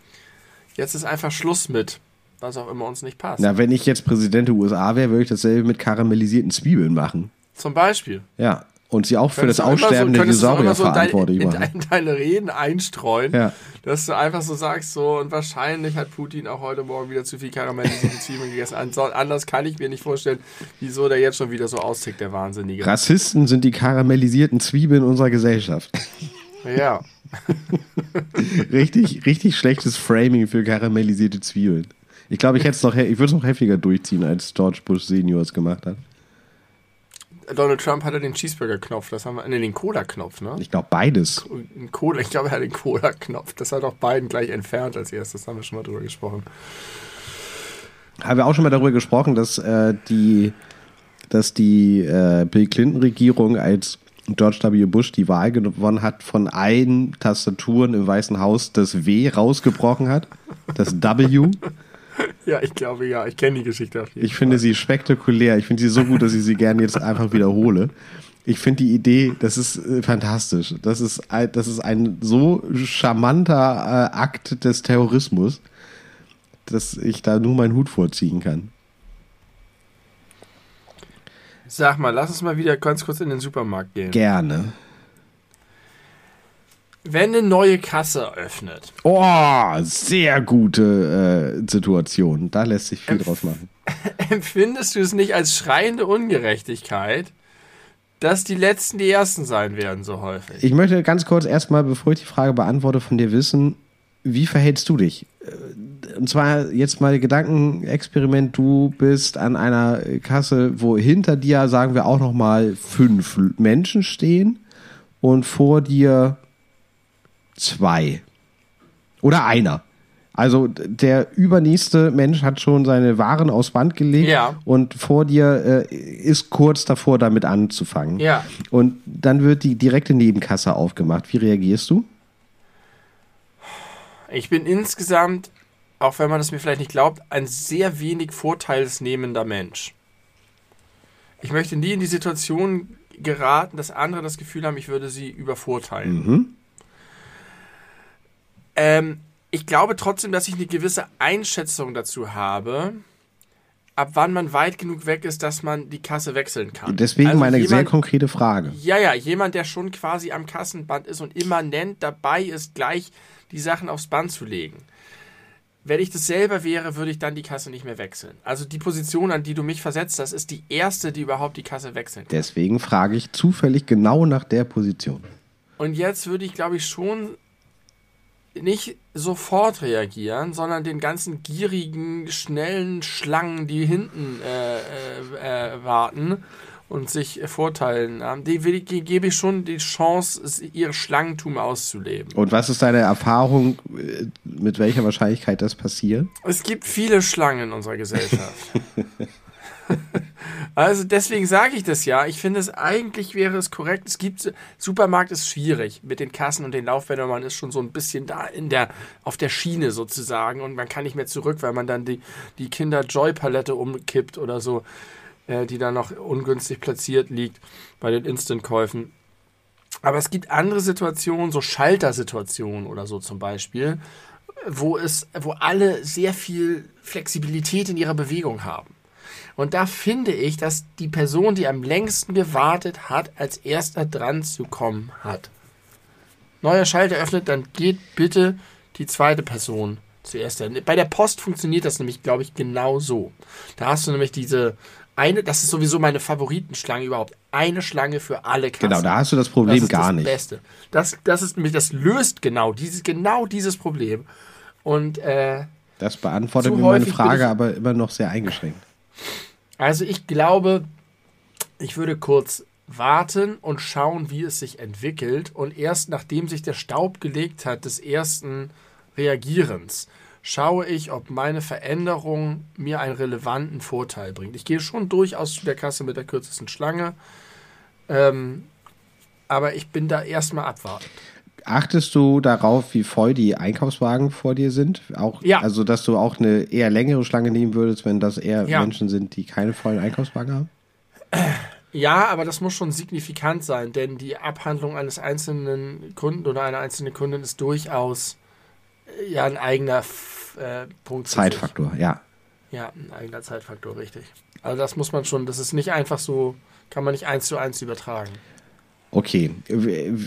jetzt ist einfach Schluss mit, was auch immer uns nicht passt.
Na, wenn ich jetzt Präsident der USA wäre, würde ich dasselbe mit karamellisierten Zwiebeln machen.
Zum Beispiel.
Ja. Und sie auch für das Aussterben der
könntest du
Dinosaurier
so in
verantwortlich
in,
machen.
dein- in deine Reden einstreuen,
Ja.
dass du einfach so sagst, so, und wahrscheinlich hat Putin auch heute Morgen wieder zu viel karamellisierte Zwiebeln gegessen. Anders kann ich mir nicht vorstellen, wieso der jetzt schon wieder so austickt, der Wahnsinnige.
Rassisten sind die karamellisierten Zwiebeln unserer Gesellschaft.
Ja.
richtig, richtig schlechtes Framing für karamellisierte Zwiebeln. Ich glaube, ich hätte es noch, he- ich würde es noch heftiger durchziehen, als George Bush Senior es gemacht hat.
Donald Trump hatte den Cheeseburger-Knopf, das haben wir, ne, den Cola-Knopf, ne?
Ich glaube, beides.
Cola, ich glaube, er hat den Cola-Knopf. Das hat auch beiden gleich entfernt als erstes, haben wir schon mal drüber gesprochen.
Haben wir auch schon mal darüber gesprochen, dass äh, die, dass die äh, Bill Clinton-Regierung als George W. Bush die Wahl gewonnen hat, von allen Tastaturen im Weißen Haus das W rausgebrochen hat. Das W.
Ja, ich glaube, ja, ich kenne die Geschichte auf jeden
Ich finde sie spektakulär. Ich finde sie so gut, dass ich sie gerne jetzt einfach wiederhole. Ich finde die Idee, das ist äh, fantastisch. Das ist, ein, das ist ein so charmanter äh, Akt des Terrorismus, dass ich da nur meinen Hut vorziehen kann.
Sag mal, lass uns mal wieder ganz kurz in den Supermarkt gehen.
Gerne.
Wenn eine neue Kasse öffnet,
Oh, sehr gute äh, Situation. Da lässt sich viel draus machen.
empfindest du es nicht als schreiende Ungerechtigkeit, dass die Letzten die Ersten sein werden so häufig?
Ich möchte ganz kurz erstmal, bevor ich die Frage beantworte, von dir wissen, wie verhältst du dich? Äh, Und zwar jetzt mal Gedankenexperiment, du bist an einer Kasse, wo hinter dir, sagen wir auch noch mal fünf Menschen stehen und vor dir zwei. Oder einer. Also der übernächste Mensch hat schon seine Waren aufs Band gelegt
Ja.
und vor dir äh, ist kurz davor, damit anzufangen.
Ja.
Und dann wird die direkte Nebenkasse aufgemacht. Wie reagierst du?
Ich bin insgesamt, auch wenn man es mir vielleicht nicht glaubt, ein sehr wenig vorteilsnehmender Mensch. Ich möchte nie in die Situation geraten, dass andere das Gefühl haben, ich würde sie übervorteilen. Ähm, ich glaube trotzdem, dass ich eine gewisse Einschätzung dazu habe, ab wann man weit genug weg ist, dass man die Kasse wechseln kann.
Deswegen
Also
meine sehr
jemand-
konkrete Frage.
ja, ja, jemand, der schon quasi am Kassenband ist und immanent dabei ist, gleich die Sachen aufs Band zu legen. wenn ich das selber wäre, würde ich dann die Kasse nicht mehr wechseln. Also die Position, an die du mich versetzt hast, ist die erste, die überhaupt die Kasse wechseln kann.
Deswegen frage ich zufällig genau nach der Position.
Und jetzt würde ich, glaube ich, schon nicht sofort reagieren, sondern den ganzen gierigen, schnellen Schlangen, die hinten äh, äh, äh, warten und sich Vorteilen haben, die, die gebe ich schon die Chance, ihr Schlangentum auszuleben.
Und was ist deine Erfahrung, äh, mit welcher Wahrscheinlichkeit das passiert?
Es gibt viele Schlangen in unserer Gesellschaft. also deswegen sage ich das ja. Ich finde es eigentlich wäre es korrekt. Es gibt Supermarkt ist schwierig mit den Kassen und den Laufbändern. Man ist schon so ein bisschen da in der auf der Schiene sozusagen und man kann nicht mehr zurück, weil man dann die die Kinder Joy Palette umkippt oder so, äh, die dann noch ungünstig platziert liegt bei den Instant-Käufen. Aber es gibt andere Situationen, so Schaltersituationen oder so zum Beispiel, wo es, wo alle sehr viel Flexibilität in ihrer Bewegung haben. Und da finde ich, dass die Person, die am längsten gewartet hat, als erster dran zu kommen hat. Neuer Schalter öffnet, dann geht bitte die zweite Person zuerst. Bei der Post funktioniert das nämlich, glaube ich, genau so. Da hast du nämlich diese eine, das ist sowieso meine Favoritenschlange überhaupt. Eine Schlange für alle
Kassen. Genau, da hast du das Problem
das
gar
das
nicht.
Beste. Das, das ist nämlich, das löst genau dieses, genau dieses Problem. Und äh,
das beantwortet mir meine Frage, aber immer noch sehr eingeschränkt.
Also ich glaube, ich würde kurz warten und schauen, wie es sich entwickelt. Und erst nachdem sich der Staub gelegt hat des ersten Reagierens, schaue ich, ob meine Veränderung mir einen relevanten Vorteil bringt. Ich gehe schon durchaus zu der Kasse mit der kürzesten Schlange. Ähm, aber ich bin da erstmal abwartend.
Achtest du darauf, wie voll die Einkaufswagen vor dir sind? Auch, ja. Also, dass du auch eine eher längere Schlange nehmen würdest, wenn das eher ja. Menschen sind, die keine vollen Einkaufswagen haben?
Ja, aber das muss schon signifikant sein, denn die Abhandlung eines einzelnen Kunden oder einer einzelnen Kundin ist durchaus äh, ja ein eigener äh, Punkt.
Zeitfaktor, ja.
Ja, ein eigener Zeitfaktor, richtig. Also das muss man schon, das ist nicht einfach so, kann man nicht eins zu eins übertragen.
Okay.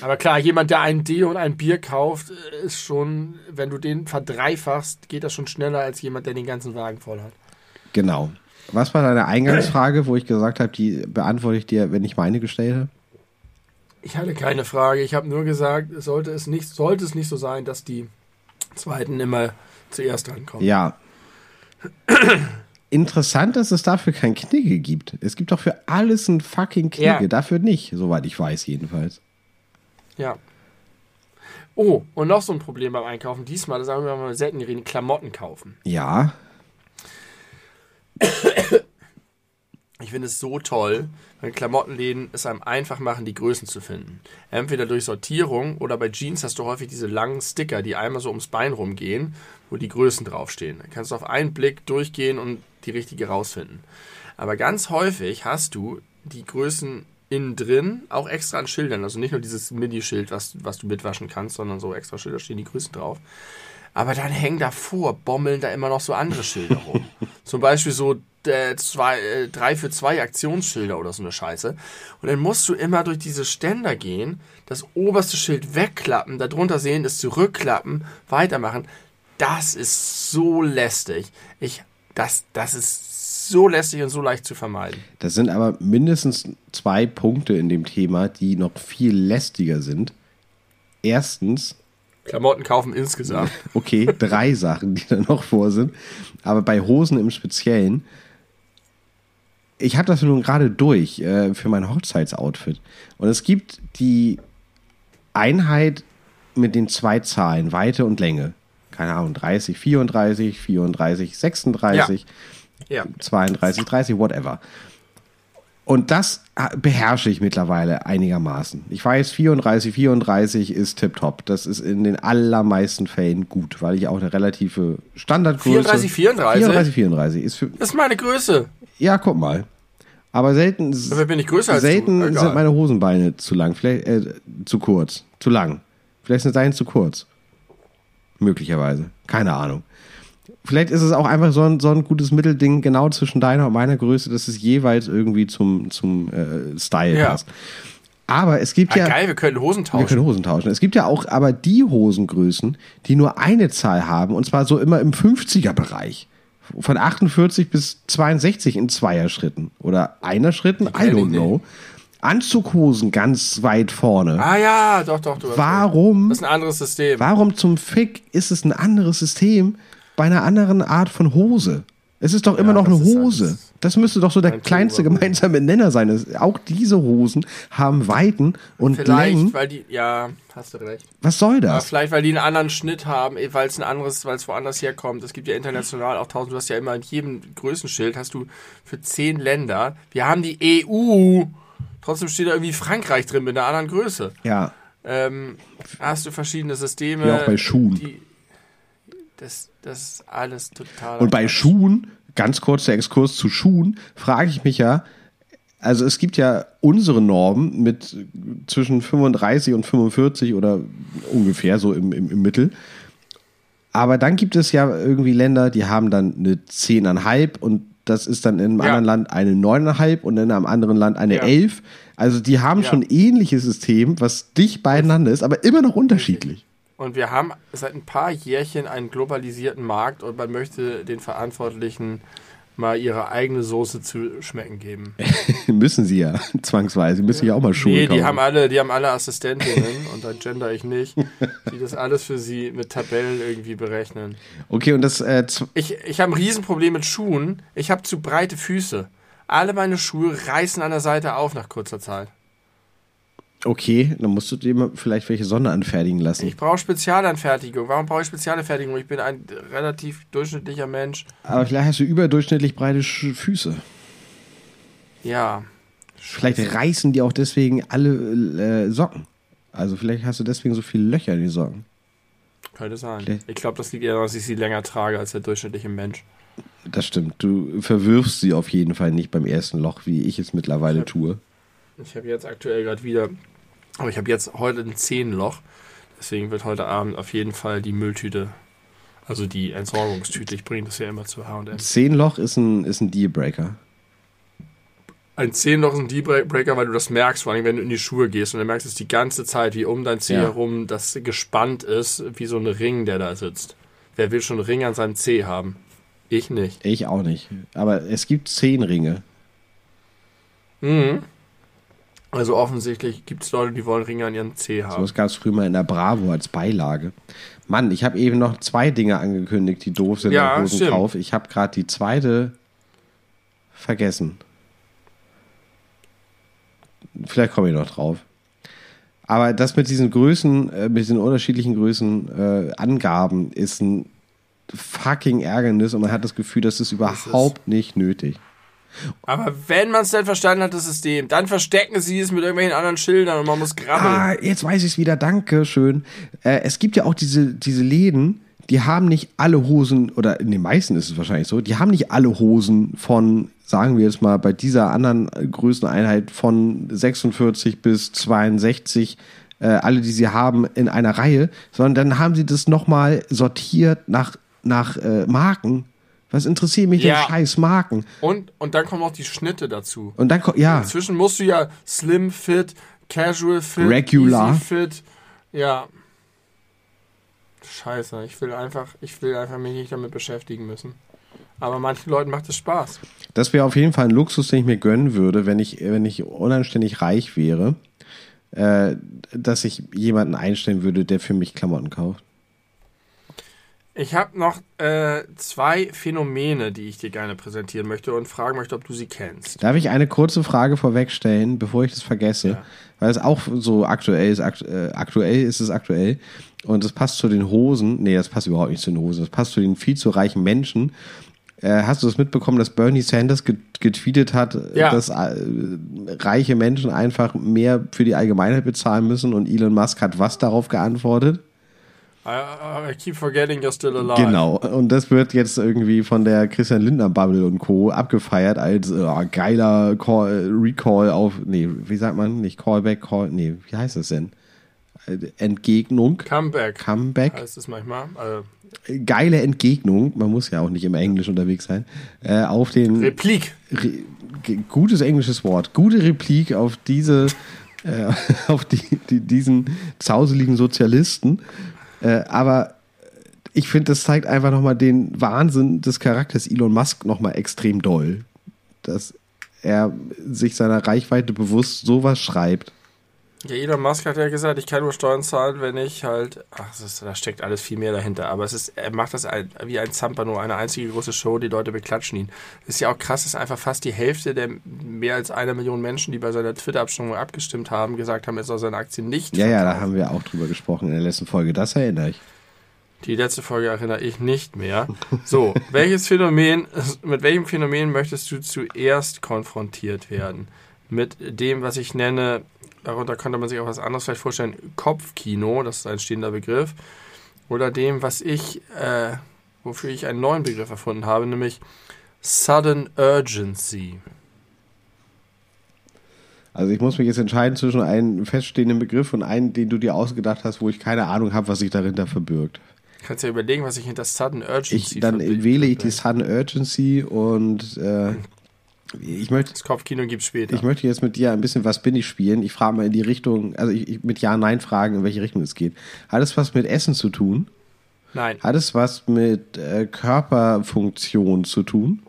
Aber klar, jemand, der ein D und ein Bier kauft, ist schon, wenn du den verdreifachst, geht das schon schneller als jemand, der den ganzen Wagen voll hat.
Genau. Was war deine Eingangsfrage, wo ich gesagt habe, die beantworte ich dir, wenn ich meine gestellt habe?
Ich hatte keine Frage. Ich habe nur gesagt, sollte es nicht, sollte es nicht so sein, dass die zweiten immer zuerst rankommen.
Ja. Interessant, dass es dafür kein Knigge gibt. Es gibt doch für alles ein fucking Knigge. Ja. Dafür nicht, soweit ich weiß, jedenfalls.
Ja. Oh, und noch so ein Problem beim Einkaufen. Diesmal, das sagen wir mal selten reden, Klamotten kaufen.
Ja.
Ich finde es so toll, wenn Klamottenläden es einem einfach machen, die Größen zu finden. Entweder durch Sortierung oder bei Jeans hast du häufig diese langen Sticker, die einmal so ums Bein rumgehen, wo die Größen draufstehen. Da kannst du auf einen Blick durchgehen und die richtige rausfinden. Aber ganz häufig hast du die Größen innen drin auch extra an Schildern. Also nicht nur dieses Mini-Schild, was, was du mitwaschen kannst, sondern so extra Schilder stehen die Größen drauf. Aber dann hängen davor, bommeln da immer noch so andere Schilder rum. Zum Beispiel so äh, zwei, äh, drei für zwei Aktionsschilder oder so eine Scheiße. Und dann musst du immer durch diese Ständer gehen, das oberste Schild wegklappen, darunter sehen, es zurückklappen, weitermachen. Das ist so lästig. Ich, das, das ist so lästig und so leicht zu vermeiden.
Das sind aber mindestens zwei Punkte in dem Thema, die noch viel lästiger sind. Erstens,
Klamotten kaufen insgesamt.
Okay, drei Sachen, die da noch vor sind. Aber bei Hosen im Speziellen. Ich habe das nun gerade durch äh, für mein Hochzeitsoutfit. Und es gibt die Einheit mit den zwei Zahlen, Weite und Länge. Keine Ahnung, 30, 34, 34, 36, ja. Ja. 32, 30, whatever. Und das beherrsche ich mittlerweile einigermaßen. Ich weiß, 34, 34 ist tipptopp. Das ist in den allermeisten Fällen gut, weil ich auch eine relative Standardgröße.
34, 34?
34, 34 ist für.
Das ist meine Größe.
Ja, guck mal. Aber selten, selten sind meine Hosenbeine zu lang, vielleicht äh, zu kurz, zu lang. Vielleicht sind seine zu kurz. Möglicherweise. Keine Ahnung vielleicht ist es auch einfach so ein, so ein gutes Mittelding genau zwischen deiner und meiner Größe, dass es jeweils irgendwie zum, zum äh, Style ja. passt. Aber es gibt
Ah,
ja.
geil, wir können Hosen
Wir
tauschen.
können Hosen tauschen. Es gibt ja auch aber die Hosengrößen, die nur eine Zahl haben, und zwar so immer im 50er-Bereich. Von 48 bis 62 in Zweierschritten. Oder Einer-Schritten, I
kenn ich
don't
nicht.
know. Anzughosen ganz weit vorne.
Ah ja, doch, doch. Du.
Warum?
Das ist ein anderes System.
Warum zum Fick ist es ein anderes System bei einer anderen Art von Hose? Es ist doch immer noch
das
eine Hose.
alles-
Das müsste doch so der
Ein
kleinste gemeinsame Nenner sein. Es- Auch diese Hosen haben Weiten und
Vielleicht,
Längen.
weil die, ja, hast du recht.
Was soll das?
vielleicht, weil die einen anderen Schnitt haben, eh, weil es ein anderes, weil es woanders herkommt. Es gibt ja international auch tausend, du hast ja immer in jedem Größenschild hast du für zehn Länder. Wir haben die EU. Trotzdem steht da irgendwie Frankreich drin mit einer anderen Größe.
Ja,
Ähm, hast du verschiedene Systeme.
Wie auch bei Schuhen.
Die, das, das ist alles total.
und bei Schuhen, ganz kurz der Exkurs zu Schuhen, frage ich mich ja, also es gibt ja unsere Normen mit zwischen 35 und 45 oder ungefähr so im, im, im Mittel. Aber dann gibt es ja irgendwie Länder, die haben dann eine 10,5 und das ist dann in einem
Ja.
anderen Land eine 9,5 und in einem anderen Land eine
Ja.
11. Also die haben
Ja.
schon ein ähnliches System, was dicht beieinander ist, aber immer noch unterschiedlich.
Und wir haben seit ein paar Jährchen einen globalisierten Markt und man möchte den Verantwortlichen mal ihre eigene Soße zu schmecken geben.
müssen sie ja, zwangsweise. Müssen ja auch mal Schuhe
Nee,
kaufen.
die haben alle, die haben alle Assistentinnen und da gender ich nicht, die das alles für sie mit Tabellen irgendwie berechnen.
okay, und das äh,
Ich, ich habe ein Riesenproblem mit Schuhen. Ich habe zu breite Füße. Alle meine Schuhe reißen an der Seite auf nach kurzer Zeit.
Okay, dann musst du dir vielleicht welche Sonne anfertigen lassen.
Ich brauche Spezialanfertigung. Warum brauche ich Spezialanfertigung? Ich bin ein relativ durchschnittlicher Mensch.
Aber vielleicht hast du überdurchschnittlich breite Füße.
Ja.
Vielleicht reißen die auch deswegen alle äh, Socken. Also vielleicht hast du deswegen so viele Löcher in die Socken.
Könnte sein.
Okay.
Ich glaube, das liegt eher daran, dass ich sie länger trage als der durchschnittliche Mensch.
Das stimmt. Du verwirfst sie auf jeden Fall nicht beim ersten Loch, wie ich es mittlerweile tue.
Ich habe jetzt aktuell gerade wieder, aber ich habe jetzt heute ein Zehenloch. Deswegen wird heute Abend auf jeden Fall die Mülltüte, also die Entsorgungstüte, ich bringe das ja immer zu H&M.
Zehn Loch ist ein, ist ein Dealbreaker.
Ein Zehenloch ist ein Dealbreaker, weil du das merkst, vor allem wenn du in die Schuhe gehst und dann merkst du es die ganze Zeit, wie um dein Zeh
Ja.
herum das gespannt ist, wie so ein Ring, der da sitzt. Wer will schon einen Ring an seinem Zeh haben? Ich nicht.
Ich auch nicht. Aber es gibt zehn Ringe.
Mhm. Also offensichtlich gibt es Leute, die wollen Ringe an Zeh
So
haben.
was gab es früher mal in der Bravo als Beilage. Mann, ich habe eben noch zwei Dinge angekündigt, die doof sind
Ja,
Hosenkauf.
stimmt.
Ich habe gerade die zweite vergessen. Vielleicht komme ich noch drauf. Aber das mit diesen Größen, äh, mit diesen unterschiedlichen Größen äh, Angaben ist ein fucking Ärgernis und man hat das Gefühl, das ist überhaupt nicht nötig.
Aber wenn man es dann verstanden hat, das System, dann verstecken sie es mit irgendwelchen anderen Schildern und man muss grabbeln.
Ah, jetzt weiß ich es wieder. Danke schön. Äh, es gibt ja auch diese, diese Läden, die haben nicht alle Hosen, oder in den meisten ist es wahrscheinlich so, die haben nicht alle Hosen von, sagen wir jetzt mal, bei dieser anderen Größeneinheit von 46 bis 62, äh, alle, die sie haben, in einer Reihe, sondern dann haben sie das nochmal sortiert nach, nach äh, Marken. Was interessiert mich
Ja.
denn scheiß Marken?
Und, und dann kommen noch die Schnitte dazu.
Und dann ja,
Inzwischen musst du ja Slim Fit, Casual Fit,
Regular.
Easy Fit. Ja. Scheiße, ich will einfach, ich will einfach mich nicht damit beschäftigen müssen. Aber manchen Leuten macht es Spaß.
Das wäre auf jeden Fall ein Luxus, den ich mir gönnen würde, wenn ich, wenn ich unanständig reich wäre, äh, dass ich jemanden einstellen würde, der für mich Klamotten kauft.
Ich habe noch äh, zwei Phänomene, die ich dir gerne präsentieren möchte und fragen möchte, ob du sie kennst.
Darf ich eine kurze Frage vorwegstellen, bevor ich das vergesse?
Ja.
Weil es auch so aktuell ist, akt, äh, aktuell ist es aktuell. Und es passt zu den Hosen. Nee, das passt überhaupt nicht zu den Hosen. Das passt zu den viel zu reichen Menschen. Äh, hast du das mitbekommen, dass Bernie Sanders get getweetet hat,
Ja.
dass äh, reiche Menschen einfach mehr für die Allgemeinheit bezahlen müssen? Und Elon Musk hat was darauf geantwortet?
I, I keep forgetting you're still alive.
Genau. Und das wird jetzt irgendwie von der Christian Lindner Bubble und Co. abgefeiert als äh, geiler Call, Recall auf, nee, wie sagt man? Nicht Callback, Call, nee, wie heißt das denn? Äh, Entgegnung.
Comeback
Comeback.
heißt es manchmal. Also
Geile Entgegnung. Man muss ja auch nicht immer Englisch unterwegs sein. Äh, auf den
Replik.
Re gutes englisches Wort, gute Replik auf diese äh, auf die, die, diesen zauseligen Sozialisten. Äh, aber ich finde, das zeigt einfach nochmal den Wahnsinn des Charakters Elon Musk nochmal extrem doll. Dass er sich seiner Reichweite bewusst sowas schreibt.
Ja, Elon Musk hat ja gesagt, ich kann nur Steuern zahlen, wenn ich halt. Ach, ist, da steckt alles viel mehr dahinter. Aber es ist, er macht das ein, wie ein Zampano, eine einzige große Show, die Leute beklatschen ihn. Ist ja auch krass, dass einfach fast die Hälfte der mehr als einer Million Menschen, die bei seiner Twitter-Abstimmung abgestimmt haben, gesagt haben, er soll seine Aktien nicht.
Ja, verkaufen. ja, da haben wir auch drüber gesprochen in der letzten Folge. Das erinnere ich.
Die letzte Folge erinnere ich nicht mehr. So, welches Phänomen, mit welchem Phänomen möchtest du zuerst konfrontiert werden? Mit dem, was ich nenne, darunter könnte man sich auch was anderes vielleicht vorstellen, Kopfkino, das ist ein stehender Begriff, oder dem, was ich, äh, wofür ich einen neuen Begriff erfunden habe, nämlich Sudden Urgency.
Also ich muss mich jetzt entscheiden zwischen einem feststehenden Begriff und einem, den du dir ausgedacht hast, wo ich keine Ahnung habe, was sich dahinter verbirgt.
Kannst ja überlegen, was ich hinter Sudden Urgency
ich, Dann wähle ich die Sudden Urgency und äh, ich möchte.
Das Kopfkino gibt später.
Ich möchte jetzt mit dir ein bisschen Was bin ich spielen. Ich frage mal in die Richtung, also ich, ich mit Ja-Nein fragen, in welche Richtung es geht. Hat es was mit Essen zu tun?
Nein.
Hat es was mit äh, Körperfunktion zu tun?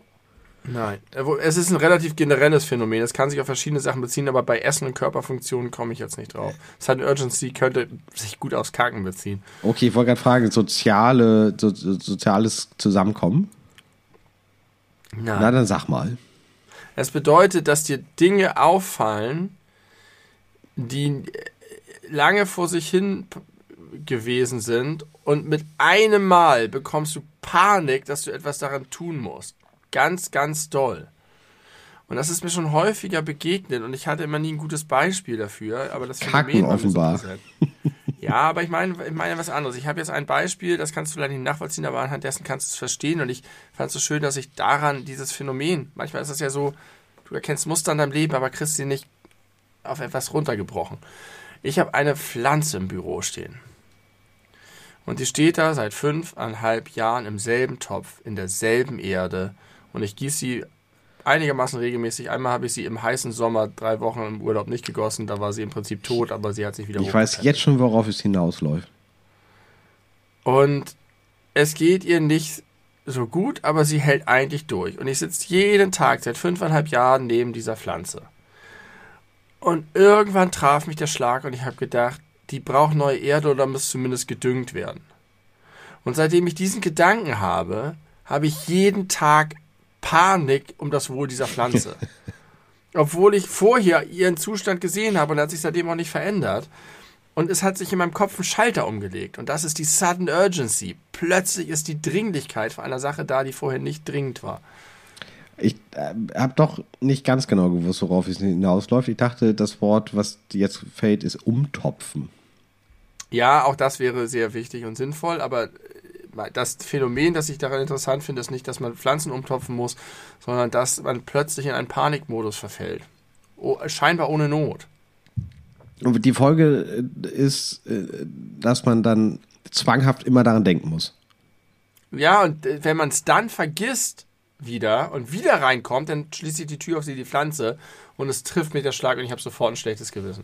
Nein. Äh, es ist ein relativ generelles Phänomen. Es kann sich auf verschiedene Sachen beziehen, aber bei Essen und Körperfunktionen komme ich jetzt nicht drauf. Sudden Urgency könnte sich gut aufs Kacken beziehen.
Okay, ich wollte gerade fragen, soziale, so, soziales Zusammenkommen? Nein. Na, dann sag mal.
Es bedeutet, dass dir Dinge auffallen, die lange vor sich hin gewesen sind und mit einem Mal bekommst du Panik, dass du etwas daran tun musst. Ganz, ganz doll. Und das ist mir schon häufiger begegnet und ich hatte immer nie ein gutes Beispiel dafür, aber das
Kacken offenbar.
ja, aber ich meine, ich meine was anderes. Ich habe jetzt ein Beispiel, das kannst du leider nicht nachvollziehen, aber anhand dessen kannst du es verstehen und ich fand es so schön, dass ich daran dieses Phänomen, manchmal ist es ja so, du erkennst Muster in deinem Leben, aber kriegst sie nicht auf etwas runtergebrochen. Ich habe eine Pflanze im Büro stehen. Und die steht da seit fünfeinhalb Jahren im selben Topf, in derselben Erde. Und ich gieße sie einigermaßen regelmäßig. Einmal habe ich sie im heißen Sommer drei Wochen im Urlaub nicht gegossen. Da war sie im Prinzip tot, aber sie hat sich wieder
Ich weiß jetzt schon, worauf es hinausläuft.
Und es geht ihr nicht so gut, aber sie hält eigentlich durch. Und ich sitze jeden Tag seit fünfeinhalb Jahren neben dieser Pflanze. Und irgendwann traf mich der Schlag und ich habe gedacht, die braucht neue Erde oder muss zumindest gedüngt werden. Und seitdem ich diesen Gedanken habe, habe ich jeden Tag Panik um das Wohl dieser Pflanze. Obwohl ich vorher ihren Zustand gesehen habe und er hat sich seitdem auch nicht verändert. Und es hat sich in meinem Kopf ein Schalter umgelegt. Und das ist die Sudden Urgency. Plötzlich ist die Dringlichkeit für eine Sache da, die vorher nicht dringend war.
Ich äh, habe doch nicht ganz genau gewusst, worauf es hinausläuft. Ich dachte, das Wort, was jetzt fällt, ist umtopfen.
Ja, auch das wäre sehr wichtig und sinnvoll, aber das Phänomen, das ich daran interessant finde, ist nicht, dass man Pflanzen umtopfen muss, sondern dass man plötzlich in einen Panikmodus verfällt. Oh, scheinbar ohne Not.
Und die Folge äh, ist, äh, dass man dann zwanghaft immer daran denken muss.
Ja, und äh, wenn man es dann vergisst wieder und wieder reinkommt, dann schließt sich die Tür auf sie die Pflanze und es trifft mich der Schlag und ich habe sofort ein schlechtes Gewissen.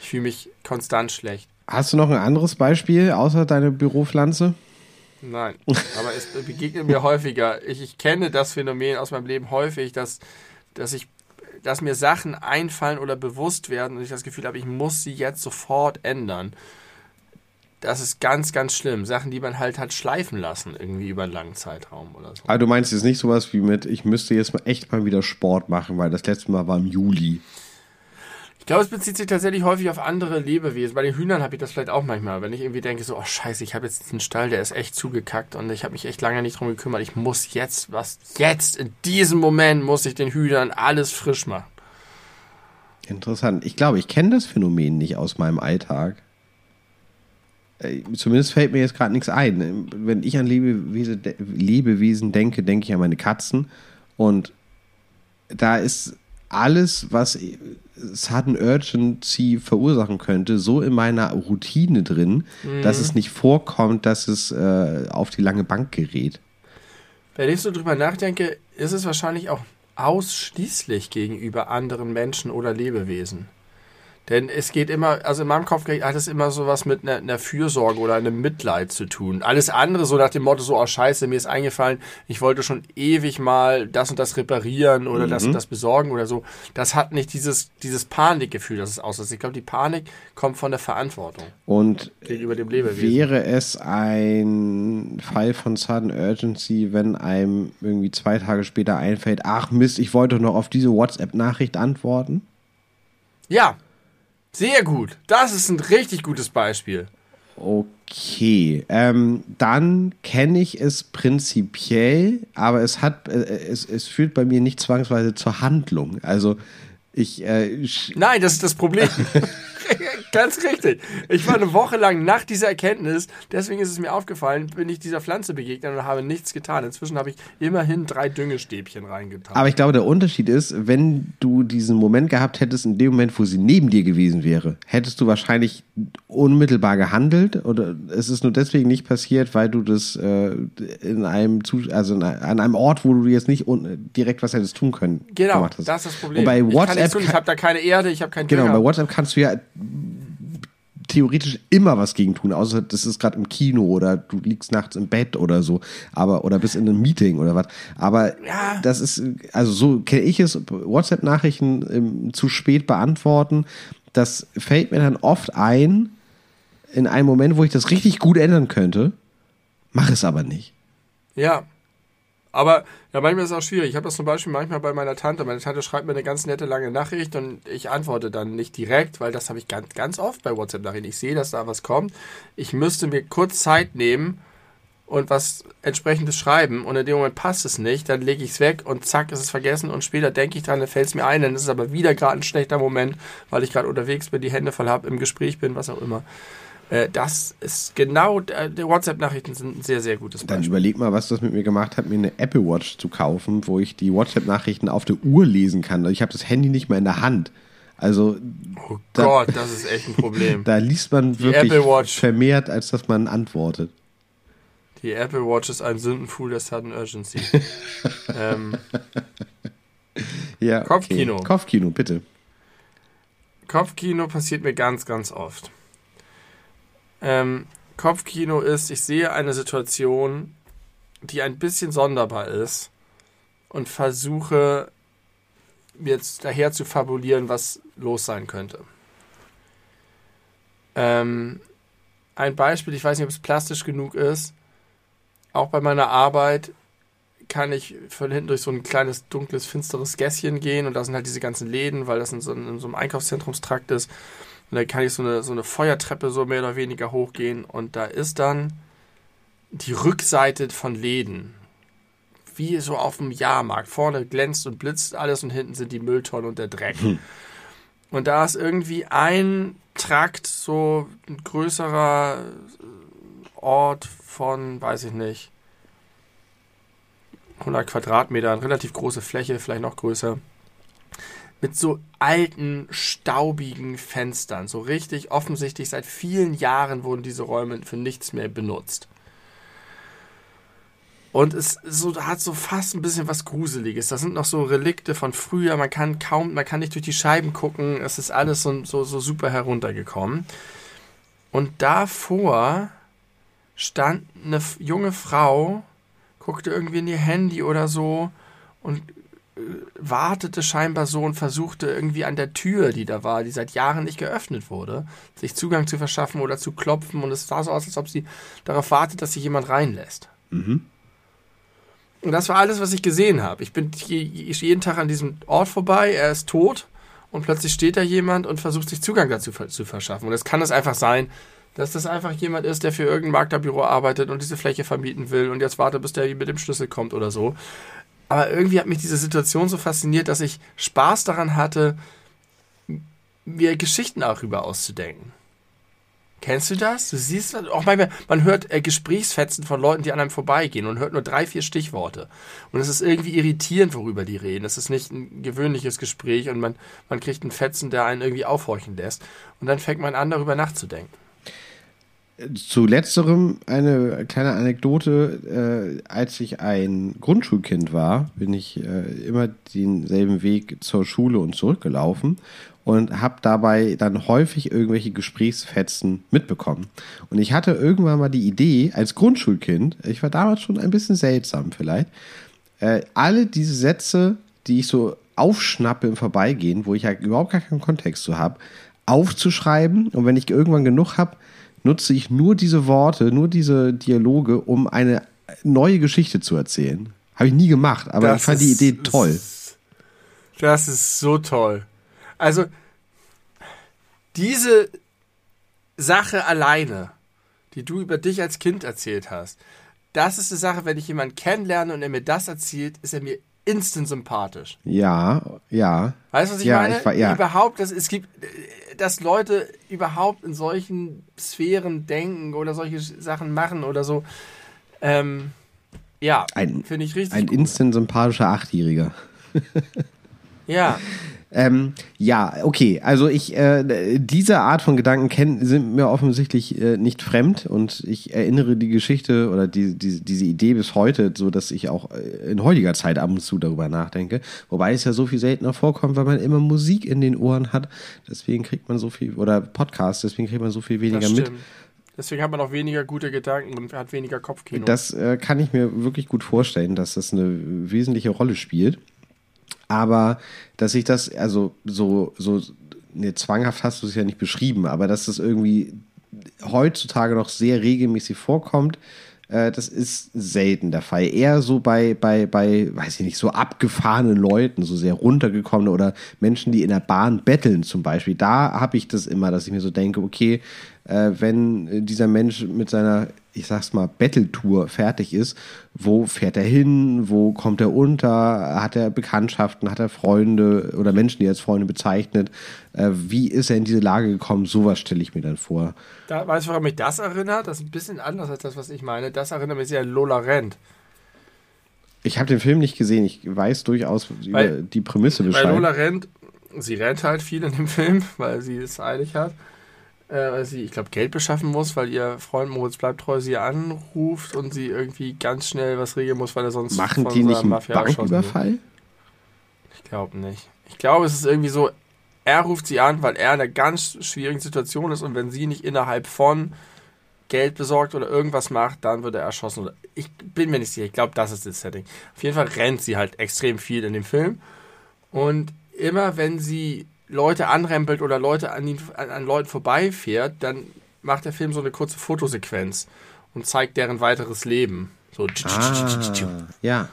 Ich fühle mich konstant schlecht.
Hast du noch ein anderes Beispiel außer deine Büropflanze?
Nein, aber es begegnet mir häufiger. Ich, ich kenne das Phänomen aus meinem Leben häufig, dass, dass ich dass mir Sachen einfallen oder bewusst werden und ich das Gefühl habe, ich muss sie jetzt sofort ändern. Das ist ganz, ganz schlimm. Sachen, die man halt hat schleifen lassen, irgendwie über einen langen Zeitraum oder so.
Aber ah, du meinst jetzt nicht sowas wie mit, ich müsste jetzt mal echt mal wieder Sport machen, weil das letzte Mal war im Juli
glaube, es bezieht sich tatsächlich häufig auf andere Lebewesen. Bei den Hühnern habe ich das vielleicht auch manchmal, wenn ich irgendwie denke, so, oh scheiße, ich habe jetzt diesen Stall, der ist echt zugekackt und ich habe mich echt lange nicht drum gekümmert. Ich muss jetzt, was jetzt, in diesem Moment muss ich den Hühnern alles frisch machen.
Interessant. Ich glaube, ich kenne das Phänomen nicht aus meinem Alltag. Äh, zumindest fällt mir jetzt gerade nichts ein. Wenn ich an Lebewesen, Lebewesen denke, denke ich an meine Katzen. Und da ist alles, was Sudden Urgency verursachen könnte, so in meiner Routine drin, mhm. dass es nicht vorkommt, dass es äh, auf die lange Bank gerät.
Wenn ich so drüber nachdenke, ist es wahrscheinlich auch ausschließlich gegenüber anderen Menschen oder Lebewesen. Denn es geht immer, also in meinem Kopf hat es immer so was mit einer, einer Fürsorge oder einem Mitleid zu tun. Alles andere so nach dem Motto so, oh scheiße, mir ist eingefallen, ich wollte schon ewig mal das und das reparieren oder mhm. das und das besorgen oder so. Das hat nicht dieses, dieses Panikgefühl, das es auslöst. Ich glaube, die Panik kommt von der Verantwortung.
Und gegenüber dem Lebewesen. Wäre es ein Fall von Sudden Urgency, wenn einem irgendwie zwei Tage später einfällt, ach Mist, ich wollte noch auf diese WhatsApp-Nachricht antworten?
Ja, sehr gut. Das ist ein richtig gutes Beispiel.
Okay, ähm, dann kenne ich es prinzipiell, aber es hat, äh, es, es führt bei mir nicht zwangsweise zur Handlung. Also ich. Äh,
Nein, das ist das Problem. Ganz richtig. Ich war eine Woche lang nach dieser Erkenntnis, deswegen ist es mir aufgefallen, bin ich dieser Pflanze begegnet und habe nichts getan. Inzwischen habe ich immerhin drei Düngestäbchen reingetan.
Aber ich glaube, der Unterschied ist, wenn du diesen Moment gehabt hättest, in dem Moment, wo sie neben dir gewesen wäre, hättest du wahrscheinlich unmittelbar gehandelt oder es ist nur deswegen nicht passiert, weil du das äh, in einem, also in, an einem Ort, wo du jetzt nicht direkt was hättest tun können.
Genau, das ist das Problem. Und
bei WhatsApp
ich, ich habe da keine Erde, ich habe keinen
Genau, bei WhatsApp kannst du ja theoretisch immer was gegen tun, außer das ist gerade im Kino oder du liegst nachts im Bett oder so, aber oder bist in einem Meeting oder was. Aber ja. das ist, also so kenne ich es, WhatsApp-Nachrichten ähm, zu spät beantworten, das fällt mir dann oft ein, in einem Moment, wo ich das richtig gut ändern könnte, mache es aber nicht.
Ja, aber ja, manchmal ist es auch schwierig. Ich habe das zum Beispiel manchmal bei meiner Tante. Meine Tante schreibt mir eine ganz nette lange Nachricht und ich antworte dann nicht direkt, weil das habe ich ganz, ganz oft bei WhatsApp-Nachrichten. Ich sehe, dass da was kommt. Ich müsste mir kurz Zeit nehmen und was entsprechendes schreiben und in dem Moment passt es nicht, dann lege ich es weg und zack, ist es vergessen und später denke ich dran, dann fällt es mir ein, dann ist es aber wieder gerade ein schlechter Moment, weil ich gerade unterwegs bin, die Hände voll habe, im Gespräch bin, was auch immer. Äh, das ist genau, äh, die WhatsApp-Nachrichten sind ein sehr, sehr gutes
Beispiel. Dann überleg mal, was das mit mir gemacht hat, mir eine Apple Watch zu kaufen, wo ich die WhatsApp-Nachrichten auf der Uhr lesen kann. Ich habe das Handy nicht mehr in der Hand. Also.
Oh da, Gott, das ist echt ein Problem.
da liest man die wirklich vermehrt, als dass man antwortet.
Die Apple Watch ist ein Sündenfuhl der Sudden Urgency. ähm,
ja,
Kopfkino.
Okay. Kopfkino, bitte.
Kopfkino passiert mir ganz, ganz oft ähm, Kopfkino ist, ich sehe eine Situation, die ein bisschen sonderbar ist und versuche jetzt daher zu fabulieren, was los sein könnte. Ähm, ein Beispiel, ich weiß nicht, ob es plastisch genug ist. Auch bei meiner Arbeit kann ich von hinten durch so ein kleines, dunkles, finsteres Gässchen gehen und da sind halt diese ganzen Läden, weil das in so, in so einem Einkaufszentrumstrakt ist. Und da kann ich so eine, so eine Feuertreppe so mehr oder weniger hochgehen und da ist dann die Rückseite von Läden. Wie so auf dem Jahrmarkt. Vorne glänzt und blitzt alles und hinten sind die Mülltonnen und der Dreck. Hm. Und da ist irgendwie ein Trakt, so ein größerer Ort von, weiß ich nicht, 100 Quadratmeter, eine relativ große Fläche, vielleicht noch größer mit so alten, staubigen Fenstern. So richtig offensichtlich seit vielen Jahren wurden diese Räume für nichts mehr benutzt. Und es so, hat so fast ein bisschen was Gruseliges. Das sind noch so Relikte von früher. Man kann kaum, man kann nicht durch die Scheiben gucken. Es ist alles so, so, so super heruntergekommen. Und davor stand eine junge Frau, guckte irgendwie in ihr Handy oder so und wartete scheinbar so und versuchte irgendwie an der Tür, die da war, die seit Jahren nicht geöffnet wurde, sich Zugang zu verschaffen oder zu klopfen. Und es sah so aus, als ob sie darauf wartet, dass sich jemand reinlässt. Mhm. Und das war alles, was ich gesehen habe. Ich bin jeden Tag an diesem Ort vorbei, er ist tot und plötzlich steht da jemand und versucht sich Zugang dazu zu verschaffen. Und es kann es einfach sein, dass das einfach jemand ist, der für irgendein Maklerbüro arbeitet und diese Fläche vermieten will und jetzt wartet, bis der mit dem Schlüssel kommt oder so. Aber irgendwie hat mich diese Situation so fasziniert, dass ich Spaß daran hatte, mir Geschichten darüber auszudenken. Kennst du das? Du siehst auch manchmal, man hört äh, Gesprächsfetzen von Leuten, die an einem vorbeigehen und hört nur drei, vier Stichworte. Und es ist irgendwie irritierend, worüber die reden. Es ist nicht ein gewöhnliches Gespräch und man, man kriegt einen Fetzen, der einen irgendwie aufhorchen lässt. Und dann fängt man an, darüber nachzudenken.
Zu letzterem eine kleine Anekdote. Äh, als ich ein Grundschulkind war, bin ich äh, immer denselben Weg zur Schule und zurückgelaufen und habe dabei dann häufig irgendwelche Gesprächsfetzen mitbekommen. Und ich hatte irgendwann mal die Idee, als Grundschulkind, ich war damals schon ein bisschen seltsam vielleicht, äh, alle diese Sätze, die ich so aufschnappe im Vorbeigehen, wo ich ja überhaupt gar keinen Kontext zu habe, aufzuschreiben. Und wenn ich irgendwann genug habe, nutze ich nur diese Worte, nur diese Dialoge, um eine neue Geschichte zu erzählen. Habe ich nie gemacht, aber das ich fand ist, die Idee toll.
Das ist so toll. Also, diese Sache alleine, die du über dich als Kind erzählt hast, das ist eine Sache, wenn ich jemanden kennenlerne und er mir das erzählt, ist er mir instant sympathisch.
Ja, ja.
Weißt du, was ich
ja,
meine?
Ich, ja.
Überhaupt, dass, es gibt, dass Leute überhaupt in solchen Sphären denken oder solche Sachen machen oder so. Ähm, ja, finde ich richtig.
Ein gut. instant sympathischer Achtjähriger.
ja.
Ähm, ja, okay. Also ich, äh, diese Art von Gedanken kennen, sind mir offensichtlich äh, nicht fremd und ich erinnere die Geschichte oder die, die, diese Idee bis heute, so dass ich auch äh, in heutiger Zeit ab und zu darüber nachdenke. Wobei es ja so viel seltener vorkommt, weil man immer Musik in den Ohren hat. Deswegen kriegt man so viel, oder Podcast, deswegen kriegt man so viel weniger mit.
Deswegen hat man auch weniger gute Gedanken und hat weniger Kopfkino.
Das äh, kann ich mir wirklich gut vorstellen, dass das eine wesentliche Rolle spielt. Aber dass ich das, also so, so, ne, zwanghaft hast du es ja nicht beschrieben, aber dass das irgendwie heutzutage noch sehr regelmäßig vorkommt, äh, das ist selten der Fall. Eher so bei, bei, bei, weiß ich nicht, so abgefahrenen Leuten, so sehr runtergekommene oder Menschen, die in der Bahn betteln zum Beispiel. Da habe ich das immer, dass ich mir so denke, okay, äh, wenn dieser Mensch mit seiner ich sag's mal, Battle-Tour fertig ist, wo fährt er hin, wo kommt er unter, hat er Bekanntschaften, hat er Freunde oder Menschen, die er als Freunde bezeichnet, äh, wie ist er in diese Lage gekommen, sowas stelle ich mir dann vor.
Da, weißt du, woran mich das erinnert? Das ist ein bisschen anders als das, was ich meine. Das erinnert mich sehr an Lola Rent.
Ich habe den Film nicht gesehen, ich weiß durchaus weil, über die Prämisse Bescheid.
Bei Lola Rent, sie rennt halt viel in dem Film, weil sie es eilig hat äh, weil sie, ich glaube, Geld beschaffen muss, weil ihr Freund Moritz Bleibtreu sie anruft und sie irgendwie ganz schnell was regeln muss, weil er sonst
Machen von die nicht einen Banküberfall?
Ich glaube nicht. Ich glaube, es ist irgendwie so, er ruft sie an, weil er in einer ganz schwierigen Situation ist und wenn sie nicht innerhalb von Geld besorgt oder irgendwas macht, dann wird er erschossen. Ich bin mir nicht sicher. Ich glaube, das ist das Setting. Auf jeden Fall rennt sie halt extrem viel in dem Film. Und immer wenn sie Leute anrempelt oder Leute an, ihn, an, an Leuten vorbeifährt, dann macht der Film so eine kurze Fotosequenz und zeigt deren weiteres Leben. So.
Ah, ja.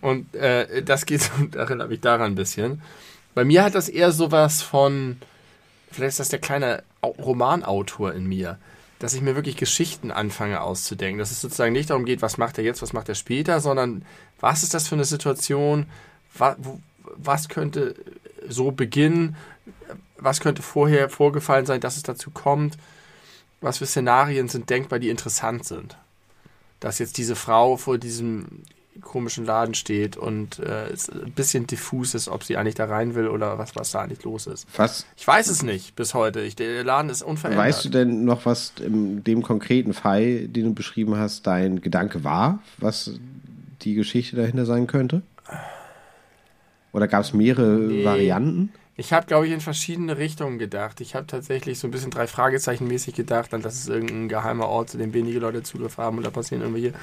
Und äh, das geht, da erinnert mich daran ein bisschen. Bei mir hat das eher sowas von, vielleicht ist das der kleine Romanautor in mir, dass ich mir wirklich Geschichten anfange auszudenken. Dass es sozusagen nicht darum geht, was macht er jetzt, was macht er später, sondern was ist das für eine Situation, was, was könnte so beginnen, was könnte vorher vorgefallen sein, dass es dazu kommt, was für Szenarien sind denkbar, die interessant sind. Dass jetzt diese Frau vor diesem komischen Laden steht und äh, es ein bisschen diffus ist, ob sie eigentlich da rein will oder was, was da eigentlich los ist.
Was?
Ich weiß es nicht bis heute. Ich, der Laden ist unverändert.
Weißt du denn noch, was in dem konkreten Fall, den du beschrieben hast, dein Gedanke war, was die Geschichte dahinter sein könnte? Oder gab es mehrere nee. Varianten?
Ich habe, glaube ich, in verschiedene Richtungen gedacht. Ich habe tatsächlich so ein bisschen drei Fragezeichen mäßig gedacht, dann das ist irgendein geheimer Ort, zu dem wenige Leute Zugriff haben und da passieren irgendwelche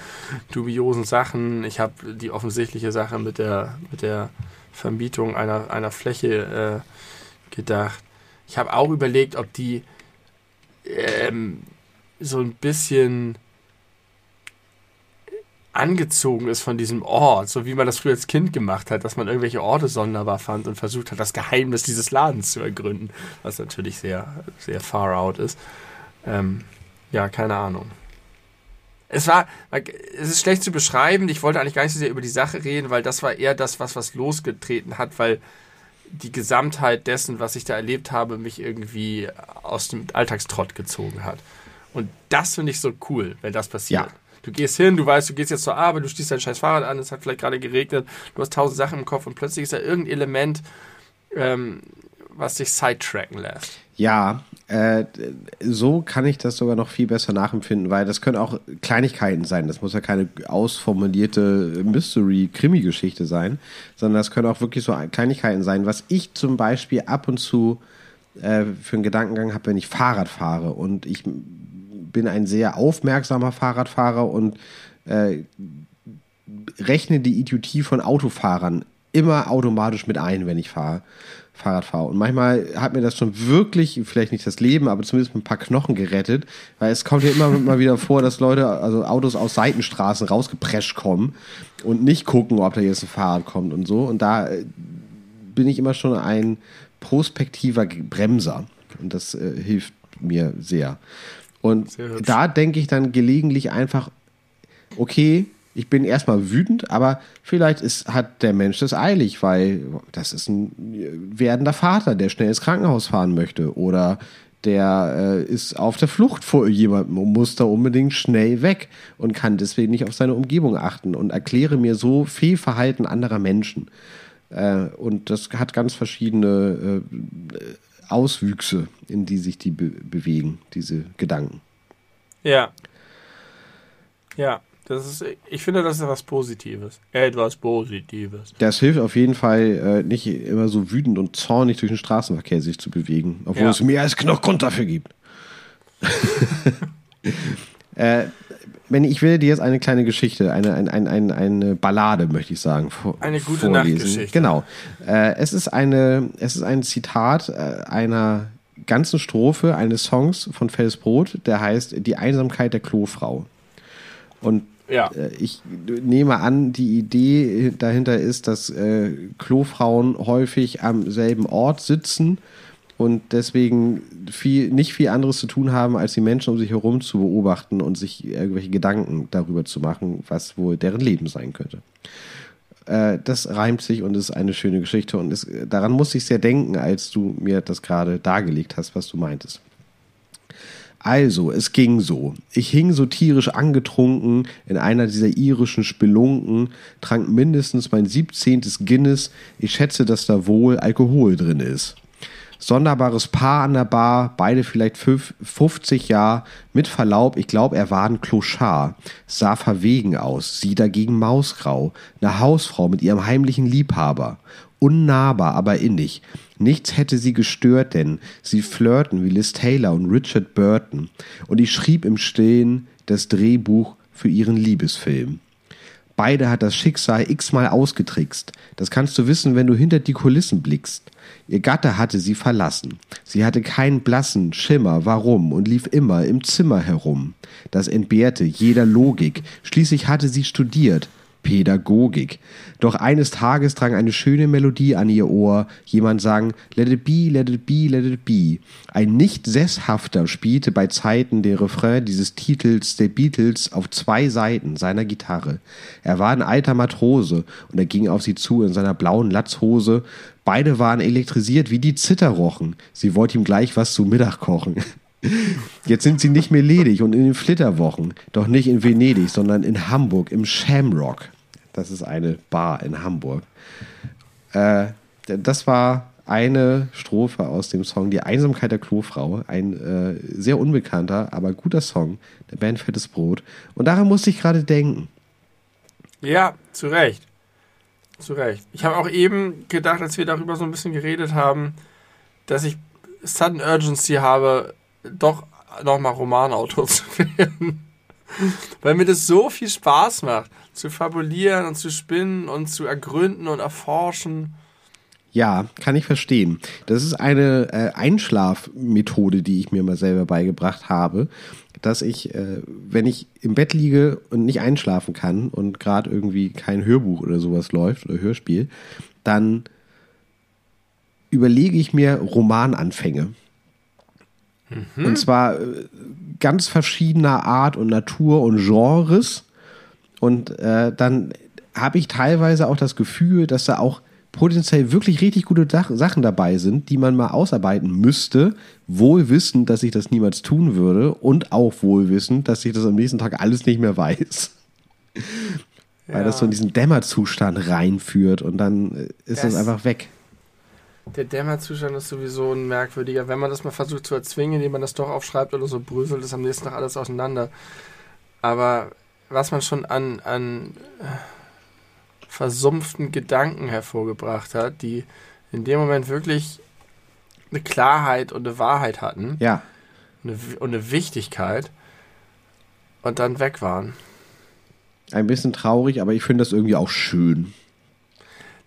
dubiosen Sachen. Ich habe die offensichtliche Sache mit der, mit der Vermietung einer, einer Fläche äh, gedacht. Ich habe auch überlegt, ob die ähm, so ein bisschen angezogen ist von diesem Ort, so wie man das früher als Kind gemacht hat, dass man irgendwelche Orte sonderbar fand und versucht hat, das Geheimnis dieses Ladens zu ergründen, was natürlich sehr, sehr far out ist. Ähm, ja, keine Ahnung. Es war, es ist schlecht zu beschreiben. Ich wollte eigentlich gar nicht so sehr über die Sache reden, weil das war eher das, was was losgetreten hat, weil die Gesamtheit dessen, was ich da erlebt habe, mich irgendwie aus dem Alltagstrott gezogen hat. Und das finde ich so cool, wenn das passiert. Ja. Du gehst hin, du weißt, du gehst jetzt zur Arbeit, du stehst dein scheiß Fahrrad an, es hat vielleicht gerade geregnet, du hast tausend Sachen im Kopf und plötzlich ist da irgendein Element, ähm, was dich sidetracken lässt.
Ja, Äh, so kann ich das sogar noch viel besser nachempfinden, weil das können auch Kleinigkeiten sein. Das muss ja keine ausformulierte Mystery-Krimi-Geschichte sein, sondern das können auch wirklich so Kleinigkeiten sein. Was ich zum Beispiel ab und zu äh, für einen Gedankengang habe, wenn ich Fahrrad fahre und ich bin ein sehr aufmerksamer Fahrradfahrer und äh, rechne die Idiotie von Autofahrern immer automatisch mit ein, wenn ich fahre. Fahrrad. Und manchmal hat mir das schon wirklich, vielleicht nicht das Leben, aber zumindest ein paar Knochen gerettet, weil es kommt ja immer mal wieder vor, dass Leute, also Autos aus Seitenstraßen rausgeprescht kommen und nicht gucken, ob da jetzt ein Fahrrad kommt und so. Und da äh, bin ich immer schon ein prospektiver Bremser. Und das äh, hilft mir sehr. Und da denke ich dann gelegentlich einfach, okay, ich bin erstmal wütend, aber vielleicht ist, hat der Mensch das eilig, weil das ist ein werdender Vater, der schnell ins Krankenhaus fahren möchte. Oder der äh, ist auf der Flucht vor jemandem und muss da unbedingt schnell weg und kann deswegen nicht auf seine Umgebung achten und erkläre mir so Fehlverhalten anderer Menschen. Äh, und das hat ganz verschiedene äh, Auswüchse, in die sich die be bewegen, diese Gedanken.
Ja. Ja. Das ist, ich finde, das ist etwas Positives. Etwas Positives.
Das hilft auf jeden Fall, äh, nicht immer so wütend und zornig durch den Straßenverkehr sich zu bewegen, obwohl ja. es mehr als genug Grund dafür gibt. äh, wenn ich will dir jetzt eine kleine Geschichte, eine, eine, eine, eine Ballade, möchte ich sagen, vor,
eine gute vorlesen. Nachtgeschichte.
Genau. Äh, es ist eine, es ist ein Zitat äh, einer ganzen Strophe eines Songs von Felsbrot, der heißt Die Einsamkeit der Klofrau. Und ja. Äh, ich nehme an, die Idee dahinter ist, dass äh, Klofrauen häufig am selben Ort sitzen und deswegen viel, nicht viel anderes zu tun haben, als die Menschen um sich herum zu beobachten und sich irgendwelche Gedanken darüber zu machen, was wohl deren Leben sein könnte. Äh, das reimt sich und ist eine schöne Geschichte und ist, daran musste ich sehr denken, als du mir das gerade dargelegt hast, was du meintest. Also, es ging so. Ich hing so tierisch angetrunken in einer dieser irischen Spelunken, trank mindestens mein 17. Guinness. Ich schätze, dass da wohl Alkohol drin ist. Sonderbares Paar an der Bar, beide vielleicht 50 Jahre. Mit Verlaub, ich glaube, er war ein Clochard. Sah verwegen aus, sie dagegen mausgrau. Eine Hausfrau mit ihrem heimlichen Liebhaber. Unnahbar, aber innig. Nichts hätte sie gestört, denn sie flirten wie Liz Taylor und Richard Burton. Und ich schrieb im Stillen das Drehbuch für ihren Liebesfilm. Beide hat das Schicksal x-mal ausgetrickst. Das kannst du wissen, wenn du hinter die Kulissen blickst. Ihr Gatte hatte sie verlassen. Sie hatte keinen blassen Schimmer, warum, und lief immer im Zimmer herum. Das entbehrte jeder Logik. Schließlich hatte sie studiert, Pädagogik. Doch eines Tages drang eine schöne Melodie an ihr Ohr. Jemand sang Let it be, let it be, let it be. Ein nicht sesshafter spielte bei Zeiten den Refrain dieses Titels der Beatles auf zwei Seiten seiner Gitarre. Er war ein alter Matrose und er ging auf sie zu in seiner blauen Latzhose. Beide waren elektrisiert wie die Zitterrochen. Sie wollte ihm gleich was zu Mittag kochen. Jetzt sind sie nicht mehr ledig und in den Flitterwochen. Doch nicht in Venedig, sondern in Hamburg, im Shamrock. Das ist eine Bar in Hamburg. Äh, das war eine Strophe aus dem Song Die Einsamkeit der Klofrau. Ein äh, sehr unbekannter, aber guter Song der Band Fettes Brot. Und daran musste ich gerade denken.
Ja, zu Recht. Zu Recht. Ich habe auch eben gedacht, als wir darüber so ein bisschen geredet haben, dass ich Sudden Urgency habe, doch nochmal Romanautor zu werden. Weil mir das so viel Spaß macht, zu fabulieren und zu spinnen und zu ergründen und erforschen.
Ja, kann ich verstehen. Das ist eine äh, Einschlafmethode, die ich mir mal selber beigebracht habe, dass ich, äh, wenn ich im Bett liege und nicht einschlafen kann und gerade irgendwie kein Hörbuch oder sowas läuft oder Hörspiel, dann überlege ich mir Romananfänge Mhm. Und zwar äh, ganz verschiedener Art und Natur und Genres. Und äh, dann habe ich teilweise auch das Gefühl, dass da auch potenziell wirklich richtig gute Sachen dabei sind, die man mal ausarbeiten müsste, wohl wissend, dass ich das niemals tun würde und auch wohl wissend, dass ich das am nächsten Tag alles nicht mehr weiß. Ja. Weil das so in diesen Dämmerzustand reinführt und dann äh, ist das, das einfach weg.
der Dämmerzustand ist sowieso ein merkwürdiger. Wenn man das mal versucht zu erzwingen, indem man das doch aufschreibt oder so, bröselt es am nächsten Tag alles auseinander. Aber was man schon an, an äh, versumpften Gedanken hervorgebracht hat, die in dem Moment wirklich eine Klarheit und eine Wahrheit hatten.
Ja.
Eine, und eine Wichtigkeit. Und dann weg waren.
Ein bisschen traurig, aber ich finde das irgendwie auch schön.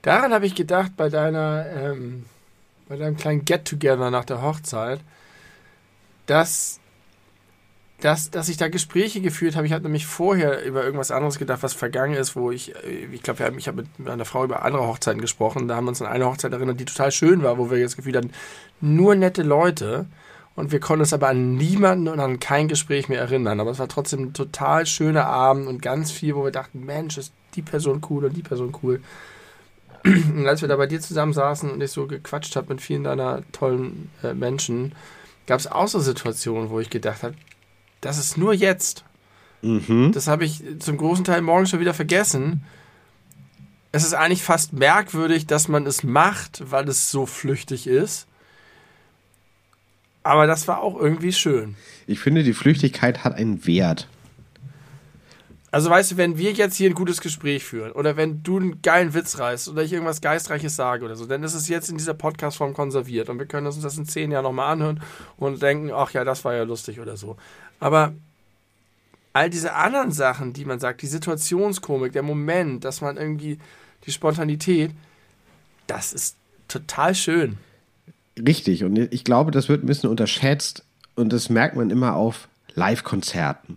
Daran habe ich gedacht bei deiner, ähm, bei deinem kleinen Get-Together nach der Hochzeit, dass, dass, dass ich da Gespräche geführt habe. Ich habe nämlich vorher über irgendwas anderes gedacht, was vergangen ist, wo ich, äh, ich glaube, ich habe mit meiner Frau über andere Hochzeiten gesprochen. Da haben wir uns an eine Hochzeit erinnert, die total schön war, wo wir jetzt Gefühl hatten, nur nette Leute. Und wir konnten uns aber an niemanden und an kein Gespräch mehr erinnern. Aber es war trotzdem ein total schöner Abend und ganz viel, wo wir dachten, Mensch, ist die Person cool und die Person cool. Und als wir da bei dir zusammen saßen und ich so gequatscht habe mit vielen deiner tollen äh, Menschen, gab es auch so Situationen, wo ich gedacht habe, das ist nur jetzt.
Mhm.
Das habe ich zum großen Teil morgen schon wieder vergessen. Es ist eigentlich fast merkwürdig, dass man es macht, weil es so flüchtig ist. Aber das war auch irgendwie schön.
Ich finde, die Flüchtigkeit hat einen Wert.
Also weißt du, wenn wir jetzt hier ein gutes Gespräch führen oder wenn du einen geilen Witz reißt oder ich irgendwas Geistreiches sage oder so, dann ist es jetzt in dieser Podcast-Form konserviert und wir können uns das in zehn Jahren nochmal anhören und denken, ach ja, das war ja lustig oder so. Aber all diese anderen Sachen, die man sagt, die Situationskomik, der Moment, dass man irgendwie die Spontanität, das ist total schön.
Richtig. Und ich glaube, das wird ein bisschen unterschätzt und das merkt man immer auf Live-Konzerten.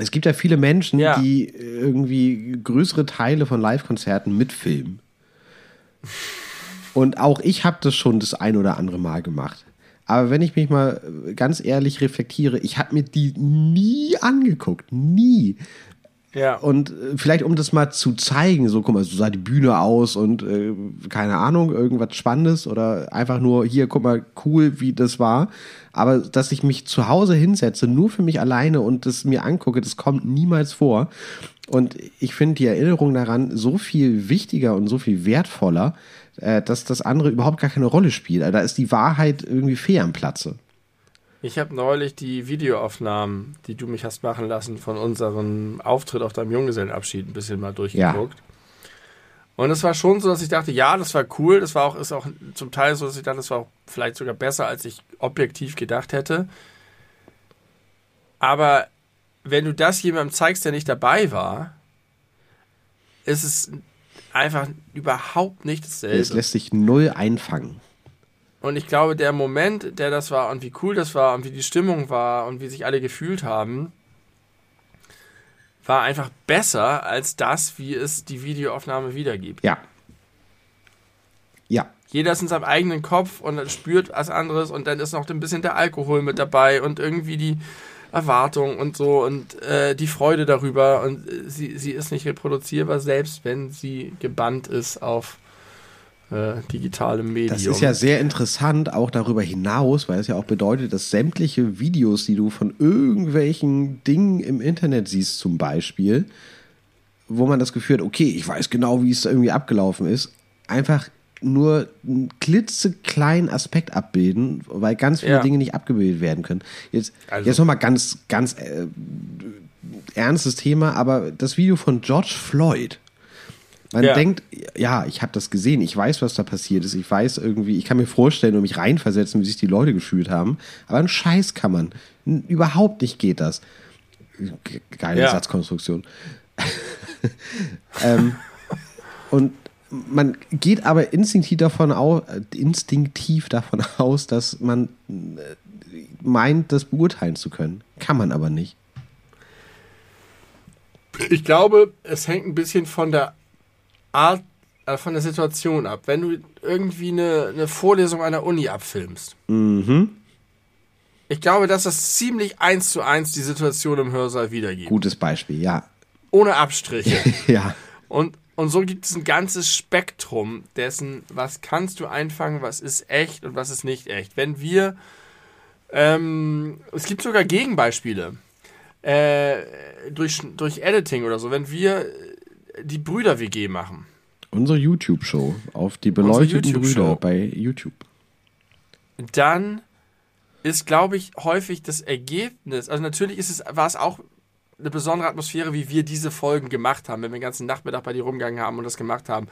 Es gibt ja viele Menschen,
Ja.
die irgendwie größere Teile von Live-Konzerten mitfilmen. Und auch ich habe das schon das ein oder andere Mal gemacht. Aber wenn ich mich mal ganz ehrlich reflektiere, ich habe mir die nie angeguckt. Nie.
Ja.
Und äh, vielleicht um das mal zu zeigen, so guck mal, so sah die Bühne aus und äh, keine Ahnung, irgendwas Spannendes oder einfach nur hier, guck mal, cool, wie das war. Aber dass ich mich zu Hause hinsetze, nur für mich alleine und das mir angucke, das kommt niemals vor. Und ich finde die Erinnerung daran so viel wichtiger und so viel wertvoller, äh, dass das andere überhaupt gar keine Rolle spielt. Also Da ist die Wahrheit irgendwie fair am Platze.
Ich habe neulich die Videoaufnahmen, die du mich hast machen lassen, von unserem Auftritt auf deinem Junggesellenabschied ein bisschen mal durchgeguckt. Und es war schon so, dass ich dachte, ja, das war cool. Das war auch, ist auch zum Teil so, dass ich dachte, das war auch vielleicht sogar besser, als ich objektiv gedacht hätte. Aber wenn du das jemandem zeigst, der nicht dabei war, ist es einfach überhaupt nicht dasselbe.
Es lässt sich null einfangen.
Und ich glaube, der Moment, der das war und wie cool das war und wie die Stimmung war und wie sich alle gefühlt haben, war einfach besser als das, wie es die Videoaufnahme wiedergibt.
Ja. Ja.
Jeder ist in seinem eigenen Kopf und spürt was anderes und dann ist noch ein bisschen der Alkohol mit dabei und irgendwie die Erwartung und so und äh, die Freude darüber und äh, sie, sie ist nicht reproduzierbar, selbst wenn sie gebannt ist auf äh, digitale Medium.
Das ist ja sehr interessant, auch darüber hinaus, weil es ja auch bedeutet, dass sämtliche Videos, die du von irgendwelchen Dingen im Internet siehst, zum Beispiel, wo man das Gefühl hat, okay, ich weiß genau, wie es irgendwie abgelaufen ist, einfach nur einen klitzekleinen Aspekt abbilden, weil ganz viele
Ja.
Dinge nicht abgebildet werden können. Jetzt,
Also-
jetzt nochmal ganz, ganz äh, ernstes Thema, aber das Video von George Floyd. Man
Ja.
denkt, ja, ich habe das gesehen, ich weiß, was da passiert ist, ich weiß irgendwie, ich kann mir vorstellen und mich reinversetzen, wie sich die Leute gefühlt haben, aber ein Scheiß kann man. N- Überhaupt nicht geht das. Ge- Geile
Ja.
Satzkonstruktion. ähm, und man geht aber instinktiv davon aus, instinktiv davon aus, dass man äh, meint, das beurteilen zu können. Kann man aber nicht.
Ich glaube, es hängt ein bisschen von der Art, äh, von der Situation ab. Wenn du irgendwie eine, eine Vorlesung einer Uni abfilmst,
Mhm.
ich glaube, dass das ziemlich eins zu eins die Situation im Hörsaal wiedergibt.
Gutes Beispiel, ja.
Ohne Abstriche.
ja.
Und, und so gibt es ein ganzes Spektrum dessen, was kannst du einfangen, was ist echt und was ist nicht echt. Wenn wir, ähm, es gibt sogar Gegenbeispiele, äh, durch, durch Editing oder so, wenn wir die Brüder-WG machen
Unsere YouTube-Show auf die beleuchteten
YouTube-Show.
Brüder bei YouTube.
dann ist, glaube ich, häufig das Ergebnis, also natürlich ist es, war es auch eine besondere Atmosphäre, wie wir diese Folgen gemacht haben, wenn wir den ganzen Nachmittag bei dir rumgegangen haben und das gemacht haben.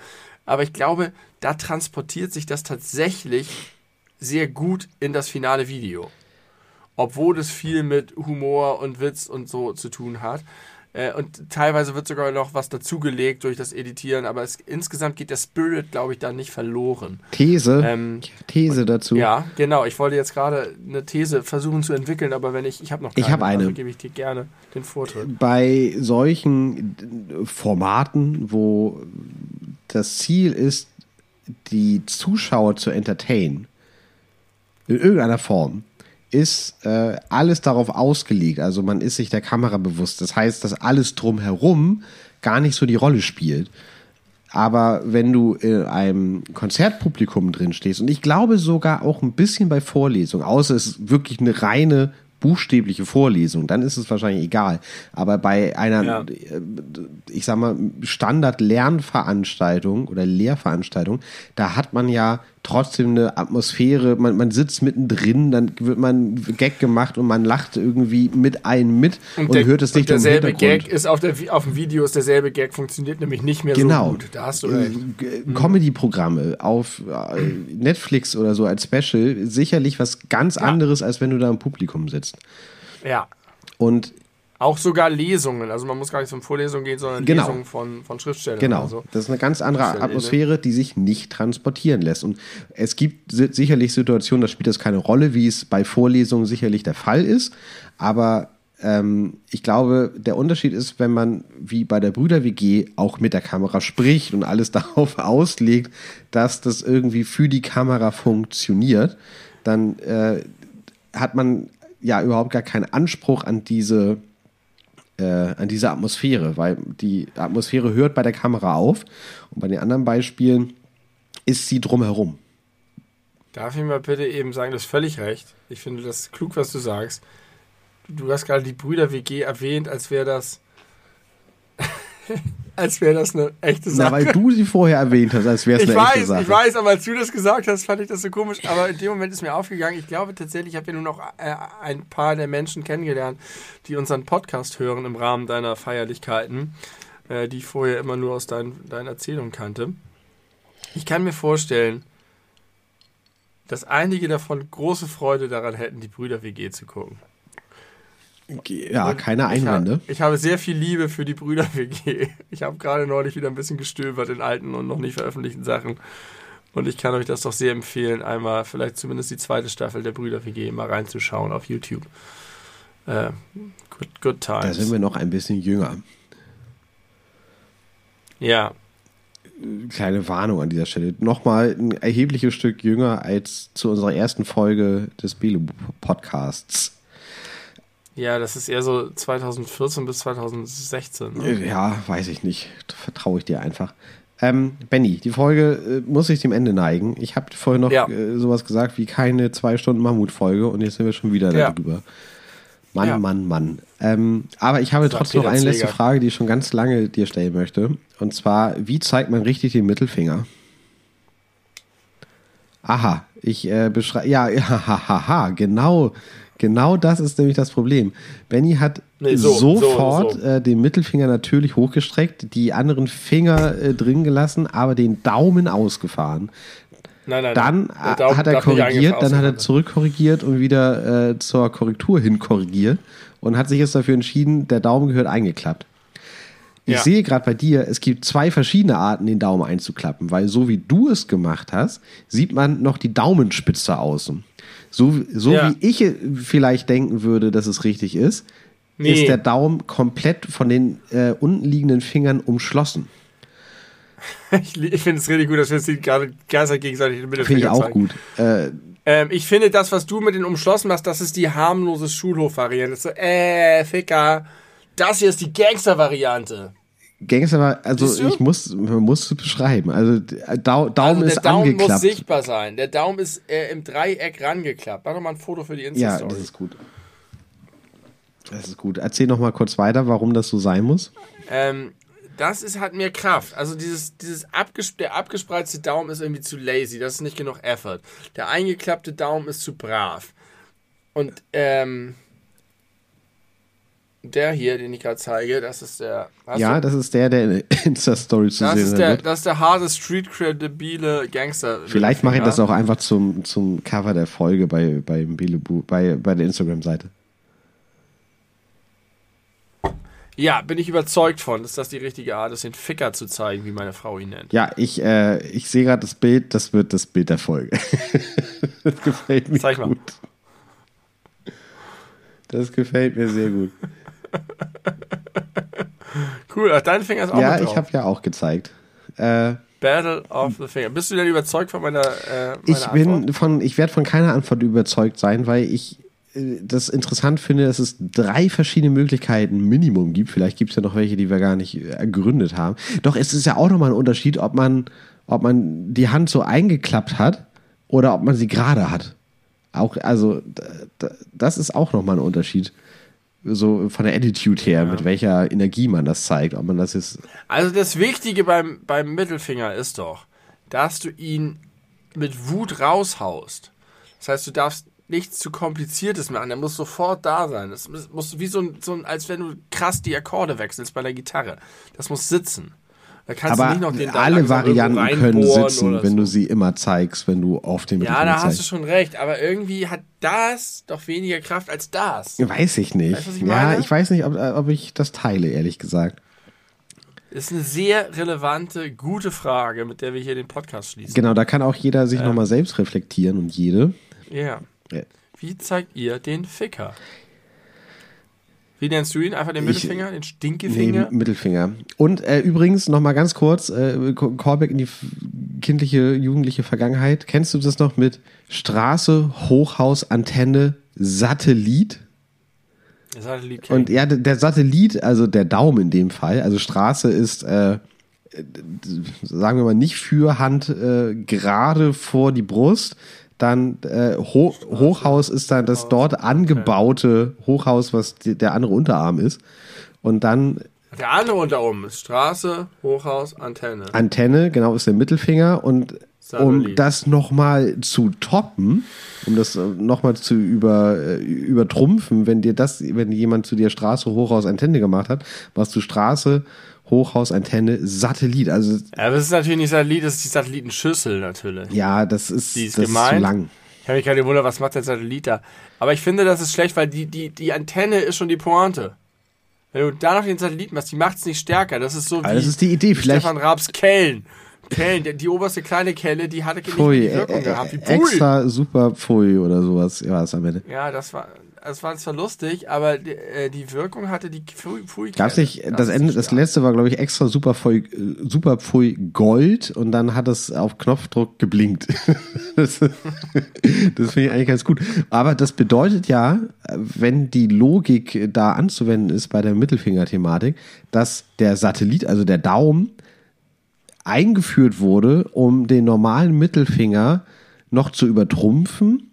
Aber ich glaube, da transportiert sich das tatsächlich sehr gut in das finale Video. Obwohl es viel mit Humor und Witz und so zu tun hat. Äh, Und teilweise wird sogar noch was dazugelegt durch das Editieren, aber es, insgesamt geht der Spirit, glaube ich, da nicht verloren.
These,
Ähm,
These dazu.
Ja, genau. Ich wollte jetzt gerade eine These versuchen zu entwickeln, aber wenn ich, ich habe noch
Ich habe eine.
Also gebe ich dir gerne den Vortritt.
bei solchen Formaten, wo das Ziel ist, die Zuschauer zu entertainen, in irgendeiner Form, ist äh, alles darauf ausgelegt. Also man ist sich der Kamera bewusst. Das heißt, dass alles drumherum gar nicht so die Rolle spielt. Aber wenn du in einem Konzertpublikum drin stehst, und ich glaube sogar auch ein bisschen bei Vorlesungen, außer es ist wirklich eine reine buchstäbliche Vorlesung, dann ist es wahrscheinlich egal. Aber bei einer,
Ja.
äh, ich sag mal, Standard-Lernveranstaltung oder Lehrveranstaltung, da hat man ja trotzdem eine Atmosphäre, man, man sitzt mittendrin, dann wird man Gag gemacht und man lacht irgendwie mit einem mit und,
der-
hört es nicht
und
im
derselbe
Hintergrund.
Gag ist auf, der, auf dem Video ist derselbe Gag, funktioniert nämlich nicht mehr
Genau.
so gut. Da hast du recht.
Äh, Comedy-Programme auf äh, Netflix oder so als Special sicherlich was ganz anderes, als wenn du da im Publikum sitzt.
Ja.
Und
Auch sogar Lesungen. Also man muss gar nicht zum Vorlesungen gehen, sondern
Genau.
Lesungen von, von Schriftstellern.
genau,
so.
das ist eine ganz andere Atmosphäre, die sich nicht transportieren lässt. Und es gibt si- sicherlich Situationen, da spielt das keine Rolle, wie es bei Vorlesungen sicherlich der Fall ist. Aber ähm, ich glaube, der Unterschied ist, wenn man wie bei der Brüder-WG auch mit der Kamera spricht und alles darauf auslegt, dass das irgendwie für die Kamera funktioniert, dann äh, hat man ja überhaupt gar keinen Anspruch an diese, äh, an diese Atmosphäre, weil die Atmosphäre hört bei der Kamera auf und bei den anderen Beispielen ist sie drumherum.
Darf ich mal bitte eben sagen, du hast völlig recht. Ich finde das klug, was du sagst. Du hast gerade die Brüder WG erwähnt, als wäre das als wäre das eine echte Sache.
Na, weil du sie vorher erwähnt hast, als wäre es eine echte
weiß,
Sache.
ich weiß, aber als du das gesagt hast, fand ich das so komisch. Aber in dem Moment ist mir aufgegangen, ich glaube tatsächlich, ich habe ja nur noch äh, ein paar der Menschen kennengelernt, die unseren Podcast hören im Rahmen deiner Feierlichkeiten, äh, die ich vorher immer nur aus dein, deinen Erzählungen kannte. Ich kann mir vorstellen, dass einige davon große Freude daran hätten, die Brüder WG zu gucken.
Ja, keine Einwände.
Ich, hab, ich habe sehr viel Liebe für die Brüder WG. Ich habe gerade neulich wieder ein bisschen gestöbert in alten und noch nicht veröffentlichten Sachen. Und ich kann euch das doch sehr empfehlen, einmal vielleicht zumindest die zweite Staffel der Brüder WG mal reinzuschauen auf YouTube. Äh, good, good
Da
times.
sind wir noch ein bisschen jünger.
ja,
Kleine Warnung an dieser Stelle. Nochmal ein erhebliches Stück jünger als zu unserer ersten Folge des Belu-Podcasts.
Ja, das ist eher so 2014 bis 2016. Ne?
Ja, weiß ich nicht. Vertraue ich dir einfach. Ähm, Benny, die Folge äh, muss sich dem Ende neigen. Ich habe vorhin noch
Ja.
äh, sowas gesagt wie keine zwei Stunden Mammut-Folge und jetzt sind wir schon wieder
Ja.
darüber. Mann,
Ja.
Mann, Mann. Ähm, aber ich habe trotzdem noch eine letzte. Frage, die ich schon ganz lange dir stellen möchte. Und zwar, wie zeigt man richtig den Mittelfinger? Aha, ich äh, beschreibe, ja, ja, haha, genau, genau das ist nämlich das Problem. Benny hat
Nee, so, so,
sofort
so.
Äh, den Mittelfinger natürlich hochgestreckt, die anderen Finger äh, drin gelassen, aber den Daumen ausgefahren.
Nein, nein,
Dann
Daumen
hat er korrigiert, dann hat er zurückkorrigiert und wieder äh, zur Korrektur hin korrigiert und hat sich jetzt dafür entschieden, der Daumen gehört eingeklappt. Ich
Ja.
sehe gerade bei dir, es gibt zwei verschiedene Arten, den Daumen einzuklappen, weil so wie du es gemacht hast, sieht man noch die Daumenspitze außen. So, so
Ja.
wie ich vielleicht denken würde, dass es richtig ist,
Nee.
ist der Daumen komplett von den äh, unten liegenden Fingern umschlossen.
Ich, ich finde es richtig gut, dass wir uns die gerade ganz gegenseitig den
Finde ich auch
zeigen.
gut. Äh,
Ähm, ich finde, das, was du mit den umschlossen machst, das ist die harmlose Schulhof-Variante. So, äh, Ficker. Das hier ist die Gangster-Variante.
Gangster war, also ich muss, man muss es beschreiben. Also Dau, Daumen
Also der
ist
Daumen
angeklappt.
muss sichtbar sein. Der Daumen ist äh, im Dreieck rangeklappt. Mach doch mal ein Foto für die
ja,
Insta-Story.
das ist gut. Das ist gut. Erzähl noch mal kurz weiter, warum das so sein muss.
ähm, das ist, hat mehr Kraft. Also dieses, dieses abges der abgespreizte Daumen ist irgendwie zu lazy. Das ist nicht genug Effort. Der eingeklappte Daumen ist zu brav. Und ähm, der hier, den ich gerade zeige, das ist der.
Ja,
du?
das ist der, der in Insta-Story zu
das
sehen
ist der,
wird.
Das ist der harte, street-credibile Gangster.
Vielleicht mache ich das auch einfach zum, zum Cover der Folge bei, bei, Belebu, bei, bei der Instagram-Seite.
Ja, bin ich überzeugt von, dass das die richtige Art ist, den Ficker zu zeigen, wie meine Frau ihn nennt.
Ja, ich, äh, ich sehe gerade das Bild, das wird das Bild der Folge. das gefällt mir
Zeig mal.
gut. Das gefällt mir sehr gut.
Cool, ach, dein Finger ist auch
ja, ich habe ja auch gezeigt. Äh,
Battle of the Finger. Bist du denn überzeugt von meiner, äh, meiner
ich bin
Antwort?
von, ich werde von keiner Antwort überzeugt sein, weil ich äh, das interessant finde, dass es drei verschiedene Möglichkeiten Minimum gibt. Vielleicht gibt es ja noch welche, die wir gar nicht äh, ergründet haben. Doch es ist ja auch nochmal ein Unterschied, ob man, ob man die Hand so eingeklappt hat oder ob man sie gerade hat. Auch, also, das ist auch nochmal ein Unterschied. So von der Attitude her, mit welcher Energie man das zeigt. Ob man das jetzt.
Also das Wichtige beim, beim Mittelfinger ist doch, dass du ihn mit Wut raushaust. Das heißt, du darfst nichts zu kompliziertes machen. Der muss sofort da sein. Das muss- muss wie so ein, so ein, als wenn du krass die Akkorde wechselst bei der Gitarre. Das muss sitzen. Da kannst du
Aber
nicht noch den
alle Varianten können sitzen, wenn
so.
du sie immer zeigst, wenn du auf dem
Ja, da hast du schon recht. Aber irgendwie hat das doch weniger Kraft als das.
Weiß ich nicht.
Weißt du, ich
ja, ich weiß nicht, ob, ob ich das teile, ehrlich gesagt.
Ist eine sehr relevante, gute Frage, mit der wir hier den Podcast schließen.
Genau, da kann auch jeder sich nochmal selbst reflektieren und jede.
Ja.
Ja.
Wie zeigt ihr den Ficker? Wie nennst du ihn? Einfach den
Ich-
Mittelfinger, den
Nee,
Stinkefinger?
Mittelfinger. Und äh, übrigens nochmal ganz kurz, äh, Callback in die kindliche, jugendliche Vergangenheit. Kennst du das noch mit Straße, Hochhaus, Antenne, Satellit?
Der Satellit
Und ja, der- der Satellit, also der Daumen in dem Fall, also Straße ist, äh, sagen wir mal, nicht für Hand äh, gerade vor die Brust. Dann äh, Ho Hochhaus ist dann das dort angebaute Hochhaus, was die, der andere Unterarm ist. Und dann
Der andere unter oben ist Straße, Hochhaus, Antenne.
Antenne, genau, ist der Mittelfinger. Und um
Satellit.
das nochmal zu toppen, um das nochmal zu über, äh, übertrumpfen, wenn dir das, wenn jemand zu dir Straße, Hochhaus, Antenne gemacht hat, warst du Straße, Hochhaus, Antenne, Satellit. Also
Ja, aber das ist natürlich nicht Satellit, das ist die Satellitenschüssel natürlich.
ja, das ist,
Die ist
das ist zu
gemeint.
lang.
Ich habe mich gerade gewundert, was macht der Satellit da? Aber ich finde, das ist schlecht, weil die, die, die Antenne ist schon die Pointe. Wenn du da noch den Satelliten machst, die macht es nicht stärker. Das ist so
Aber
wie
das ist die Idee. Vielleicht
Stefan Raabs Kellen. Kellen, die, die oberste kleine Kelle, die hatte nicht
Pfui,
die
äh,
Wirkung
äh,
gehabt. Wie Pfui.
extra super Pfui oder sowas war es am Ende.
Ja, das war, das war zwar lustig, aber die, äh, die Wirkung hatte die Pfui.
Gab's nicht, das
ist
Ende, das letzte war, glaube ich, extra super Pfui, super Pfui Gold und dann hat es auf Knopfdruck geblinkt. das das finde ich eigentlich ganz gut. Aber das bedeutet ja, wenn die Logik da anzuwenden ist bei der Mittelfinger-Thematik, dass der Satellit, also der Daumen, eingeführt wurde, um den normalen Mittelfinger noch zu übertrumpfen.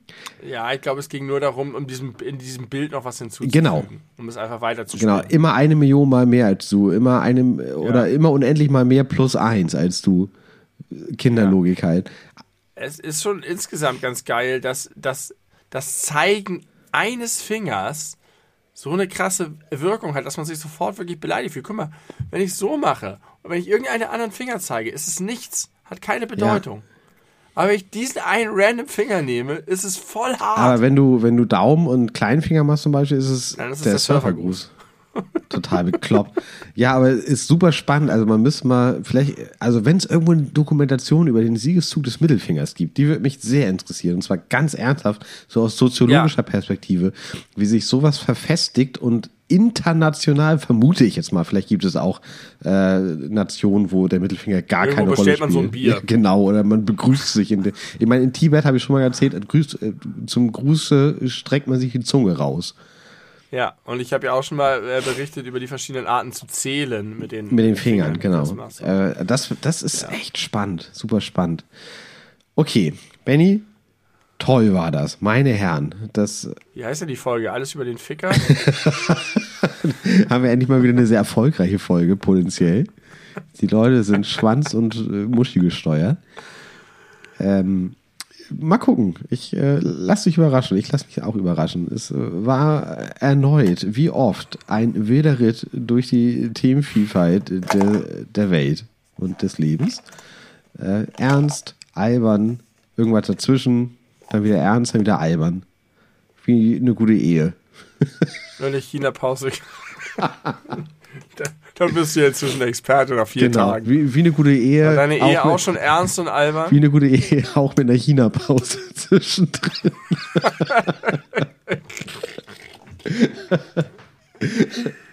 Ja, ich glaube, es ging nur darum, um diesem, in diesem Bild noch was hinzuzufügen.
Genau.
Um es einfach weiterzuspielen.
Genau, immer eine Million mal mehr als du, immer einem oder immer unendlich mal mehr plus eins als du. Kinderlogik halt.
Es ist schon insgesamt ganz geil, dass, dass das Zeigen eines Fingers so eine krasse Wirkung hat, dass man sich sofort wirklich beleidigt fühlt. Guck mal, wenn ich so mache und wenn ich irgendeinen anderen Finger zeige, ist es nichts, hat keine Bedeutung. Aber wenn ich diesen einen random Finger nehme, ist es voll hart.
Aber wenn du, wenn du Daumen und Kleinfinger machst zum Beispiel, ist es
Dann ist
der,
der
Surfergruß. Total bekloppt. ja, aber ist super spannend. Also man müsste mal, vielleicht, also wenn es irgendwo eine Dokumentation über den Siegeszug des Mittelfingers gibt, die würde mich sehr interessieren. Und zwar ganz ernsthaft, so aus soziologischer Perspektive, wie sich sowas verfestigt und international vermute ich jetzt mal, vielleicht gibt es auch äh, Nationen, wo der Mittelfinger gar
Irgendwo
keine Rolle spielt.
man so ein Bier.
Ja, genau, oder man begrüßt sich. In ich meine, in Tibet habe ich schon mal erzählt, grüßt, äh, zum Gruße streckt man sich die Zunge raus.
Ja, und ich habe ja auch schon mal äh, berichtet über die verschiedenen Arten zu zählen mit den,
Mit den Fingern,
Das
genau.
du.
Äh, das, das ist echt spannend, super spannend. Okay, Benny, toll war das. Meine Herren, das
Wie heißt denn die Folge? Alles über den Ficker?
haben wir endlich mal wieder eine sehr erfolgreiche Folge, potenziell. Die Leute sind Schwanz- und äh, Muschi gesteuert. Ähm, mal gucken. Ich äh, lass dich überraschen. Ich lasse mich auch überraschen. Es äh, war erneut, wie oft, ein wilder Ritt durch die Themenvielfalt der, der Welt und des Lebens. Äh, ernst, albern, irgendwas dazwischen, dann wieder ernst, dann wieder albern. Wie eine gute Ehe.
Wenn ich China-Pause. da, da bist du jetzt zwischen Experte nach vier
Genau,
Tagen.
wie, wie eine gute Ehe.
War deine Ehe auch,
mit,
schon ernst und albern?
Wie eine gute Ehe, auch mit einer China-Pause zwischendrin.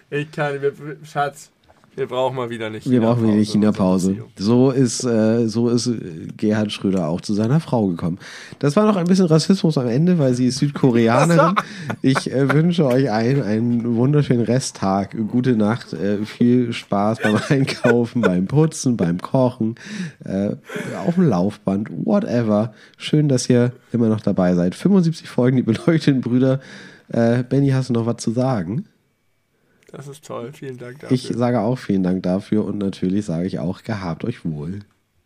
Ich kann, Schatz, wir brauchen mal wieder nicht.
Wir brauchen wieder eine China-Pause. So ist, äh, so ist äh, Gerhard Schröder auch zu seiner Frau gekommen. Das war noch ein bisschen Rassismus am Ende, weil sie ist Südkoreanerin. Ich äh, wünsche euch allen einen wunderschönen Resttag. Gute Nacht, äh, viel Spaß beim Einkaufen, beim Putzen, beim Kochen, äh, auf dem Laufband, whatever. Schön, dass ihr immer noch dabei seid. 75 Folgen, die beleuchteten Brüder. Äh, Benny, hast du noch was zu sagen?
Das ist toll, vielen Dank dafür.
Ich sage auch vielen Dank dafür und natürlich sage ich auch, gehabt euch wohl.